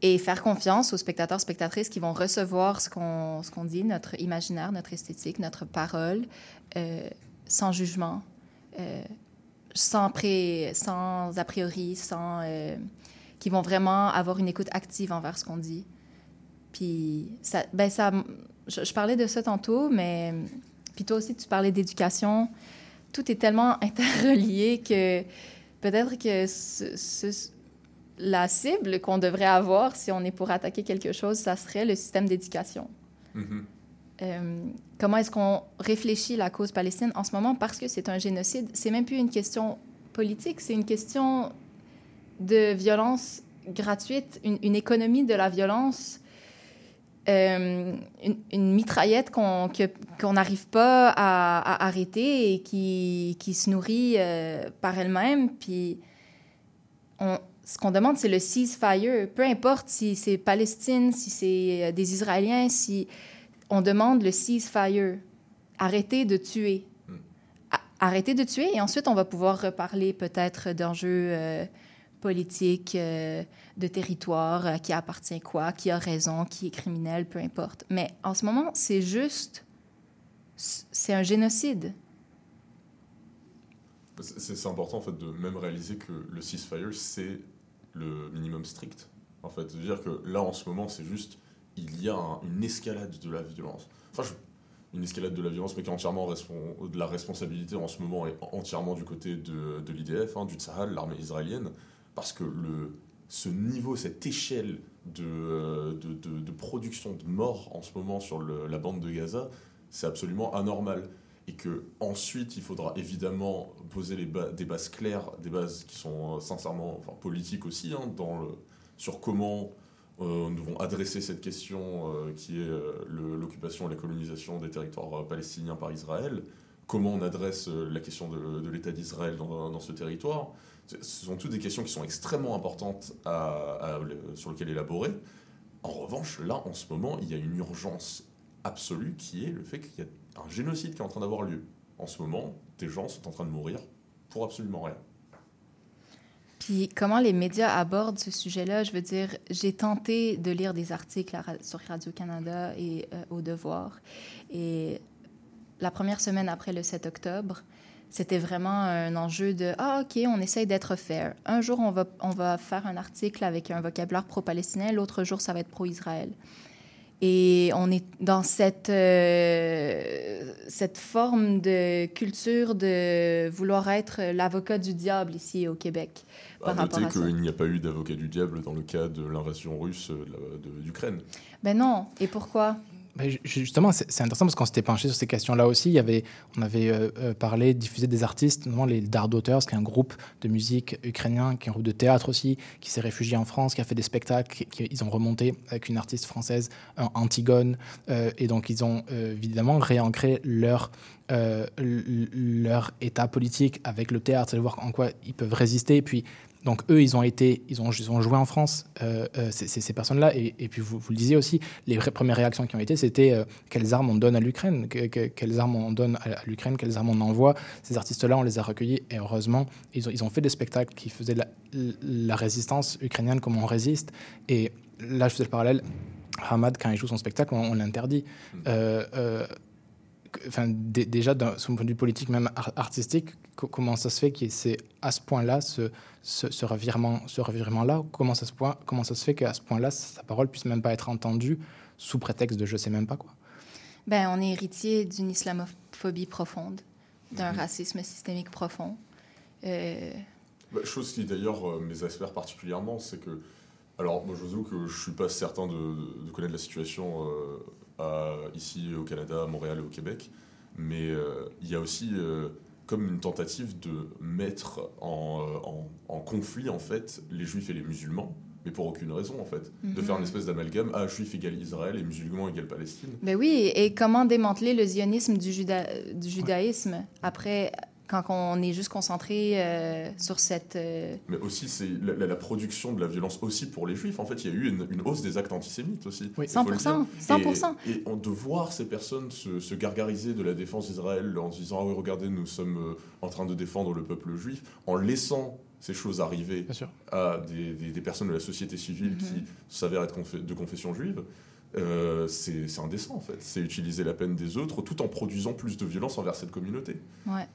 et faire confiance aux spectateurs, spectatrices qui vont recevoir ce qu'on qu'on dit, notre imaginaire, notre esthétique, notre parole, euh, sans jugement, euh, sans, pré, sans a priori, sans... euh, qui vont vraiment avoir une écoute active envers ce qu'on dit. Puis, ben ça, je, parlais de ça tantôt, mais puis toi aussi, tu parlais d'éducation. Tout est tellement interrelié que peut-être que ce- la cible qu'on devrait avoir si on est pour attaquer quelque chose, ça serait le système d'éducation. Mhm. Euh, comment est-ce qu'on réfléchit la cause palestinienne en ce moment? Parce que c'est un génocide. C'est même plus une question politique, c'est une question de violence gratuite, une, une économie de la violence, euh, une, une mitraillette qu'on n'arrive pas à, à arrêter et qui, qui se nourrit euh, par elle-même. Puis on- ce qu'on demande, c'est le ceasefire. Peu importe si c'est Palestine, si c'est euh, des Israéliens, si on demande le ceasefire. Arrêtez de tuer. A- Arrêtez de tuer et ensuite on va pouvoir reparler peut-être d'enjeux euh, politiques, euh, de territoire, euh, qui appartient quoi, qui a raison, qui est criminel, peu importe. Mais en ce moment, c'est juste, c'est un génocide. C'est c'est important en fait de même réaliser que le ceasefire c'est le minimum strict. En fait, de dire que là en ce moment c'est juste il y a un- une escalade de la violence. Enfin, une escalade de la violence, mais qui est entièrement de la responsabilité en ce moment est entièrement du côté de, l'IDF, hein, du Tsahal, l'armée israélienne, parce que le, ce niveau, cette échelle de, euh, de, de- production de morts en ce moment sur la bande de Gaza, c'est absolument anormal. Et que ensuite, il faudra évidemment poser des bases claires, des bases qui sont euh, sincèrement, politiques aussi, hein, sur comment euh, nous devons adresser cette question euh, qui est l'occupation et la colonisation des territoires palestiniens par Israël, comment on adresse la question de, l'État d'Israël dans, ce territoire. Ce sont toutes des questions qui sont extrêmement importantes sur lesquelles élaborer. En revanche, là, en ce moment, il y a une urgence absolue qui est le fait qu'il y a un génocide qui est en train d'avoir lieu. En ce moment, des gens sont en train de mourir pour absolument rien. Puis comment les médias abordent ce sujet-là, je veux dire, j'ai tenté de lire des articles sur Radio-Canada et euh, au Devoir. Et la première semaine après le 7 octobre, c'était vraiment un enjeu de Ah, OK, on essaye d'être fair. Un jour, on va, on va faire un article avec un vocabulaire pro-palestinien, l'autre jour, ça va être pro-Israël. Et on est dans cette, euh, cette forme de culture de vouloir être l'avocat du diable ici au Québec. Par noter à ça. qu'il n'y a pas eu d'avocat du diable dans le cas de l'invasion russe euh, d'Ukraine. Ben non. Et pourquoi? Ju- justement, c'est intéressant parce qu'on s'était penché sur ces questions-là aussi. Il y avait, on avait euh, euh, parlé, diffusé des artistes, notamment les Dard Daughters, qui est un groupe de musique ukrainien, qui est un groupe de théâtre aussi, qui s'est réfugié en France, qui a fait des spectacles. qui- ils ont remonté avec une artiste française, Antigone, euh, et donc ils ont évidemment réancré leur leur état politique avec le théâtre, de voir en quoi ils peuvent résister. Et puis donc eux, ils ont été, ils ont, ils ont joué en France, euh, euh, ces, personnes-là. Et, et puis vous, vous le disiez aussi, les premières réactions qui ont été, c'était euh, quelles armes on donne à l'Ukraine, que- que- quelles armes on donne à, l'Ukraine, quelles armes on envoie? Ces artistes-là, on les a recueillis et heureusement, ils ont, ils ont fait des spectacles qui faisaient la, la résistance ukrainienne, comment on résiste. Et là, je faisais le parallèle. Hamad, quand il joue son spectacle, on, on l'interdit. Euh, que- enfin, déjà, d'un son point de vue politique, même ar- artistique, co- comment ça se fait que c'est à ce point-là, ce, ce, ce revirement, ce revirement-là? Comment ça, se point, comment ça se fait qu'à ce point-là, sa parole puisse même pas être entendue sous prétexte de je sais même pas quoi? Ben, on est héritier d'une islamophobie profonde, d'un racisme systémique profond. Euh, Bah, chose qui d'ailleurs euh, m'exaspère particulièrement, c'est que. Alors, moi je vous avoue que je suis pas certain de, de connaître la situation euh, ici au Canada, à Montréal et au Québec, mais euh, il y a aussi euh, comme une tentative de mettre en, euh, en, en conflit en fait les juifs et les musulmans, mais pour aucune raison en fait. De Mhm. faire une espèce d'amalgame, ah, juif égale Israël et musulman égale Palestine. Ben oui, et comment démanteler le zionisme du, juda- du judaïsme après, quand on est juste concentré euh, sur cette... euh, Mais aussi, c'est la, production de la violence aussi pour les juifs. En fait, il y a eu une, une hausse des actes antisémites aussi. Oui. il faut le 100%, dire. 100%. Et, et on- de voir ces personnes se, se gargariser de la défense d'Israël en se disant Ah oui, regardez, nous sommes euh, en train de défendre le peuple juif, en laissant ces choses arriver à des, des- des personnes de la société civile Mhm. qui s'avèrent être confé- de confession juive. euh, c'est c'est indécent en fait, c'est utiliser la peine des autres tout en produisant plus de violence envers cette communauté. Ouais.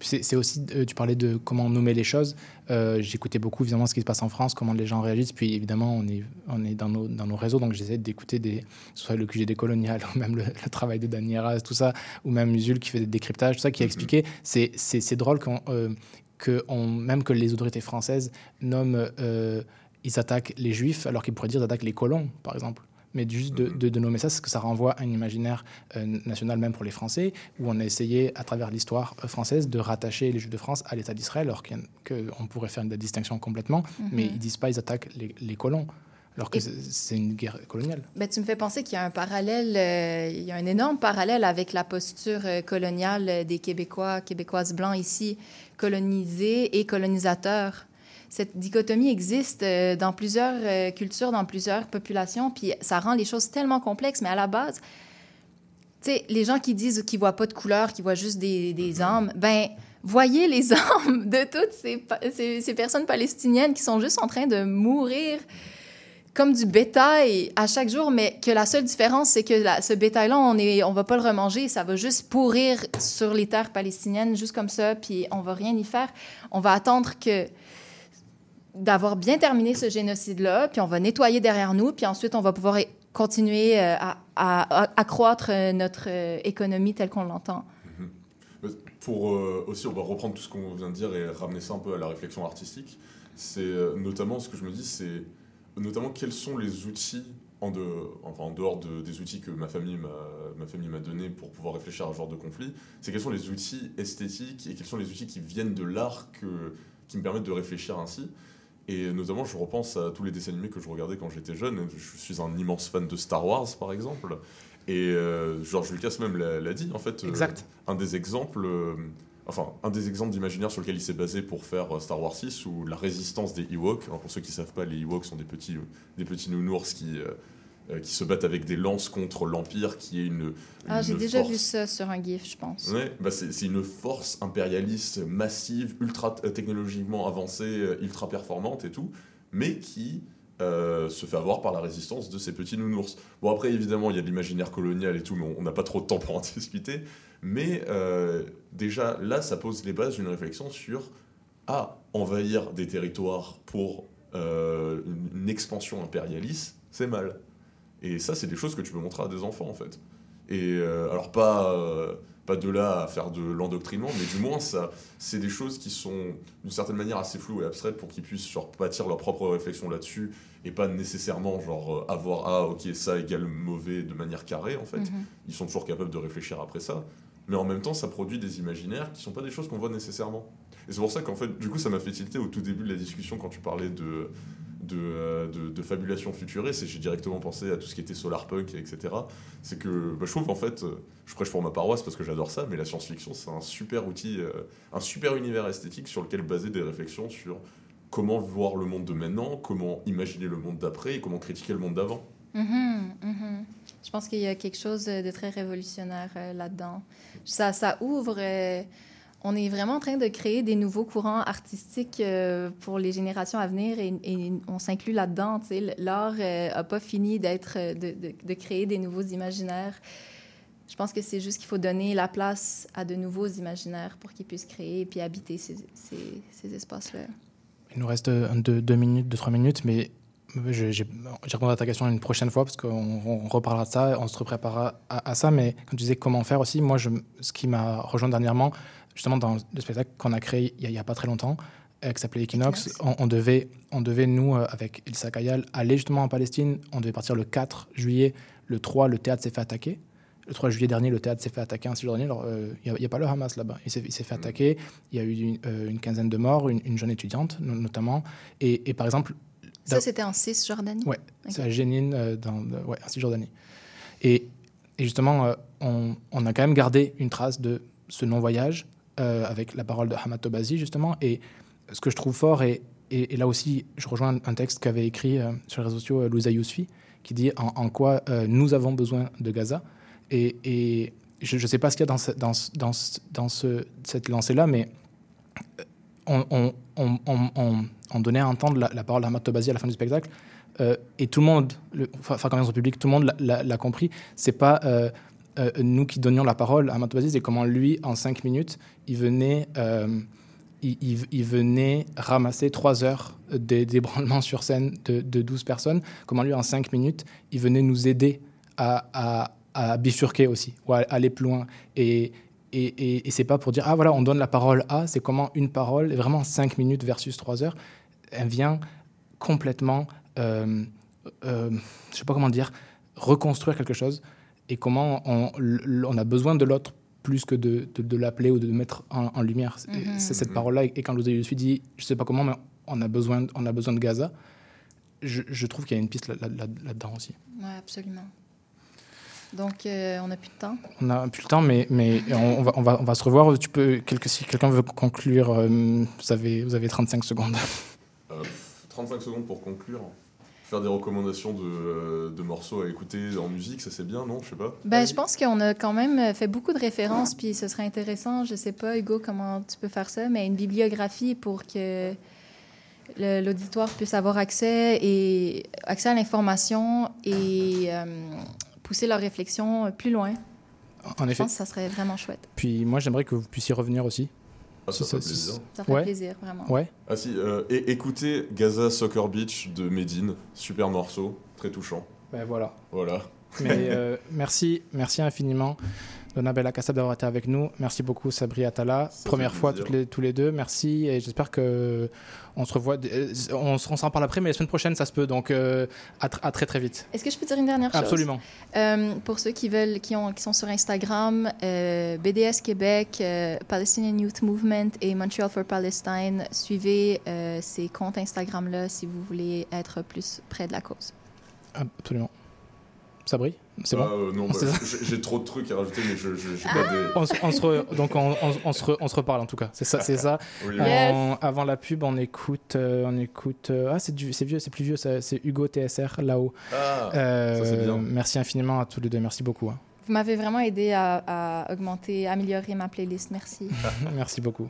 C'est aussi, euh, tu parlais de comment nommer les choses. Euh, J'écoutais beaucoup évidemment ce qui se passe en France, comment les gens réagissent. Puis évidemment, on est, on est dans, nos, dans nos réseaux, donc j'essaie d'écouter des, soit le QG des coloniales, ou même le, le travail de Dani Eras, tout ça, ou même Musul qui fait des décryptages, tout ça, qui a expliqué. C'est drôle qu'on, euh, que on, même que les autorités françaises nomment, euh, ils attaquent les juifs, alors qu'ils pourraient dire ils attaquent les colons, par exemple. Mais juste de, de- de nommer ça, c'est que ça renvoie à un imaginaire euh, national, même pour les Français, où on a essayé, à travers l'histoire euh, française, de rattacher les Juifs de France à l'État d'Israël, alors qu'on pourrait faire une distinction complètement. Mhm. Mais ils disent pas ils attaquent les, les colons, alors que c'est- une guerre coloniale. Ben, tu me fais penser qu'il y a un parallèle, euh, il y a un énorme parallèle avec la posture coloniale des Québécois, Québécoises blancs ici, colonisés et colonisateurs. Cette dichotomie existe euh, dans plusieurs euh, cultures, dans plusieurs populations, puis ça rend les choses tellement complexes, mais à la base, tu sais, les gens qui disent qu'ils voient pas de couleur, qui voient juste des, des âmes, ben voyez les âmes de toutes ces, pa- ces, ces personnes palestiniennes qui sont juste en train de mourir comme du bétail à chaque jour, mais que la seule différence, c'est que la- ce bétail-là, on ne on va pas le remanger, ça va juste pourrir sur les terres palestiniennes, juste comme ça, puis on va rien y faire. On va attendre que d'avoir bien terminé ce génocide-là, puis on va nettoyer derrière nous, puis ensuite on va pouvoir continuer euh, à, accroître euh, notre euh, économie telle qu'on l'entend. Pour euh, aussi, on va reprendre tout ce qu'on vient de dire et ramener ça un peu à la réflexion artistique. C'est notamment ce que je me dis, c'est notamment quels sont les outils en, enfin, en dehors de- des outils que ma famille m'a ma famille m'a donné pour pouvoir réfléchir à ce genre de conflit. C'est quels sont les outils esthétiques et quels sont les outils qui viennent de l'art qui me permettent de réfléchir ainsi. Et notamment, je repense à tous les dessins animés que je regardais quand j'étais jeune. Je suis un immense fan de Star Wars, par exemple. Et euh, George Lucas même l'a dit, en fait. euh, Exact. un des exemples, euh, enfin, un des exemples d'imaginaire sur lequel il s'est basé pour faire euh, Star Wars 6, ou la résistance des Ewoks. Alors, pour ceux qui ne savent pas, les Ewoks sont des petits, des petits nounours qui, qui se battent avec des lances contre l'Empire, qui est une. Ah, j'ai déjà force- vu ça sur un GIF, je pense. Ouais, bah c'est une force impérialiste massive, ultra euh, technologiquement avancée, euh, ultra performante et tout, mais qui euh, se fait avoir par la résistance de ces petits nounours. Bon, après, évidemment, il y a de l'imaginaire colonial et tout, mais on- n'a pas trop de temps pour en discuter. Mais euh, déjà, là, ça pose les bases d'une réflexion sur ah, envahir des territoires pour euh, une expansion impérialiste, c'est mal. Et ça, c'est des choses que tu peux montrer à des enfants, en fait. Et euh, alors, pas, euh, pas de là à faire de l'endoctrinement, mais du moins, ça, c'est des choses qui sont d'une certaine manière assez floues et abstraites pour qu'ils puissent genre, bâtir leur propre réflexion là-dessus et pas nécessairement genre euh, avoir ah ok ça égale mauvais de manière carrée en fait. Mhm. Ils sont toujours capables de réfléchir après ça, mais en même temps ça produit des imaginaires qui sont pas des choses qu'on voit nécessairement. Et c'est pour ça qu'en fait du coup ça m'a fait tilter au tout début de la discussion quand tu parlais de de, euh, de, fabulation futuriste et j'ai directement pensé à tout ce qui était solarpunk etc. C'est que bah, je trouve en fait, euh, je prêche pour ma paroisse parce que j'adore ça, mais la science-fiction c'est un super outil, euh, un super univers esthétique sur lequel baser des réflexions sur comment voir le monde de maintenant, comment imaginer le monde d'après et comment critiquer le monde d'avant. Mhm, mhm. Je pense qu'il y a quelque chose de très révolutionnaire là-dedans. Ça, ça ouvre. On est vraiment en train de créer des nouveaux courants artistiques euh, pour les générations à venir et, on s'inclut là-dedans. L'art n'a pas fini d'être, euh, de, créer des nouveaux imaginaires. Je pense que c'est juste qu'il faut donner la place à de nouveaux imaginaires pour qu'ils puissent créer et puis habiter ces, ces- ces espaces-là. Il nous reste euh, deux, minutes, deux, trois minutes, mais j'ai répondu à ta question une prochaine fois parce qu'on on reparlera de ça, on se préparera à, ça. Mais quand tu disais comment faire aussi, moi, ce qui m'a rejoint dernièrement, justement dans le spectacle qu'on a créé il n'y a, pas très longtemps, euh, qui s'appelait Equinox, on, on devait, on devait, nous, euh, avec Ilsa Kayal, aller justement en Palestine. On devait partir le 4 juillet. Le 3, le théâtre s'est fait attaquer. Le 3 juillet dernier, le théâtre s'est fait attaquer dernier. Alors, euh, il n'y a, pas le Hamas là-bas. Il s'est fait attaquer. Il y a eu une, une quinzaine de morts, une, une jeune étudiante no- notamment. Et, et par exemple. Ça, c'était en Cisjordanie? Ouais, Ok. c'est à Jénine, euh, dans, ouais, en Cisjordanie. Et, et justement, on, on a quand même gardé une trace de ce non-voyage euh, avec la parole de Hamad Tobazi, justement. Et ce que je trouve fort, et, là aussi, je rejoins un texte qu'avait écrit euh, sur les réseaux sociaux euh, Louisa Yousfi, qui dit en, quoi nous avons besoin de Gaza. Et, je ne sais pas ce qu'il y a dans, ce- dans, ce- cette lancée-là, mais on, on, on, on- on- on donnait à entendre la, la parole d'Ahmad Tobazi à la fin du spectacle, et tout le monde, enfin, quand même, au public, tout le monde l'a- l'a compris. C'est pas euh, nous qui donnions la parole à Ahmad c'est comment lui, en cinq minutes, il venait, euh, il, venait ramasser trois heures d'ébranlement sur scène de, de 12 personnes. Comment lui, en cinq minutes, il venait nous aider à, bifurquer aussi, ou à aller plus loin. Et, et, et, et c'est pas pour dire, ah voilà, on donne la parole à, c'est comment une parole, vraiment 5 minutes versus 3 heures, elle vient complètement, euh, euh, je sais pas comment dire, reconstruire quelque chose et comment on, a besoin de l'autre plus que de, de, de l'appeler ou de le mettre en, en lumière. C'est- Mhm. C'est cette Mhm. parole-là. Et quand je suis dit, je sais pas comment, mais on a besoin, on a besoin de Gaza, je, je trouve qu'il y a une piste là- là- là- là-dedans aussi. Oui, absolument. Donc, euh, on n'a plus de temps. On n'a plus le temps, mais, mais on, on va, on, va, on va se revoir. Tu peux, quelque, si quelqu'un veut conclure, euh, vous, avez, vous avez 35 secondes. Euh, 35 secondes pour conclure. Faire des recommandations de, euh, de morceaux à écouter en musique, ça c'est bien, non? Je sais pas. Ben, je pense qu'on a quand même fait beaucoup de références, puis ce serait intéressant, je sais pas, Hugo, comment tu peux faire ça, mais une bibliographie pour que l'auditoire puisse avoir accès, et, accès à l'information et euh, pousser leur réflexion plus loin. En je effet. pense que ça serait vraiment chouette. Puis moi, j'aimerais que vous puissiez revenir aussi. Ah, ça Si fait si- plaisir. Ça fait Ouais. plaisir, vraiment. Ouais. Ah si, euh, et écoutez Gaza Soccer Beach de Medine, super morceau, très touchant. Ben voilà. Voilà. Mais euh, merci, merci infiniment, Donna Bella Kassab, d'avoir été avec nous. Merci beaucoup, Sabri Atala. Première fois plaisir. toutes les, tous les deux. Merci et j'espère que on se revoit. euh, On, on s'en parle après, mais la semaine prochaine, ça se peut. Donc euh, à, tr- à très très vite. Est-ce que je peux dire une dernière chose? Absolument. Euh, pour ceux qui veulent, qui, ont, qui sont sur Instagram, euh, BDS Québec, euh, Palestinian Youth Movement et Montreal for Palestine, suivez euh, ces comptes Instagram-là si vous voulez être plus près de la cause. Absolument. Sabri, c'est Ah, bon. euh, non, On bah, j'ai- trop de trucs à rajouter, mais je je- j'ai pas des. on, se- on se re- donc on, on- on se re- on se reparle en tout cas. C'est ça, c'est ça. Oui, oui. En- Avant la pub, on écoute, euh, on écoute. euh, ah, c'est du- c'est vieux, c'est plus vieux. C'est Hugo TSR là-haut. Ah, Euh, ça, c'est bien. Merci infiniment à tous les deux. Merci beaucoup. hein. Vous m'avez vraiment aidé à, à augmenter, améliorer ma playlist. Merci. Merci beaucoup.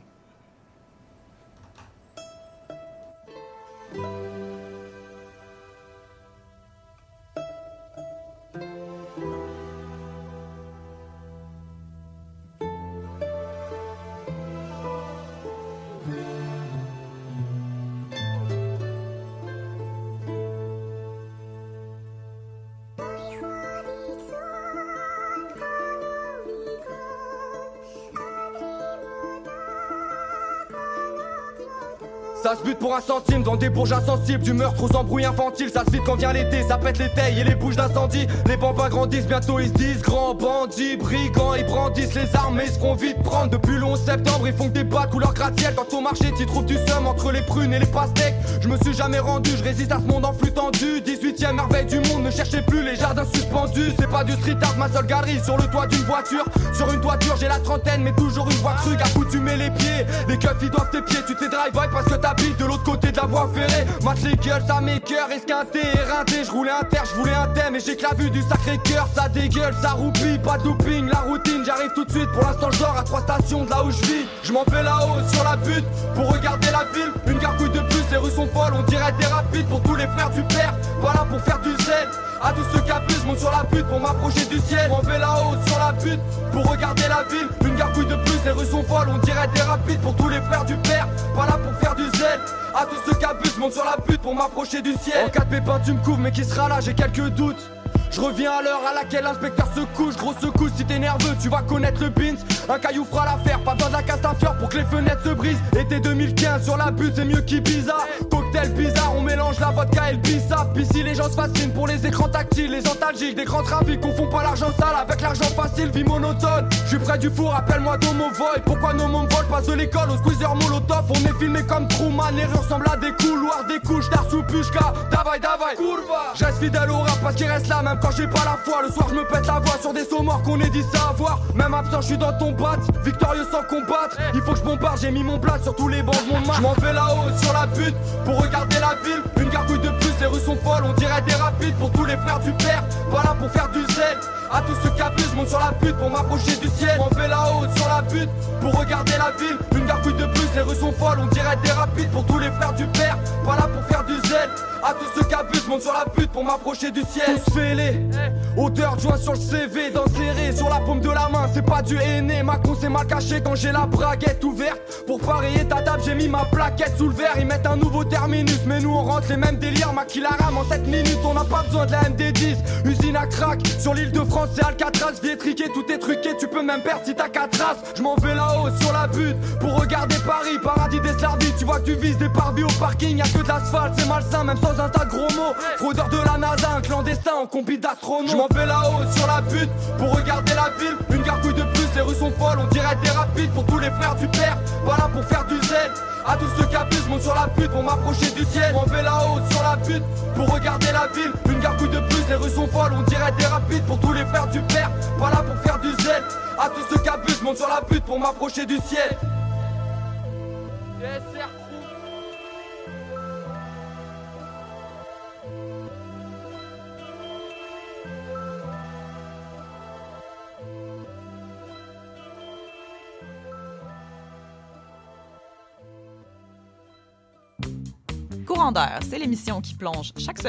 Ça se bute pour un centime dans des bourges insensibles. Du meurtre aux embrouilles infantiles. Ça se vide quand vient l'été Ça pète les tailles et les bouches d'incendie. Les bambins grandissent Bientôt ils se disent Grands bandits, brigands Ils brandissent les armes et ils se font vite prendre. Depuis le 11 septembre Ils font que des bas couleur gratte-ciel. Dans ton marché t'y trouves du seum Entre les prunes et les pastèques. Je me suis jamais rendu Je résiste à ce monde en flux tendu. 18ème merveille du monde Ne cherchez plus les jardins suspendus. C'est pas du street art ma seule galerie Sur le toit d'une voiture. Sur une toiture j'ai la trentaine Mais toujours une voix crue Accoutumé les pieds. Les keufs ils doivent tes pieds Tu t'es drive-by parce que de l'autre côté de la voie ferrée. Mate les gueules ça m'écoeure Esquinté, éreinté Je roulais un terre, je voulais un thème Et j'ai que la vue du sacré cœur Ça dégueule, ça roupille Pas de looping, la routine J'arrive tout de suite. Pour l'instant je à trois stations de là où je vis. Je m'en vais là-haut sur la butte Pour regarder la ville. Une gargouille de plus Les rues sont folles On dirait des rapides Pour tous les frères du père. Voilà pour faire du zèle à tous ceux qui abusent, monte sur la butte pour m'approcher du ciel. On vais là-haut sur la butte pour regarder la ville. Une gargouille de plus, les rues sont folles, on dirait des rapides pour tous les frères du père. Pas là pour du. À tous ceux qui abusent, monte sur la butte pour m'approcher du ciel. En cas de pépin, tu me couvres, mais qui sera là, j'ai quelques doutes. Je reviens à l'heure à laquelle l'inspecteur se couche. Grosse secousse, si t'es nerveux, tu vas connaître le bins. Un caillou fera l'affaire, pas besoin de la fieur pour que les fenêtres se brisent. Été 2015 sur la butte, c'est mieux qu'Ibiza. Cocktail bizarre, on mélange la vodka et le bissap. Ici, les gens se fascinent pour les écrans tactiles, les antalgiques, des grands trafics. Confond pas l'argent sale avec l'argent facile, vie monotone. Je suis près du four, appelle-moi Domo Void. Pourquoi nos mômes volent Passe de l'école au squeezer molotov? On est filmé comme Truman, les rues ressemblent à des couloirs, des couches d'art sous pushka. Davai, davai, kurva. Je reste fidèle au rap parce qu'il reste là, même quand j'ai pas la foi. Le soir, je me pète la voix sur des sauts morts qu'on est dit savoir. Même absent, je suis dans ton victorieux sans combattre. Il faut que je bombarde, j'ai mis mon plat sur tous les bancs de mon. Je m'en vais là-haut sur la butte pour regarder la ville. Une gargouille de plus, les rues sont folles, on dirait des rapides pour tous les frères du père. Pas là pour faire du zèle. À tous ceux qui abusent, monte sur la butte pour m'approcher du ciel. M'en là-haut sur la butte pour regarder la ville. Une gargouille de plus, les rues sont folles, on dirait des rapides pour tous les frères du père. Pas là pour faire du zèle. À tous ceux qui abusent, monte sur la butte pour m'approcher du ciel. Tous fêlés, odeur de sur le CV, serré sur la paume de la main, c'est pas du aîné. Ma con c'est mal caché quand j'ai la braguette ouverte. Pour parier ta table, j'ai mis ma plaquette sous le verre. Ils mettent un nouveau terminus, mais nous on rentre les mêmes délires. Ma la rame en 7 minutes, on n'a pas besoin de la MD10. Usine à crack, sur l'île de France, c'est Alcatraz. Vietriqué, tout est truqué, tu peux même perdre si t'as 4 traces. Je m'en vais là-haut sur la butte pour regarder Paris, paradis des Slardis. Tu vois que tu vises des parvis au parking, y a que de l'asphalte, c'est malsain, même sans un tas de gros mots. Fraudeur de la NASA, un clandestin en combi d'astronautes. Je m'en vais là-haut sur la butte pour regarder la ville. Une gargouille de plus, les rues sont folles, on dirait des rapides pour tous les frères du père. Pas là pour faire du zèle. À tous ceux qui abusent, monte sur la butte pour m'approcher du ciel. Je m'en vais là-haut sur la butte pour regarder la ville. Une gargouille de plus, les rues sont folles, on dirait des rapides pour tous les frères du père. Pas là pour faire du zèle. À tous ceux qui abusent, monte sur la butte pour m'approcher du ciel. C'est l'émission qui plonge chaque semaine